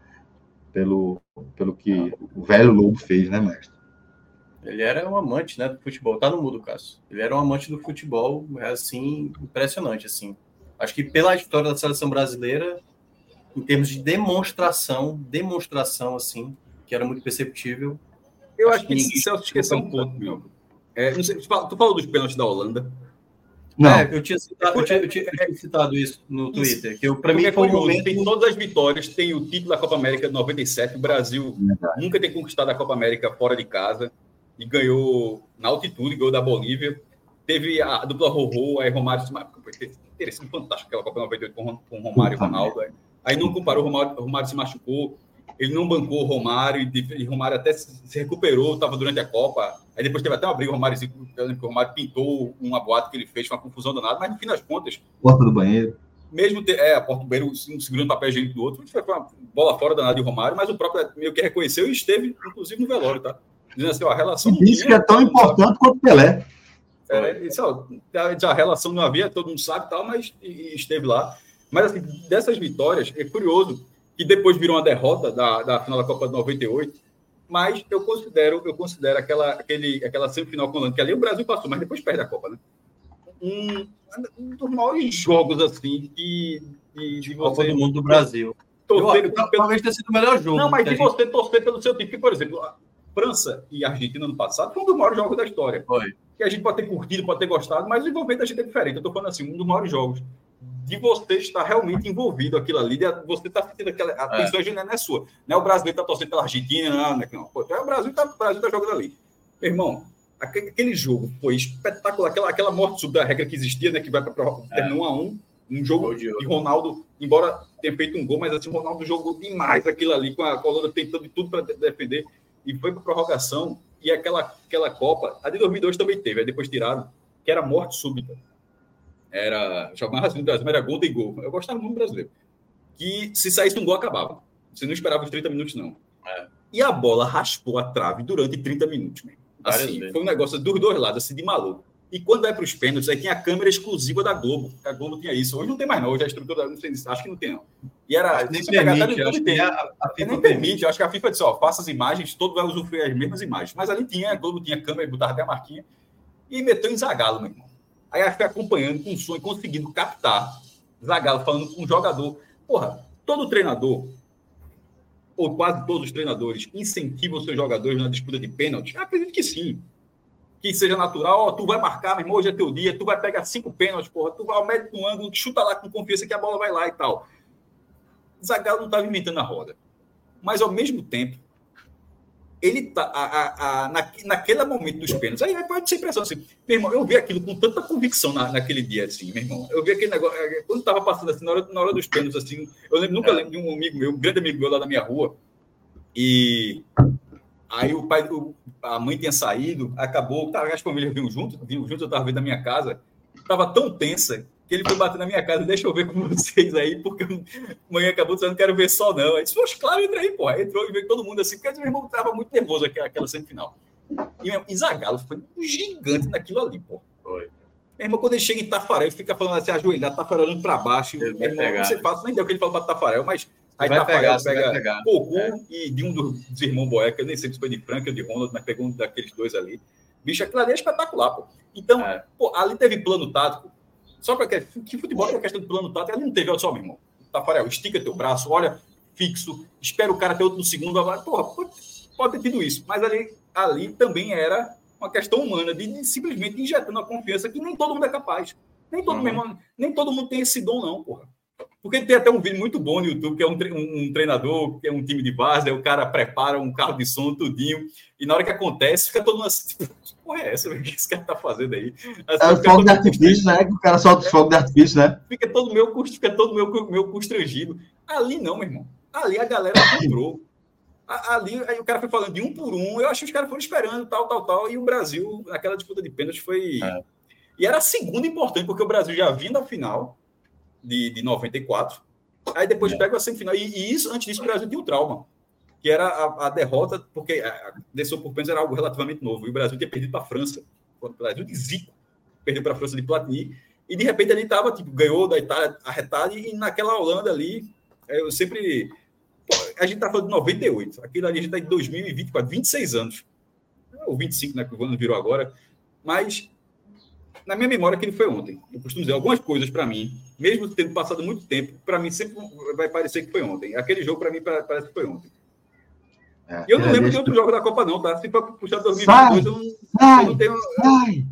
pelo, pelo que o velho Lobo fez, né, mestre? Ele era um amante, né, do futebol. Tá no mudo, Cássio. Ele era um amante do futebol, é, assim, impressionante, assim. Acho que pela história da seleção brasileira, em termos de demonstração, demonstração, assim, que era muito perceptível. Eu acho, acho que, que Celso esqueceu um ponto, meu. É, não sei, tu falou dos pênaltis da Holanda. Não. É, eu, tinha citado, eu, tinha, eu, tinha, eu tinha citado isso no Twitter, que para mim foi um momento... Tem todas as vitórias, tem o título da Copa América de 97, o Brasil Verdade. nunca tem conquistado a Copa América fora de casa, e ganhou na altitude, ganhou da Bolívia. Teve a dupla Rorô, aí Romário se marcou. Interessante, fantástico aquela Copa 98 com, com Romário e Ronaldo. Aí não comparou, Romário, Romário se machucou, ele não bancou Romário, e Romário até se recuperou, estava durante a Copa. Aí depois teve até uma briga, o Romário, o Romário pintou uma boate que ele fez, uma confusão danada, mas no fim das contas. Porta do banheiro. Mesmo ter, é, a porta do banheiro, um segurando papel higiênico do outro, foi uma bola fora danada de Romário, mas o próprio meio que reconheceu e esteve, inclusive, no velório, tá? Dizendo assim, ó, a relação. Isso que é tão importante quanto Pelé. É, isso, ó, a, a relação não havia, todo mundo sabe tal, mas esteve lá. Mas assim, dessas vitórias, é curioso que depois virou uma derrota da, da final da Copa de 98, mas eu considero, eu considero aquela, aquele, aquela semifinal com o que ali o Brasil passou, mas depois perde a Copa, né? Um, um dos maiores jogos assim de, de, de Copa do Mundo do Brasil. Torcer, eu, pelo... Talvez tenha sido o melhor jogo. Não, mas de gente... você torcer pelo seu time. Porque, por exemplo, França e Argentina no passado foi um dos maiores jogos da história. Foi. Que a gente pode ter curtido, pode ter gostado, mas o envolvimento da gente é diferente. Eu estou falando assim, um dos maiores jogos. De você estar realmente envolvido aquilo ali, de você estar tá sentindo aquela. A é. atenção não é sua. Não é o brasileiro está torcendo pela Argentina, não, não. não. Pô, é o Brasil está tá jogando ali. Meu irmão, aquele jogo foi espetacular. Aquela, aquela morte sub da regra que existia, né? Que vai para é. um a um. Um jogo de Ronaldo, embora tenha feito um gol, mas assim, o Ronaldo jogou demais aquilo ali, com a coluna tentando tudo para defender e foi para prorrogação. E aquela, aquela Copa, a de 2002 também teve, aí depois tiraram, que era morte súbita. Era, chamava assim Brasil, era gol de gol. Eu gostava muito do brasileiro. Que se saísse um gol, acabava. Você não esperava os 30 minutos, não. É. E a bola raspou a trave durante 30 minutos, mesmo. Assim, foi um negócio dos dois lados, assim, de maluco. E quando vai para os pênaltis, aí tinha a câmera exclusiva da Globo. A Globo tinha isso. Hoje não tem mais, não. Hoje a estrutura, não sei, acho que não tem, não. E era. Nem permite, acho tem. A, a FIFA nem permite. Eu acho que a FIFA disse: ó, faça as imagens, todo vai usufruir as mesmas imagens. Mas ali tinha, a Globo tinha câmera, e botava até a marquinha. E meteu em Zagalo, meu irmão. Aí eu fiquei acompanhando com o e conseguindo captar Zagalo falando com o jogador. Porra, todo treinador, ou quase todos os treinadores, incentivam seus jogadores na disputa de pênalti? Acredito que sim que seja natural, tu vai marcar, meu irmão, hoje é teu dia, tu vai pegar cinco pênaltis, porra, tu vai ao médio do ângulo, chuta lá com confiança que a bola vai lá e tal. Zagallo não estava inventando a roda. Mas, ao mesmo tempo, ele tá a, a, a, na, naquele momento dos pênaltis, aí pode ser impressão assim, meu irmão, eu vi aquilo com tanta convicção na, naquele dia, assim, meu irmão, eu vi aquele negócio, é, quando estava passando assim, na hora, na hora dos pênaltis, assim, eu lembro, nunca é. lembro de um amigo meu, um grande amigo meu lá da minha rua, e Aí o pai, o, a mãe tinha saído, acabou, tá, as famílias vinham junto, vinham junto, eu estava vendo na minha casa, estava tão tensa que ele foi bater na minha casa, deixa eu ver com vocês aí, porque a mãe acabou dizendo, não quero ver só não. Aí disse, claro, entra aí, pô. Entrou e veio todo mundo assim, porque meu irmão estava muito nervoso aquela, aquela semifinal. E, e Zagalo foi um gigante naquilo ali, pô. Foi. Meu irmão, quando ele chega em Tafarel, fica falando assim, ajoelhado, Tafarel olhando para baixo. Meu irmão, não sei fácil, nem deu o que ele falou para Tafarel, mas Aí vai Tafarel pegar, pega pegar. Goku é. e de um dos irmãos Boeca, eu nem sei se foi de Frank ou de Ronald, mas pegou um daqueles dois ali. Bicho, aquilo ali é espetacular, pô. Então, é. pô, ali teve plano tático. Só para que, que futebol é questão de plano tático, ali não teve, olha só, meu irmão. Tafarel, estica teu braço, olha fixo, espera o cara ter outro no segundo. Agora, porra, pô, pode ter tido isso, mas ali, ali também era uma questão humana de, de simplesmente injetando a confiança que nem todo mundo é capaz. Nem todo, uhum. mundo, nem todo mundo tem esse dom, não, porra. Porque tem até um vídeo muito bom no YouTube, que é um, um treinador, que é um time de base, aí o cara prepara um carro de som, tudinho, e na hora que acontece, fica todo mundo assim, tipo, que porra é essa? O que esse cara tá fazendo aí? Assim, é o fogo de artifício, né? Que o cara solta o fogo de artifício, né? Fica todo meu, fica todo meu, meu constrangido. Ali não, meu irmão. Ali a galera comprou. Ali, aí o cara foi falando de um por um, eu acho que os caras foram esperando, tal, tal, tal, e o Brasil, naquela disputa de pênalti, foi. É. E era a segunda importante, porque o Brasil já vinha da final de, de 94, aí depois é. pega a semifinal, e, e, isso, antes disso, o Brasil tinha um trauma, que era a, a derrota, porque a, desceu por pênalti era algo relativamente novo, e o Brasil tinha perdido para a França, o Brasil de Zico, perdeu para a França de Platini, e de repente ele estava, tipo, ganhou da Itália arretado, e naquela Holanda ali, eu sempre a gente está falando de 98, aquilo ali a gente está em 2024, 26 anos. Ou 25, né? Que o ano virou agora. Mas, na minha memória, aquele foi ontem. Eu costumo dizer algumas coisas para mim, mesmo tendo passado muito tempo, para mim sempre vai parecer que foi ontem. Aquele jogo, para mim, parece que foi ontem. É, eu não é, lembro de outro jogo da Copa, não, tá? Se for puxar 2022, sai, eu, não, sai, eu não tenho. Sai!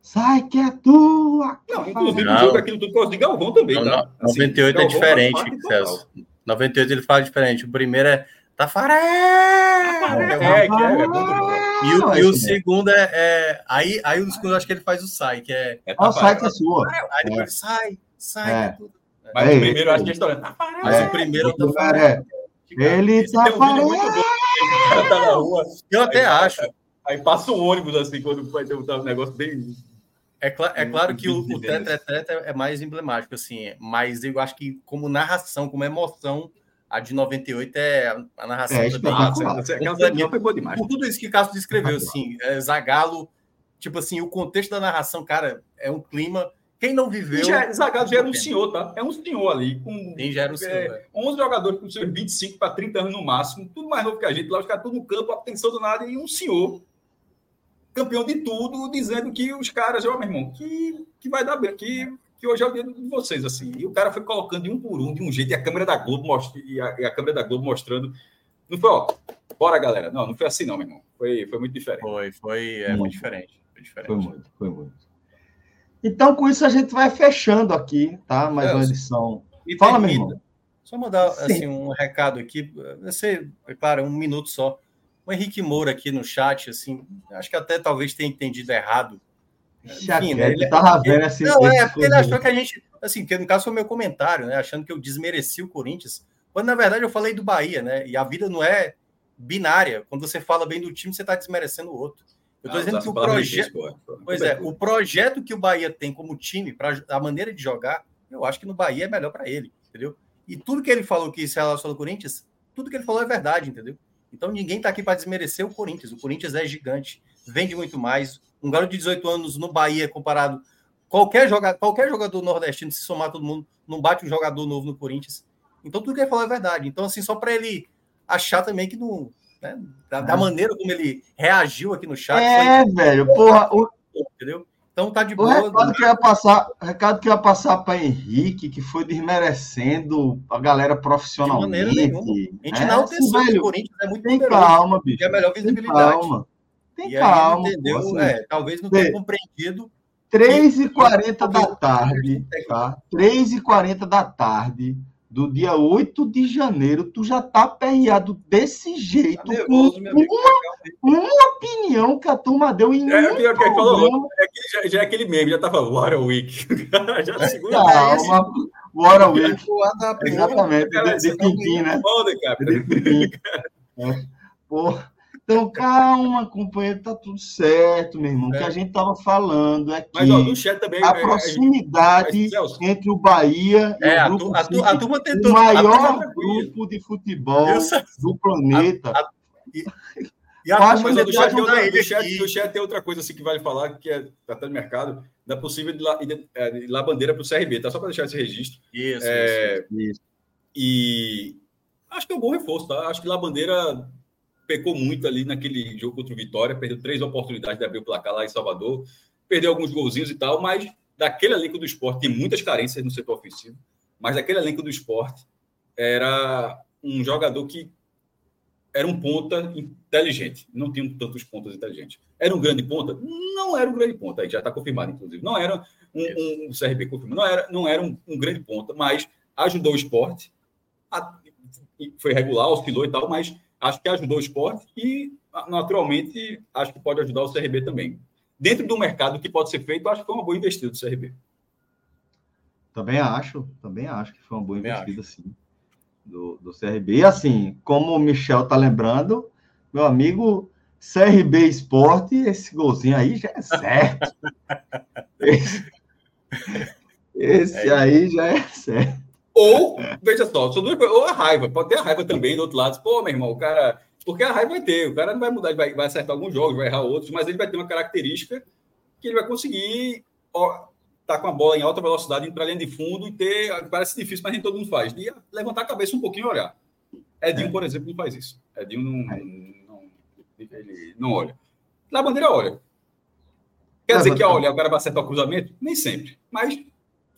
Sai que é tua! Não, inclusive não. o jogo aqui no Tudo de Galvão também, não, tá? Assim, 98 é diferente, Celso. 98 ele fala diferente. O primeiro é Tafaré! É, é, é, e o, e o segundo é, é, aí, aí o segundo acho que ele faz o sai, que é. É o sai que é sua. Aí depois é. sai, sai. É. Tudo. Mas o primeiro eu acho que é história. Mas o primeiro é o Tafaré. Ele tá falando. Eu até acho. Aí passa o ônibus assim, quando vai ter um negócio bem. É, cl é claro que o, o tetra, tetra é mais emblemático, assim, mas eu acho que como narração, como emoção, a de 98 é a narração é, também. Foi boa demais. Por tudo isso que Castro descreveu, assim, é, Zagalo, tipo assim, o contexto da narração, cara, é um clima. Quem não viveu. Já, Zagallo já era um senhor, tá? É um senhor ali. Com, Quem já era um senhor. É, 11 jogadores com seus 25 para 30 anos no máximo, tudo mais novo que a gente, lá os caras tudo no campo, atenção do nada, e um senhor campeão de tudo, dizendo que os caras, ó, meu irmão, que, que vai dar bem, que, que hoje é o dia de vocês, assim. E o cara foi colocando de um por um, de um jeito, e a câmera da Globo, most... e, a, e a câmera da Globo mostrando. Não foi, ó, bora, galera. Não, não foi assim, não, meu irmão. Foi, foi muito diferente. Foi, foi, é, muito, muito diferente. Foi diferente. Foi muito, foi muito. Então, com isso, a gente vai fechando aqui, tá? Mais é, uma edição. Fala, meu irmão. Só mandar assim, um recado aqui. Vai ser, é claro, um minuto só o Henrique Moura aqui no chat, assim, acho que até talvez tenha entendido errado. Enfim, né, ele tava vendo assim. Não, é, porque ele achou que a gente. Assim, que no caso foi meu comentário, né? Achando que eu desmereci o Corinthians. Quando na verdade eu falei do Bahia, né? E a vida não é binária. Quando você fala bem do time, você está desmerecendo o outro. Eu estou ah, dizendo que o projeto. Pois é, o projeto que o Bahia tem como time, para a maneira de jogar, eu acho que no Bahia é melhor para ele, entendeu? E tudo que ele falou que se relaciona ao Corinthians, tudo que ele falou é verdade, entendeu? Então ninguém está aqui para desmerecer o Corinthians. O Corinthians é gigante, vende muito mais. Um garoto de 18 anos no Bahia, comparado. Qualquer jogador, qualquer jogador nordestino, se somar todo mundo, não bate um jogador novo no Corinthians. Então tudo que ele falou é verdade. Então, assim, só para ele achar também que não. Né, da, da, é. maneira como ele reagiu aqui no chat. É, foi... velho, porra. O... Entendeu? Então tá de boa. O recado que ia passar, recado que ia passar para Henrique, que foi desmerecendo a galera profissionalmente. De maneira nenhuma. A gente é, não tem velho, Corinthians é muito Tem calma, bicho. É a melhor visibilidade. Calma. Tem e calma. Aí, entendeu? Assim, é, talvez não tenha compreendido. 3h40 da tarde, tá? 3h40 da tarde do dia 8 de janeiro, tu já tá perreado desse jeito, tá nervoso, com uma, uma, opinião que a turma deu em é, um pior que falou, é que já, já, é aquele meme, já tava What a Week. já segura Calma, What a Week. Exatamente, de, de Pintim, né? Foda, cara. É. Porra. Então, calma, companheiro, tá tudo certo, meu irmão. O que a gente tava falando é que Mas, ó, chat também, a é, proximidade é, entre o Bahia e é, o grupo a, tu, a, a turma tentou, o maior grupo de futebol do planeta. A, e, e a turma do chat, outra, do, chat, do chat tem outra coisa assim que vale falar, que é tá no mercado, da possível de lá, de, lá bandeira para o CRB, tá? Só para deixar esse registro. Isso, é, isso, isso. E acho que é um bom reforço, tá? Acho que lá bandeira pecou muito ali naquele jogo contra o Vitória, perdeu três oportunidades de abrir o placar lá em Salvador, perdeu alguns golzinhos e tal, mas daquele elenco do esporte tem muitas carências no setor ofensivo, mas daquele elenco do esporte era um jogador que era um ponta inteligente. Não tinha tantos pontas inteligentes. Era um grande ponta? Não era um grande ponta. Aí já está confirmado, inclusive. Não era um, um, um CRB confirmado. Não era, não era um, um, grande ponta, mas ajudou o esporte. A, foi regular, oscilou e tal, mas acho que ajudou o esporte e, naturalmente, acho que pode ajudar o CRB também. Dentro do mercado que pode ser feito, acho que foi uma boa investida do CRB. Também acho, também acho que foi uma boa investida, sim do, do CRB. E assim, como o Michel tá lembrando, meu amigo CRB Esporte, esse golzinho aí já é certo. esse, esse é. aí já é certo. Ou, veja só, ou a raiva, pode ter a raiva também do outro lado. Pô, meu irmão, o cara. Porque a raiva vai ter, o cara não vai mudar, vai, vai acertar alguns jogos, vai errar outros, mas ele vai ter uma característica que ele vai conseguir ó, tá com a bola em alta velocidade, a linha de fundo e ter. Parece difícil, mas nem todo mundo faz. E levantar a cabeça um pouquinho e olhar. Edinho, é. por exemplo, não faz isso. Edinho não, é. não, ele não olha. Na bandeira, olha. Quer dizer que, olha, o cara vai acertar o cruzamento? Nem sempre. Mas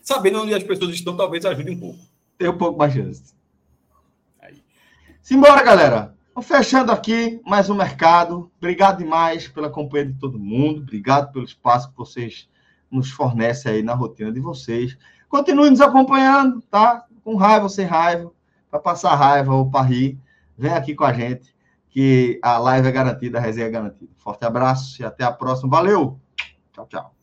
sabendo onde as pessoas estão, talvez ajude um pouco. Tem um pouco mais chance. Aí. Simbora, galera. Fechando aqui mais um mercado. Obrigado demais pela companhia de todo mundo. Obrigado pelo espaço que vocês nos fornece aí na rotina de vocês. Continue nos acompanhando, tá? Com raiva ou sem raiva, para passar raiva ou para rir, vem aqui com a gente, que a live é garantida, a resenha é garantida. Forte abraço e até a próxima. Valeu! Tchau, tchau.